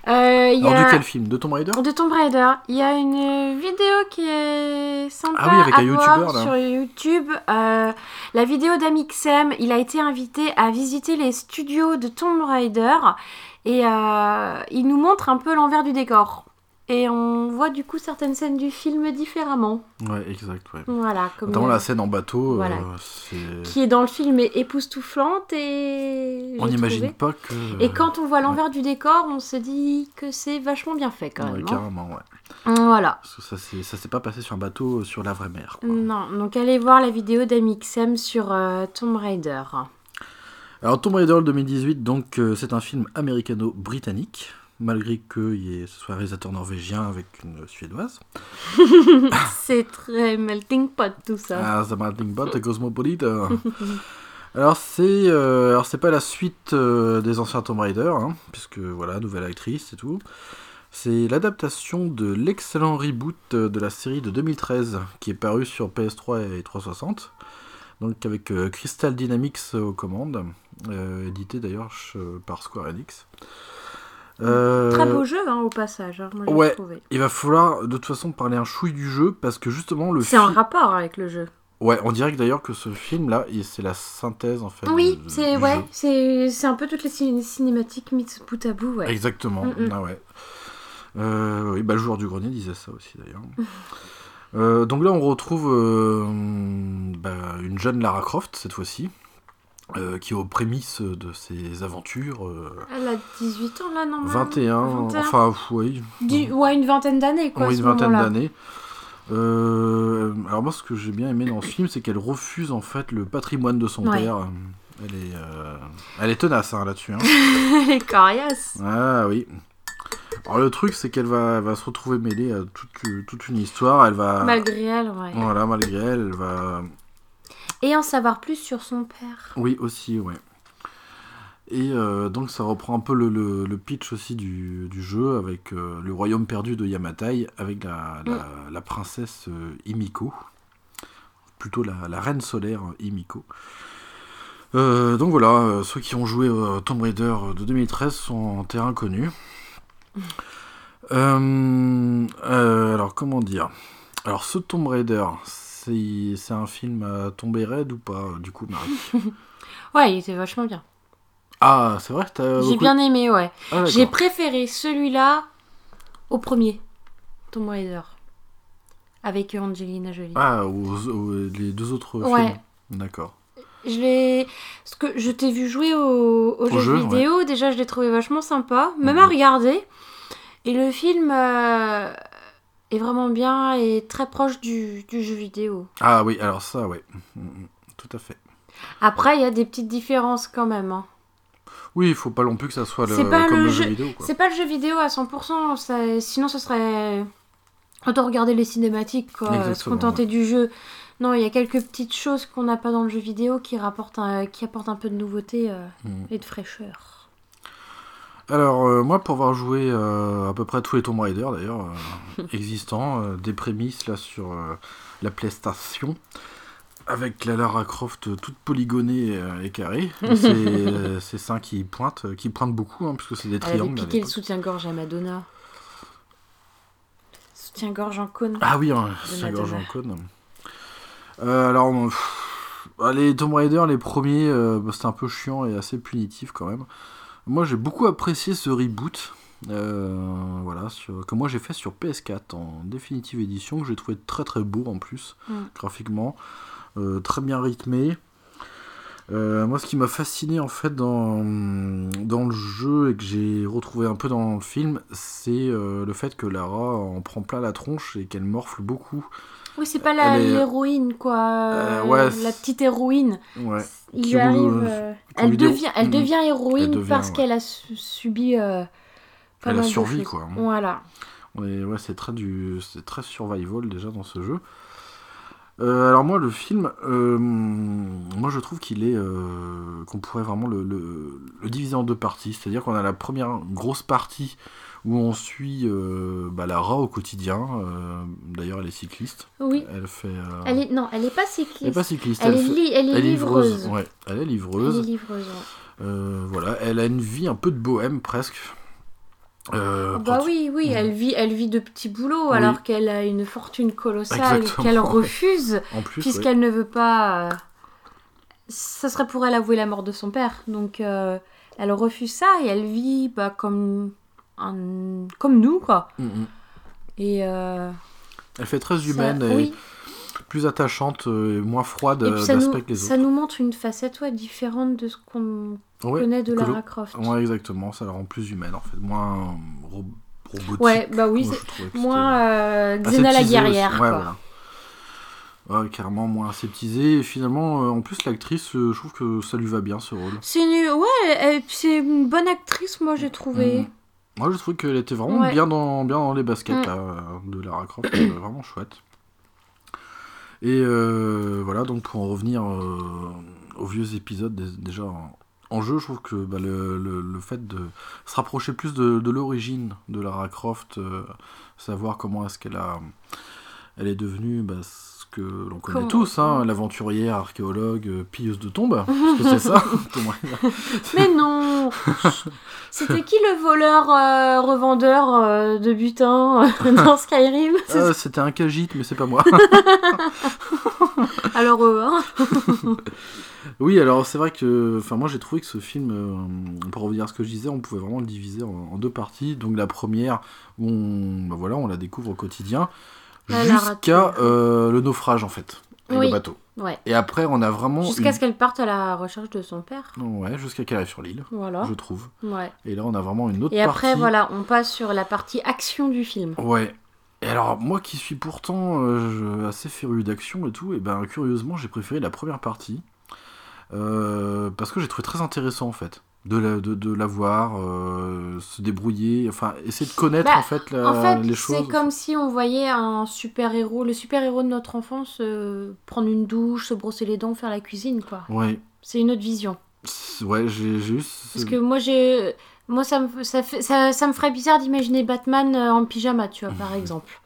Euh, y Alors, a... de quel film? De Tomb Raider? De Tomb Raider. Il y a une vidéo qui est sympa Ah oui, avec à un voir là. sur YouTube. Euh, la vidéo d'Amixem, il a été invité à visiter les studios de Tomb Raider et euh, il nous montre un peu l'envers du décor. Et on voit du coup certaines scènes du film différemment. Ouais, exact, ouais. Voilà, comme Notamment euh, la scène en bateau, euh, qui est dans le film est époustouflante et On n'imagine pas que... Et quand on voit l'envers du décor, on se dit que c'est vachement bien fait quand même. hein. carrément, ouais. Voilà. Parce que ça s'est, pas passé sur un bateau euh, sur la vraie mer. quoi. Non, donc allez voir la vidéo d'Amixem sur euh, Tomb Raider. Alors Tomb Raider 2018, donc euh, c'est un film américano-britannique, malgré que il y ait- ce soit un réalisateur norvégien avec une suédoise. <laughs> C'est très melting pot tout ça. Ah, The Melting Pot, Cosmopolite. <laughs> alors c'est, euh, alors c'est pas la suite euh, des anciens Tomb Raider, hein, puisque voilà, nouvelle actrice et tout. C'est l'adaptation de l'excellent reboot euh, de la série de 2013 qui est paru sur PS3 et 360. Donc avec euh, Crystal Dynamics aux commandes, euh, édité d'ailleurs par Square Enix. Euh, Très beau jeu, hein, au passage. hein, moi, ouais. trouvé. Il va falloir de toute façon parler un chouille du jeu parce que justement le C'est film. rapport avec le jeu. Ouais, on dirait d'ailleurs que ce film là, il- c'est la synthèse en fait. Oui, c'est ouais, c'est c'est un peu toutes les ciné- cinématiques mises bout à bout, ouais. Exactement. Mm, mm. Ah ouais. Euh, oui, bah, le joueur du grenier disait ça aussi d'ailleurs. Euh, donc là, on retrouve bah, une jeune Lara Croft cette fois-ci, euh, qui est aux prémices de ses aventures. euh, Elle a 18 ans là, normalement. 21, 21. enfin, oui, Du- ouais, une vingtaine d'années, quoi. ce une vingtaine d'années. Euh, alors moi, ce que j'ai bien aimé dans ce film, c'est qu'elle refuse en fait le patrimoine de son Ouais. père. Elle est, elle est tenace hein, là-dessus. hein. <laughs> Elle est coriace. Ah oui. Alors le truc, c'est qu'elle va, va se retrouver mêlée à toute, toute une histoire. Elle va. Malgré elle, ouais. Voilà, malgré elle, elle va. Et en savoir plus sur son père. Oui, aussi, ouais. Et euh, donc ça reprend un peu le, le- le pitch aussi du, du jeu avec euh, le royaume perdu de Yamatai, avec la, la, la princesse euh, Himiko. Plutôt la, la reine solaire euh, Himiko. Euh, donc voilà, ceux qui ont joué Tomb Raider de 2013 sont en terrain connu. <laughs> Alors comment dire? Alors ce Tomb Raider, c'est un film à tomber raide ou pas du coup Marie <laughs> Ouais, il était vachement bien. Ah c'est vrai t'as J'ai beaucoup- bien aimé, ouais. Ah. J'ai préféré celui-là au premier, Tomb Raider. Avec Angelina Jolie. Ah aux- aux- les deux autres Ouais. films D'accord. Je l'ai. Parce que je t'ai vu jouer au, au jeu, jeu, vidéo, déjà je l'ai trouvé vachement sympa, même Mhm. à regarder. Et le film euh, est vraiment bien et très proche du, du jeu vidéo. Ah oui alors ça ouais. Mm, mm, Tout à fait. Après, il y a des petites différences quand même. hein. Oui il faut pas non plus que ça soit le, pas comme le jeu jeu- vidéo. C'est pas le jeu vidéo à 100%, ça- sinon ce serait. Autant regarder les cinématiques, quoi, se contenter du jeu. Non, il y a quelques petites choses qu'on n'a pas dans le jeu vidéo qui, rapportent un- qui apportent un peu de nouveauté euh, Mm. et de fraîcheur. Alors, euh, moi, pour avoir joué euh, à peu près tous les Tomb Raider, d'ailleurs, euh, <laughs> existants, des prémices là sur la PlayStation, avec la Lara Croft toute polygonée et carrée, <laughs> c'est c'est ça qui pointe, qui pointe beaucoup, hein, puisque c'est des Elle avait triangles. à piqué le soutien-gorge à Madonna. Soutien-gorge en cône. Ah oui, hein, De c'est un gorge en cône. Alors, pff, les Tomb Raider, les premiers, bah, c'était un peu chiant et assez punitif quand même. Moi, j'ai beaucoup apprécié ce reboot. euh, voilà, sur- que moi j'ai fait sur PS4 en définitive édition, que j'ai trouvé très très beau en plus, Mm. graphiquement, euh, très bien rythmé. Euh, moi, ce qui m'a fasciné en fait dans, dans le jeu et que j'ai retrouvé un peu dans le film, c'est le fait que Lara en prend plein la tronche et qu'elle morfle beaucoup. Oui, c'est pas la- est- l'héroïne, quoi. Euh, euh, ouais, la petite héroïne. Ouais. Il lui arrive. euh, qu'on elle, devient, elle Mm. devient héroïne Elle devient, parce ouais. qu'elle a su- subi. euh, pas Elle a survécu, quoi. Voilà. Est- ouais, c'est très du, c'est très survival déjà dans ce jeu. Euh, alors moi, le film, euh, moi je trouve qu'il est, euh, qu'on pourrait vraiment le, le- le diviser en deux parties. C'est-à-dire qu'on a la première grosse partie où on suit euh, bah, Lara au quotidien. euh, D'ailleurs, elle est cycliste. Oui. Elle fait. euh, Elle est... Non, elle est pas cycliste. elle est pas cycliste. Elle, est, li- elle est elle est livreuse. Ouais, elle est Elle livreuse. est livreuse. ouais. Voilà, elle a une vie un peu de bohème presque. Euh, Ah bah quand- oui, oui, elle vit, elle vit de petits boulots Oui. alors qu'elle a une fortune colossale qu'elle refuse <laughs> ouais. puisqu'elle ne veut pas. Ça serait pour elle avouer la mort de son père. Donc elle refuse ça et elle vit bah, comme un... comme nous quoi. Mm, mm. Et euh, Elle fait très ça- humaine et oui. plus attachante euh, et moins froide euh, puis ça nous, d'aspect que les ça nous montre une facette ouais, différente de ce qu'on autres. Ouais, connaît de Lara le- Croft. ouais, exactement, ça la rend plus humaine en fait, moins ro- robotique. Ouais, bah oui, Moi, moins euh, Xena la guerrière. Ouais, quoi. voilà. Ouais, carrément moins aseptisé. Et finalement, euh, en plus, l'actrice, euh, je trouve que ça lui va bien ce rôle. C'est une... Ouais, c'est une bonne actrice, moi j'ai trouvé. Mhm. Moi, je trouve qu'elle était vraiment Ouais. bien, dans, bien dans les baskets Mm. là, euh, de Lara Croft, euh, <clears throat> vraiment chouette. Et euh, voilà, donc pour en revenir euh, aux vieux épisodes, dé- déjà en, jeu, je trouve que bah, le, le- le fait de se rapprocher plus de, de l'origine de Lara Croft, euh, savoir comment est-ce qu'elle a, elle est devenue bah, ce que l'on connaît Comment- tous, hein, l'aventurière, archéologue, pilleuse de tombes, <laughs> parce que c'est ça. <laughs> Mais non <laughs> C'était qui le voleur euh, revendeur euh, de butin euh, dans <laughs> Skyrim C'était un Khajiit, mais c'est pas moi. <laughs> Alors, hein. Oui, alors c'est vrai que, enfin moi j'ai trouvé que ce film, pour revenir à ce que je disais, on pouvait vraiment le diviser en, en deux parties. Donc la première, où on, bah voilà, on la découvre au quotidien, jusqu'à le naufrage en fait, avec Oui. le bateau. ouais. Et après on a vraiment Jusqu'à une- ce qu'elle parte à la recherche de son père. ouais, jusqu'à qu'elle arrive sur l'île, Voilà. je trouve. Ouais. Et là on a vraiment une autre Et après, partie. voilà, on passe sur la partie action du film. Ouais. Et alors, moi qui suis pourtant euh, assez féru d'action et tout, et ben curieusement, j'ai préféré la première partie. euh, parce que j'ai trouvé très intéressant en fait. De la, de, de euh, se débrouiller, enfin, essayer de connaître Bah, en fait, la- En fait, les choses. c'est comme si on voyait un super-héros, le super-héros de notre enfance, euh, prendre une douche, se brosser les dents, faire la cuisine, quoi. Ouais, C'est une autre vision. Ouais, j'ai ce- Parce que moi, j'ai. Moi, ça me, ça, fait, ça, ça me ferait bizarre d'imaginer Batman euh, en pyjama, tu vois, par <laughs> exemple.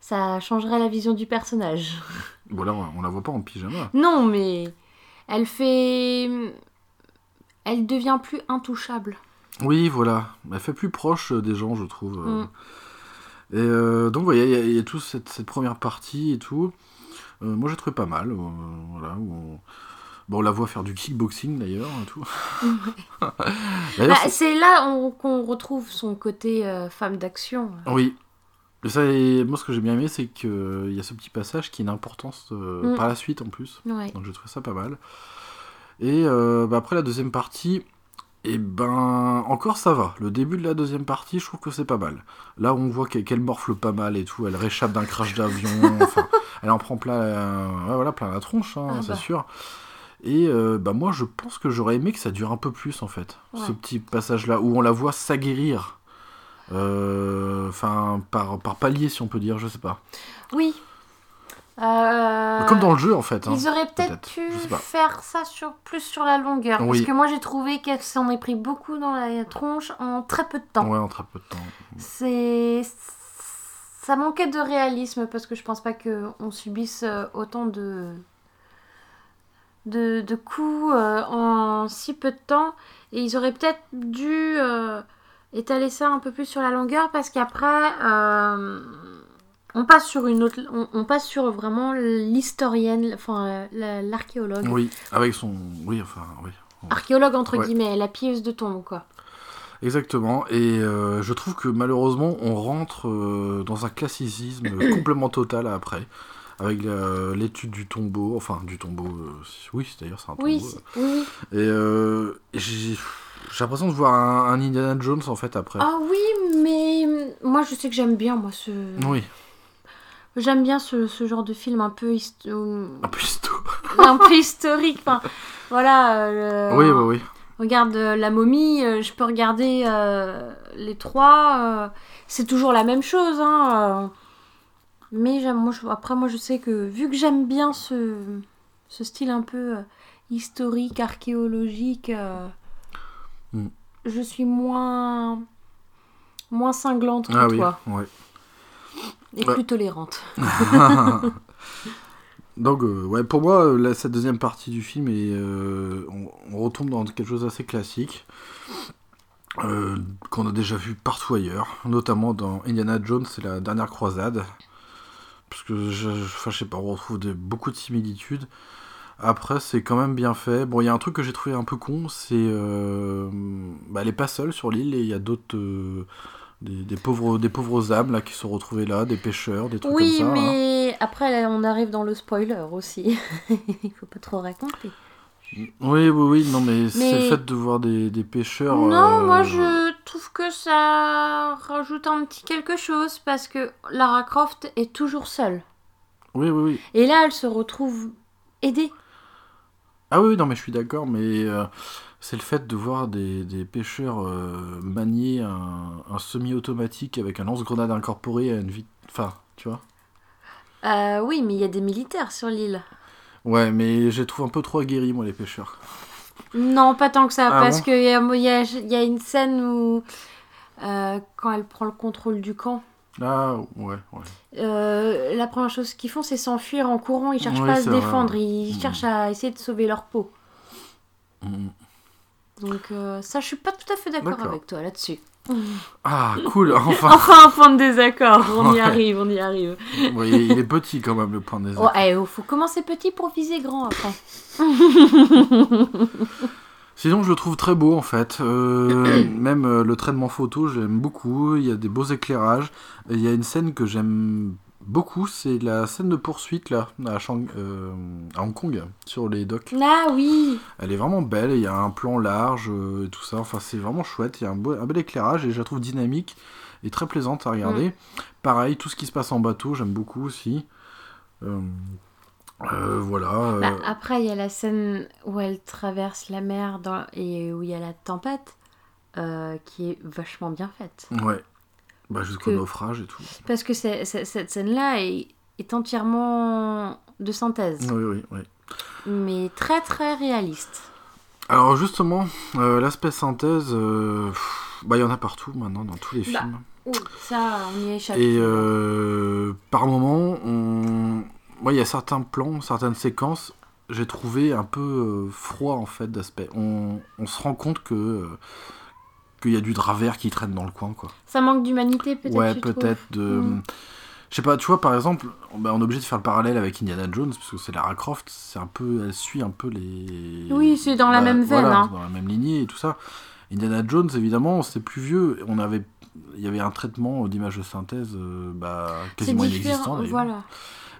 Ça changerait la vision du personnage. Voilà, on la voit pas en pyjama. Non, mais. Elle fait. Elle devient plus intouchable. Oui, voilà. Elle fait plus proche euh, des gens, je trouve. euh. Mm. Et euh, donc, voilà, il y, a- il y a toute cette, cette première partie et tout. Euh, moi, j'ai trouvé pas mal. euh, voilà, où on... Bon, on la voit faire du kickboxing d'ailleurs et tout. <laughs> Bah, c'est- là on- qu'on retrouve son côté femme d'action. Oui. Et ça, et moi, ce que j'ai bien aimé, c'est qu'il y a ce petit passage qui a une importance Mm. par la suite en plus. Ouais. Donc, j'ai trouvé ça pas mal. Et euh, bah, après la deuxième partie, et ben encore ça va. Le début de la deuxième partie, je trouve que c'est pas mal. Là, on voit qu'elle morfle pas mal et tout. Elle réchappe d'un crash d'avion. <laughs> enfin, elle en prend plein, euh, voilà, plein la tronche, hein, Ah c'est bah. sûr. Et euh, bah moi, je pense que j'aurais aimé que ça dure un peu plus en fait. Ouais. Ce petit passage-là où on la voit s'aguerrir. Euh, Enfin, par, par palier, si on peut dire, je sais pas. Oui. Euh, Comme dans le jeu en fait. hein. Ils auraient peut-être peut-être, pu faire ça sur, plus sur la longueur. Oui. Parce que moi j'ai trouvé qu'elle s'en est pris beaucoup dans la tronche en très peu de temps. Ouais, en très peu de temps. C'est. Ça manquait de réalisme parce que je pense pas qu'on subisse euh, autant de. de, de coups euh, en si peu de temps. Et ils auraient peut-être dû euh, étaler ça un peu plus sur la longueur parce qu'après. On passe sur une autre, on, on passe sur vraiment l'historienne, enfin la- l'archéologue, Oui, avec son. Oui, enfin, oui. archéologue entre Ouais. guillemets, la pilleuse de tombe quoi. Exactement. Et euh, je trouve que malheureusement, on rentre euh, dans un classicisme <coughs> complètement total après. Avec l'étude du tombeau, enfin du tombeau, euh, oui, d'ailleurs c'est un tombeau. Oui, oui. Et j'ai j'ai l'impression de voir un, un Indiana Jones en fait après. Ah oui, mais moi je sais que j'aime bien moi ce, Oui, j'aime bien ce, ce genre de film un peu hist- euh, un peu histo. <laughs> un peu historique. Enfin, voilà. euh, le- Oui, oui, oui. Regarde euh, la momie, euh, je peux regarder euh, les trois. c'est toujours la même chose. Hein, mais j'aime, moi, je- après, moi, je sais que vu que j'aime bien ce, ce style un peu historique, archéologique, Mm. je suis moins moins cinglante que Ah oui, toi ouais. Et plus tolérante. <laughs> <laughs> Donc, euh, ouais, pour moi, euh, cette deuxième partie du film, est, euh, on, on retombe dans quelque chose d'assez classique, euh, qu'on a déjà vu partout ailleurs, notamment dans Indiana Jones et la dernière croisade. Parce que, je, je- sais pas, on retrouve des- beaucoup de similitudes. Après, c'est quand même bien fait. Bon, il y a un truc que j'ai trouvé un peu con, c'est. bah, elle est pas seule sur l'île et il y a d'autres. Des, des pauvres, des pauvres âmes là qui sont retrouvées là, des pêcheurs, des trucs Oui, comme ça. hein. mais après, là, on arrive dans le spoiler aussi. <laughs> Il faut pas trop raconter. Oui, oui, oui, non, mais, c'est le fait de voir des, des pêcheurs. Non, euh, moi je trouve que ça rajoute un petit quelque chose parce que Lara Croft est toujours seule. Oui, oui, oui. Et là, elle se retrouve aidée. Ah oui, non, mais je suis d'accord, mais euh, c'est le fait de voir des, des pêcheurs euh, manier un, un semi-automatique avec un lance-grenade incorporé à une vie. Enfin, tu vois Euh, oui, mais il y a des militaires sur l'île. Ouais, mais j'ai trouvé un peu trop aguerri, moi, les pêcheurs. Non, pas tant que ça, Ah parce bon qu'il y y, y a une scène où, euh, quand elle prend le contrôle du camp, Ah, ouais, ouais. Euh, la première chose qu'ils font, c'est s'enfuir en courant. Ils cherchent pas à se vrai, défendre, ouais. ils Mm. cherchent à essayer de sauver leur peau. Mm. Donc euh, ça, je suis pas tout à fait d'accord avec toi là-dessus. Ah, cool, <laughs> enfin. Enfin, un point de désaccord. On y Ouais. arrive, on y arrive. Ouais, il est petit quand même, le point des Oh, eh, oh, faut commencer petit pour viser grand après. <laughs> Sinon, je le trouve très beau en fait. Euh, <coughs> même euh, le traitement photo, j'aime beaucoup. Il y a des beaux éclairages. Il y a une scène que j'aime beaucoup, c'est la scène de poursuite là, à, Shang- euh, à Hong Kong, sur les docks. Ah oui Elle est vraiment belle. Il y a un plan large euh, et tout ça. Enfin, c'est vraiment chouette. Il y a un, beau, un bel éclairage et je la trouve dynamique et très plaisante à regarder. Pareil, tout ce qui se passe en bateau, j'aime beaucoup aussi. Euh, euh, voilà. Bah, Après, il y a la scène où elle traverse la mer dans... et où il y a la tempête, qui est vachement bien faite. Ouais. Bah, jusqu'au naufrage et tout. Parce que cette scène-là est, est entièrement de synthèse, Oui, oui, oui. mais très très réaliste. Alors justement, euh, l'aspect synthèse, euh, pff, bah il y en a partout maintenant dans tous les Bah, films. Oui, ça, on y échappe. Et euh, par moment, on... il y a certains plans, certaines séquences, j'ai trouvé un peu froid en fait d'aspect. On... on se rend compte que qu'il y a du drap vert qui traîne dans le coin quoi. Ça manque d'humanité, peut-être Ouais, peut-être de. Mm. Je sais pas, tu vois, par exemple, bah, on est obligé de faire le parallèle avec Indiana Jones, parce que c'est Lara Croft, c'est un peu, elle suit un peu les. Oui, c'est dans la même veine, voilà, hein. Dans la même lignée et tout ça. Indiana Jones, évidemment, c'est plus vieux. On avait, il y avait un traitement d'image de synthèse, euh, bah, quasiment inexistant. voilà.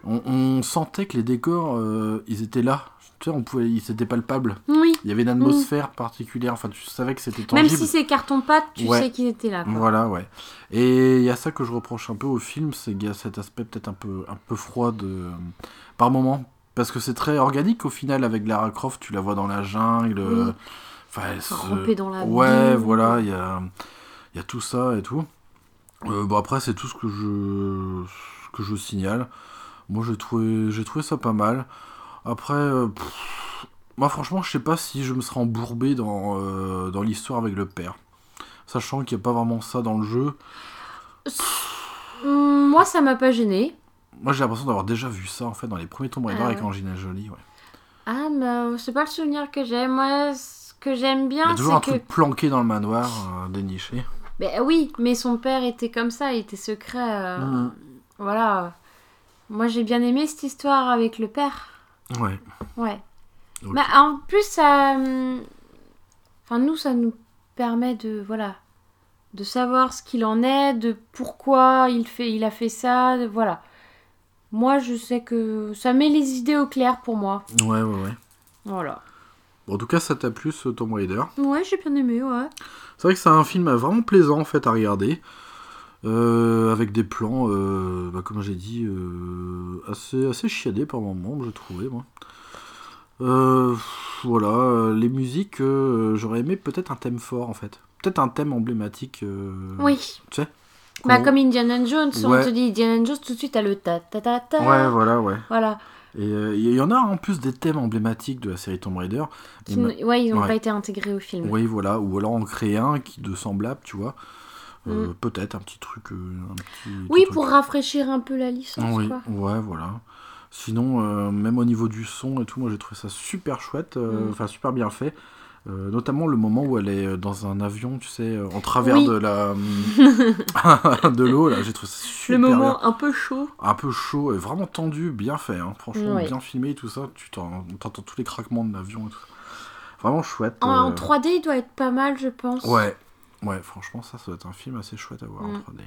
On, on sentait que les décors, euh, ils étaient là. Tu sais, on pouvait, palpables. Oui, Il y avait une atmosphère particulière. Enfin, tu savais que c'était même si c'est carton-pâte, tu Ouais. sais qu'ils étaient là. Quoi. Voilà, ouais. Et il y a ça que je reproche un peu au film, c'est qu'il y a cet aspect peut-être un peu, un peu froid de... par moment. Parce que c'est très organique au final avec Lara Croft, tu la vois dans la jungle. Oui. Enfin, elle se- Rampée dans la Ouais, boue. voilà, il y a, il y a tout ça et tout. Euh, bon, après, c'est tout ce que je, que je signale. Moi, j'ai trouvé, j'ai trouvé ça pas mal. Après, euh, pff, moi, franchement, je sais pas si je me serais embourbé dans, euh, dans l'histoire avec le père. Sachant qu'il n'y a pas vraiment ça dans le jeu. Moi, ça m'a pas gêné. Moi, j'ai l'impression d'avoir déjà vu ça, en fait, dans les premiers Tomb Raider Ah avec ouais. Angelina Jolie. Ouais. Ah, mais euh, c'est pas le souvenir que j'ai. Moi, ce que j'aime Il y bien, a toujours un c'est que. truc planqué dans le manoir, euh, déniché. Ben oui, mais son père était comme ça, il était secret. euh, Mhm. Voilà. Moi, j'ai bien aimé cette histoire avec le père. Ouais. Ouais. Bah, en plus, ça. hum, Enfin, nous, ça nous permet de. Voilà. De savoir ce qu'il en est, de pourquoi il, fait, il a fait ça, de- voilà. Moi, je sais que ça met les idées au clair pour moi. Ouais, ouais, ouais. Voilà. Bon, en tout cas, ça t'a plu ce Tomb Raider. Ouais, j'ai bien aimé, ouais. C'est vrai que c'est un film vraiment plaisant en fait à regarder. Euh, avec des plans, euh, bah, comme j'ai dit, euh, assez, assez chiadés par moments, trouvais moi. Euh, voilà, les musiques, j'aurais aimé peut-être un thème fort en fait. Peut-être un thème emblématique. Oui. Tu sais Bah, comme Indiana Jones, on Ouais. te dit Indiana Jones, tout de suite, t'as le ta ta ta ta. Ouais, voilà, ouais. Voilà. Et il y en a en plus des thèmes emblématiques de la série Tomb Raider. Qui Ouais, ils n'ont ouais. pas été intégrés au film. Oui, voilà, ou alors en créer un qui de semblable, tu vois. Euh, Mm. Peut-être un petit truc. euh, un petit- Oui, truc. pour rafraîchir un peu la licence, Oui, quoi. ouais, voilà. Sinon, euh, même au niveau du son et tout, moi j'ai trouvé ça super chouette, euh, Mm. enfin super bien fait. Notamment le moment où elle est dans un avion, tu sais, en travers Oui. de la <laughs> <laughs> de l'eau, là, j'ai trouvé ça super Le bien. moment un peu chaud. Un peu chaud et vraiment tendu, bien fait, hein. franchement, bien filmé tout ça. Tu t'en- t'entends tous les craquements de l'avion et tout. Vraiment chouette. En, en euh, 3D, il doit être pas mal, je pense. Ouais, ouais, franchement, ça, ça doit être un film assez chouette à voir en Mm. 3D.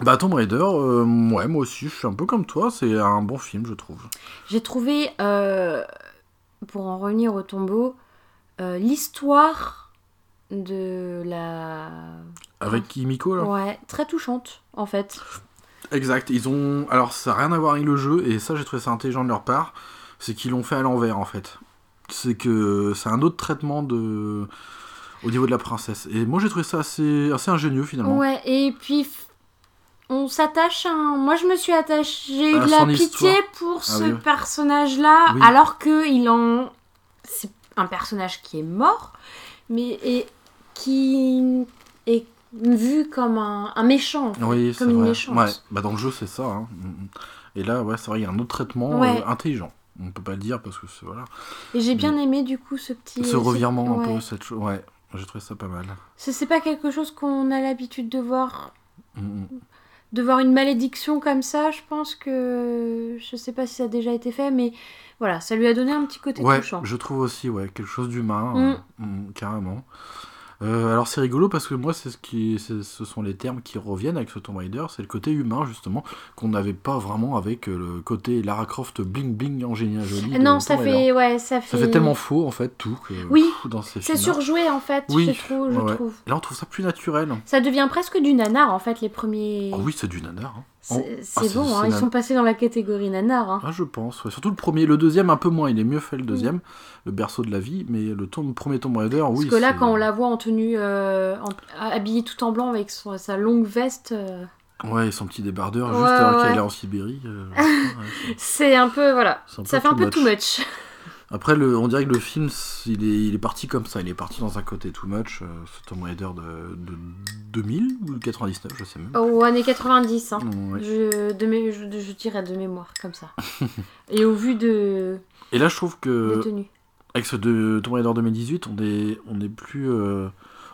Bah, Tomb Raider, euh, ouais, moi aussi, je suis un peu comme toi, c'est un bon film, je trouve. J'ai trouvé, euh, pour en revenir au tombeau, euh, l'histoire de la. Avec Kimiko, là Ouais, très touchante, en fait. Exact, ils ont. Alors, ça n'a rien à voir avec le jeu, et ça, j'ai trouvé ça intelligent de leur part, c'est qu'ils l'ont fait à l'envers, en fait. C'est que c'est un autre traitement de. Au niveau de la princesse. Et moi, j'ai trouvé ça assez, assez ingénieux, finalement. Ouais, et puis. On s'attache à un... Moi, je me suis attachée. J'ai eu de la pitié histoire. pour Ah ce oui. personnage-là, Oui. alors que il en. C'est un personnage qui est mort, mais et qui est vu comme un, un méchant, en fait, Oui, c'est comme une vrai. méchante. Ouais, bah dans le jeu, c'est ça. hein. Mm. Et là, ouais, c'est vrai, il y a un autre traitement Ouais. euh, intelligent. On peut pas le dire parce que c'est voilà. Et j'ai bien aimé du coup ce petit. Ce revirement un peu, cette chose. Ouais, j'ai trouvé ça pas mal. C'est pas quelque chose qu'on a l'habitude de voir. De voir une malédiction comme ça, je pense que. Je sais pas si ça a déjà été fait, mais voilà, ça lui a donné un petit côté Ouais, touchant. je trouve aussi, ouais, quelque chose d'humain, Mm. euh, mm, carrément. Euh, alors c'est rigolo parce que moi, c'est ce qui, ce sont les termes qui reviennent avec ce Tomb Raider, c'est le côté humain justement qu'on n'avait pas vraiment avec euh, le côté Lara Croft bling bling Angelina Jolie. Non, ça fait. Ouais, ça fait. Ça fait tellement faux en fait tout que Oui, pff, dans ces C'est surjoué en fait, Oui, je trouve. Je ouais. trouve. Là, on trouve ça plus naturel. Ça devient presque du nanar en fait, les premiers. Oh oui, c'est du nanar. hein. C'est Oh, ah, c'est- bon, hein, ils sont passés dans la catégorie nanar. hein. Ah, je pense. ouais. Surtout le premier, le deuxième un peu moins. Il est mieux fait le deuxième, le berceau de la vie, mais le premier Tomb Raider, Parce oui. que là, quand on la voit en tenue, euh, en- habillée tout en blanc avec son- sa longue veste, euh, Ouais, et son petit débardeur, Ouais, juste alors ouais. qu'elle est en Sibérie. euh, <laughs> c'est- un peu. Voilà. Ça fait un peu much. too much. Après, le, on dirait que le film, il est, il est parti comme ça. Il est parti dans un côté too much. euh, ce Tomb Raider de, de 2000 ou de 99, je sais même. Aux années 90, hein. Ouais. Je, de mé- je, je dirais de mémoire, comme ça. <laughs> Et au vu de, Et là, je trouve que avec ce de Tomb Raider 2018, on est, on est plus, euh,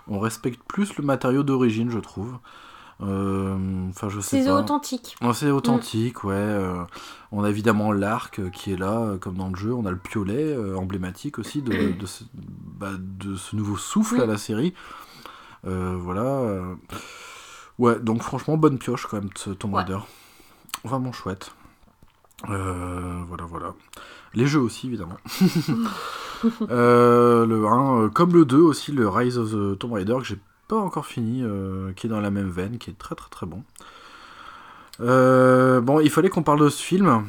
on respecte plus le matériau d'origine, je trouve. Euh, Enfin, je sais C'est pas. authentique. Ouais, C'est authentique, ouais. euh, on a évidemment l'arc qui est là, euh, comme dans le jeu. On a le piolet, emblématique aussi de, de, ce, bah, de ce nouveau souffle à la série. Voilà. Ouais, donc franchement, bonne pioche quand même, ce Tomb Ouais. Raider. Vraiment chouette. Euh, voilà, voilà. Les jeux aussi, évidemment. <laughs> <laughs> Euh, le 1, euh, comme le 2 aussi, le Rise of the Tomb Raider, que j'ai pas encore fini, euh, qui est dans la même veine, qui est très très très bon. Euh, bon, il fallait qu'on parle de ce film.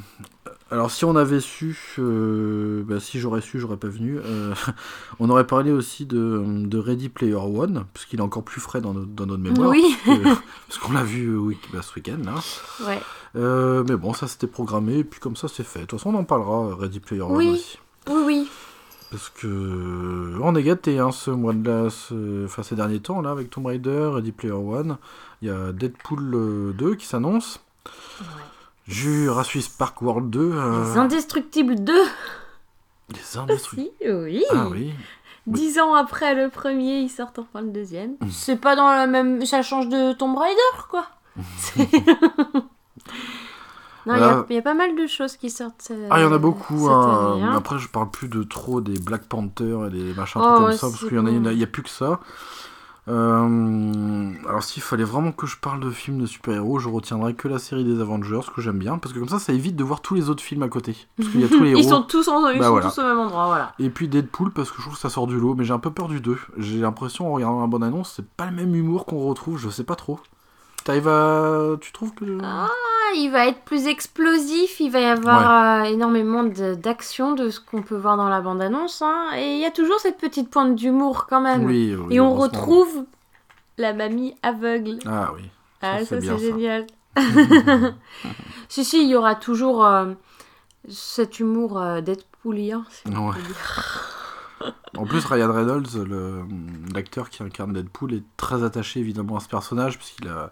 Alors, si on avait su, euh, bah, si j'aurais su, j'aurais pas venu. euh, <laughs> on aurait parlé aussi de, de Ready Player One, puisqu'il est encore plus frais dans, notre- dans notre mémoire. Oui, parce <laughs> qu'on l'a vu oui, bah, ce week-end là. ouais. Euh, mais bon, ça c'était programmé, et puis comme ça c'est fait. De toute façon, on en parlera, Ready Player One aussi. Oui, oui. Parce que on est gâté hein, ce mois de là, ce- enfin ces derniers temps là avec Tomb Raider, Ready Player One, il y a Deadpool euh, 2 qui s'annonce, Ouais. Jurassic Park World 2, euh, Les Indestructibles 2 les indestructibles. <laughs> aussi, oui. Ah oui, Dix ans après le premier, ils sortent enfin le deuxième. Mm. C'est pas dans la même... Ça change de Tomb Raider, quoi. <laughs> <laughs> Non, il y a- Voilà. il y, a pas mal de choses qui sortent. euh, ah il y en a beaucoup. hein. année, hein. Après je parle plus de trop des Black Panther et des machins Oh, comme ouais, ça parce qu'il y en a, il y en a- bon. plus que ça. Euh, alors s'il fallait vraiment que je parle de films de super-héros, je retiendrais que la série des Avengers que j'aime bien parce que comme ça ça évite de voir tous les autres films à côté parce qu'il y a tous les <laughs> héros. Ils sont tous, en... ils Bah sont voilà. tous au même endroit, voilà. Et puis Deadpool parce que je trouve que ça sort du lot, mais j'ai un peu peur du 2. J'ai l'impression en regardant la bonne annonce, c'est pas le même humour qu'on retrouve, je sais pas trop. T'arrives à. Tu trouves que. Ah, il va être plus explosif, il va y avoir euh, énormément d'action de ce qu'on peut voir dans la bande-annonce. hein. Et il y a toujours cette petite pointe d'humour quand même. oui, oui, Et on retrouve la mamie aveugle. Ah oui. Ça, Ah, ça, c'est génial. <laughs> <laughs> si, si, il y aura toujours euh, cet humour euh, Deadpoolien. si on Ouais. <laughs> En plus, Ryan Reynolds, le- l'acteur qui incarne Deadpool, est très attaché évidemment à ce personnage, puisqu'il a.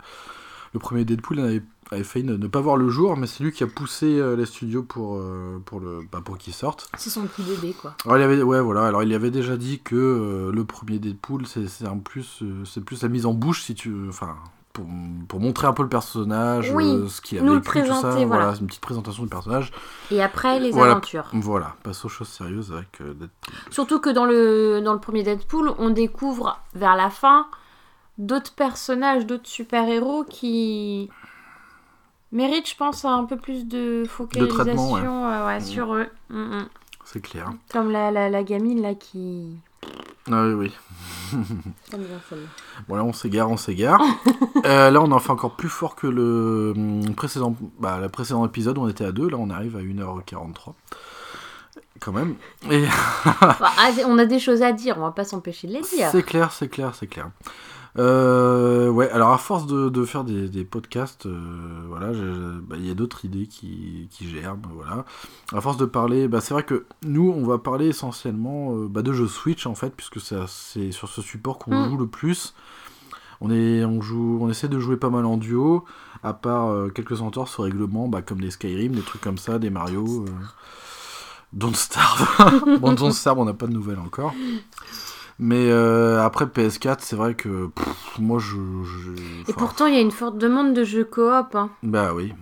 Le premier Deadpool avait, avait failli ne, ne pas voir le jour, mais c'est lui qui a poussé euh, les studios pour, euh, pour, le, bah, pour qu'il sorte. C'est son petit bébé, quoi. Alors, il avait, ouais, voilà. Alors, il avait déjà dit que euh, le premier Deadpool, c'est c'est un plus, c'est plus la mise en bouche, si tu, enfin, pour, pour montrer un peu le personnage, Oui, euh, ce qu'il a nous le vécu, tout ça. présenter, voilà. c'est une petite présentation du personnage. Et après, les Voilà. aventures. Voilà, passe aux choses sérieuses avec euh, Deadpool. Surtout que dans le, dans le premier Deadpool, on découvre vers la fin d'autres personnages, d'autres super-héros qui méritent, je pense, un peu plus de focalisation ouais. euh, ouais, sur eux. Mm, mm. C'est clair. Comme la, la, la gamine là qui. Ah oui, oui. Bon là on s'égare, on s'égare. <laughs> Euh, là on en fait encore plus fort que le hum, précédent, bah, le précédent épisode où on était à 2, là on arrive à 1h43. Quand même. Et Bah, on a des choses à dire, on va pas s'empêcher de les dire. c'est clair, c'est clair, c'est clair. Euh, ouais, alors à force de, de faire des, des podcasts, euh, voilà, bah, il y a d'autres idées qui, qui germent, voilà. À force de parler, bah, c'est vrai que nous, on va parler essentiellement euh, bah, de jeux Switch en fait, puisque c'est sur ce support qu'on Mm. joue le plus. On, est, on, joue, on essaie de jouer pas mal en duo, à part quelques entorses au règlement, bah, comme des Skyrim, des trucs comme ça, des Mario. Don't Starve. <laughs> bon, Don't Starve, on n'a pas de nouvelles encore. Mais euh, après PS4, c'est vrai que pff, moi je. je- Et pourtant, il y a une forte demande de jeux coop. Hein. Bah oui.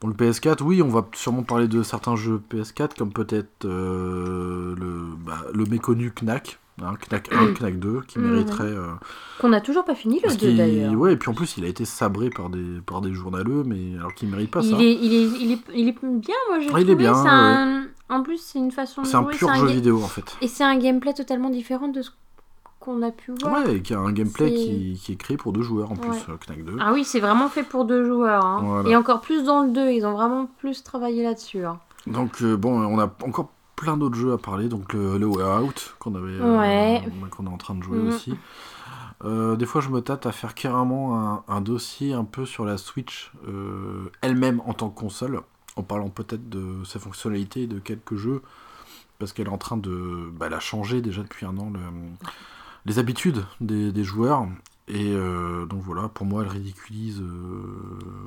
Donc le PS4, oui, on va sûrement parler de certains jeux PS4, comme peut-être euh, le, bah, le méconnu Knack, hein, Knack 1, <clears throat> Knack 2, qui Mhm. mériterait. euh, Qu'on n'a toujours pas fini le parce 2 qu'il- d'ailleurs. ouais, et puis en plus, il a été sabré par des, par des journaleux, mais alors qu'il mérite pas ça. Il est, il, est, il, est, il est bien, moi j'ai Ah, il est bien, un- En plus, c'est une façon de C'est un pur jeu vidéo en fait. Et c'est un gameplay totalement différent de ce qu'on a pu voir. Ouais, et qui a un gameplay qui, qui est créé pour deux joueurs en plus, euh, Knack 2. Ah oui, c'est vraiment fait pour deux joueurs. hein. Voilà. Et encore plus dans le 2, ils ont vraiment plus travaillé là-dessus. hein. Donc euh, bon, on a encore plein d'autres jeux à parler, donc le, le Way Out qu'on avait, euh, qu'on est en train de jouer Mhm. aussi. Euh, des fois, je me tâte à faire carrément un, un dossier un peu sur la Switch euh, elle-même en tant que console, en parlant peut-être de sa fonctionnalité et de quelques jeux, parce qu'elle est en train de bah, la changer déjà depuis un an le- les habitudes des, des joueurs. Et donc voilà, pour moi, elle ridiculise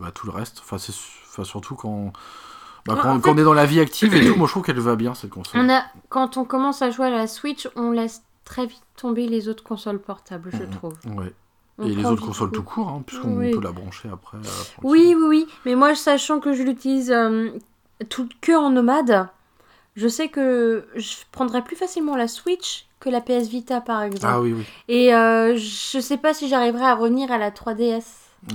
bah, tout le reste. Enfin, c'est enfin, surtout quand, bah, quand, fait- on est dans la vie active et tout, <clears throat> moi je trouve qu'elle va bien cette console. On a, quand on commence à jouer à la Switch, on laisse très vite tomber les autres consoles portables, je trouve. Ouais. On Et les autres consoles tout court, hein, puisqu'on Oui. peut la brancher après. la frontière. Oui, oui, oui. Mais moi, sachant que je l'utilise euh, tout que en nomade, je sais que je prendrais plus facilement la Switch que la PS Vita, par exemple. Ah oui, oui. Et euh, je sais pas si j'arriverai à revenir à la 3DS.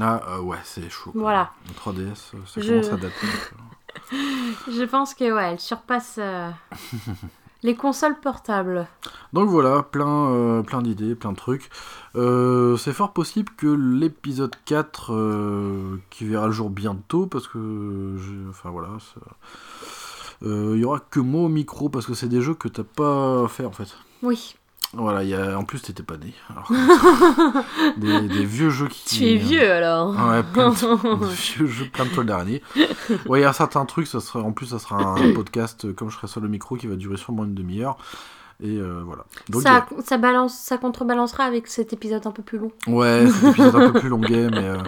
Ah euh, ouais, c'est chaud. Voilà. Le 3DS, euh, ça Je- commence à dater. <laughs> Je pense que ouais, elle surpasse euh, <laughs> les consoles portables. Donc voilà, plein, euh, plein d'idées, plein de trucs. Euh, c'est fort possible que l'épisode 4, euh, qui verra le jour bientôt, parce que... Enfin voilà, il y aura que moi au micro, parce que c'est des jeux que t'as pas fait en fait. Oui. Voilà, il y a... en plus t'étais pas né. Alors, <laughs> des, des vieux jeux qui... Tu es vieux alors. Ouais, plein de, <laughs> <laughs> vieux jeux, plein de toiles d'araignée. Ouais, il y a certains trucs, ça sera, en plus, ça sera un <coughs> podcast, euh, comme je serai sur le micro, qui va durer sûrement une demi-heure. Et euh, voilà. Donc, ça, ça, balance, ça contrebalancera avec cet épisode un peu plus long. ouais, c'est un épisode un peu plus longuet, mais, euh,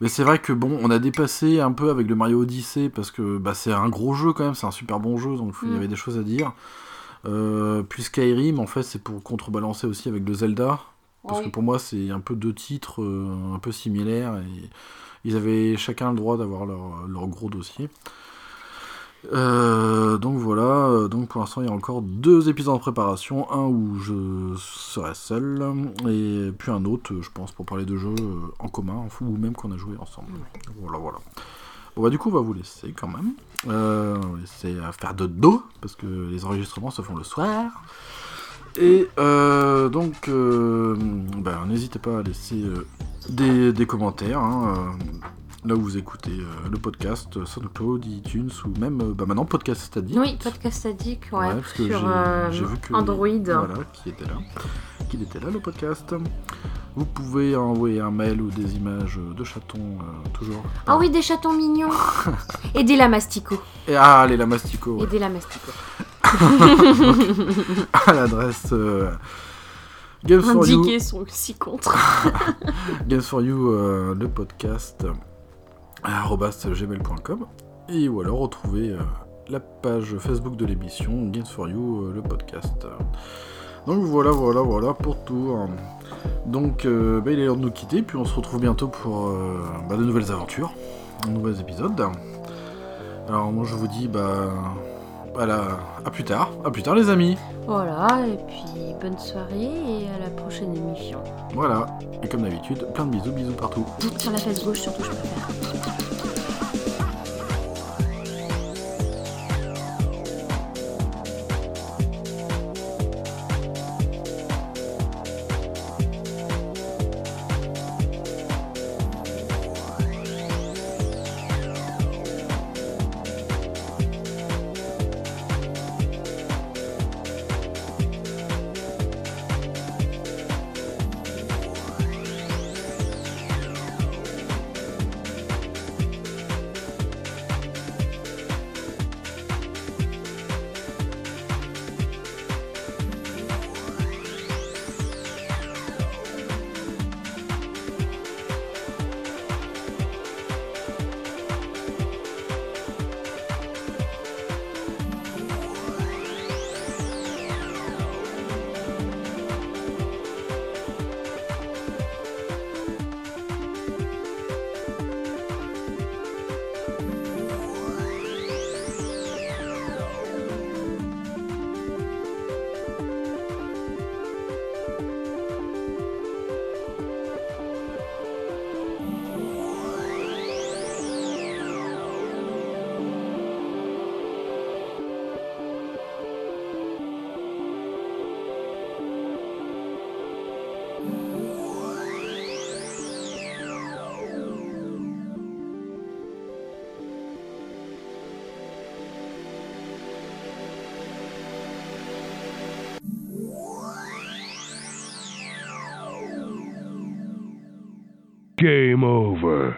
mais c'est vrai que bon, on a dépassé un peu avec le Mario Odyssey, parce que bah, c'est un gros jeu quand même, c'est un super bon jeu, donc il y Mm. avait des choses à dire. Euh, puis Skyrim, en fait, c'est pour contrebalancer aussi avec le Zelda. Parce Oui. que pour moi, c'est un peu deux titres euh, un peu similaires et ils avaient chacun le droit d'avoir leur, leur gros dossier. Euh, donc voilà, donc pour l'instant il y a encore deux épisodes en préparation, un où je serai seul et puis un autre, je pense, pour parler de jeux en commun ou même qu'on a joué ensemble. Voilà, voilà. Bon bah du coup on va vous laisser quand même, euh, on va laisser à faire de dos parce que les enregistrements se font le soir. Et euh, donc, euh, bah, n'hésitez pas à laisser euh, des, commentaires. hein, euh, là où vous écoutez euh, le podcast, euh, SoundCloud, iTunes ou même euh, bah, maintenant Podcast Addict. Oui, podcast addict, ouais. Ouais, parce que sur j'ai- euh, j'ai vu que- Android. Voilà, qui était là. Qu'il était là le podcast. Vous pouvez envoyer un mail ou des images de chatons, euh, toujours. Ah oui, des chatons mignons. <laughs> Et des lamasticots. Et ah, les lamasticots, ouais. Et des lamasticots. <laughs> à l'adresse euh, Games for You. Indiqués sont aussi contre. <laughs> Games for You, euh, le podcast, gmail.com. Et ou alors euh, la page Facebook de l'émission Games for You, euh, le podcast. Donc voilà, voilà, voilà pour tout. Donc euh, bah, il est l'heure de nous quitter, puis on se retrouve bientôt pour bah, de nouvelles aventures, de nouveaux épisodes. Alors moi je vous dis bah voilà, à plus tard, à plus tard les amis. Voilà, et puis bonne soirée et à la prochaine émission. Voilà, et comme d'habitude, plein de bisous, bisous partout. Sur la face gauche, surtout, je préfère.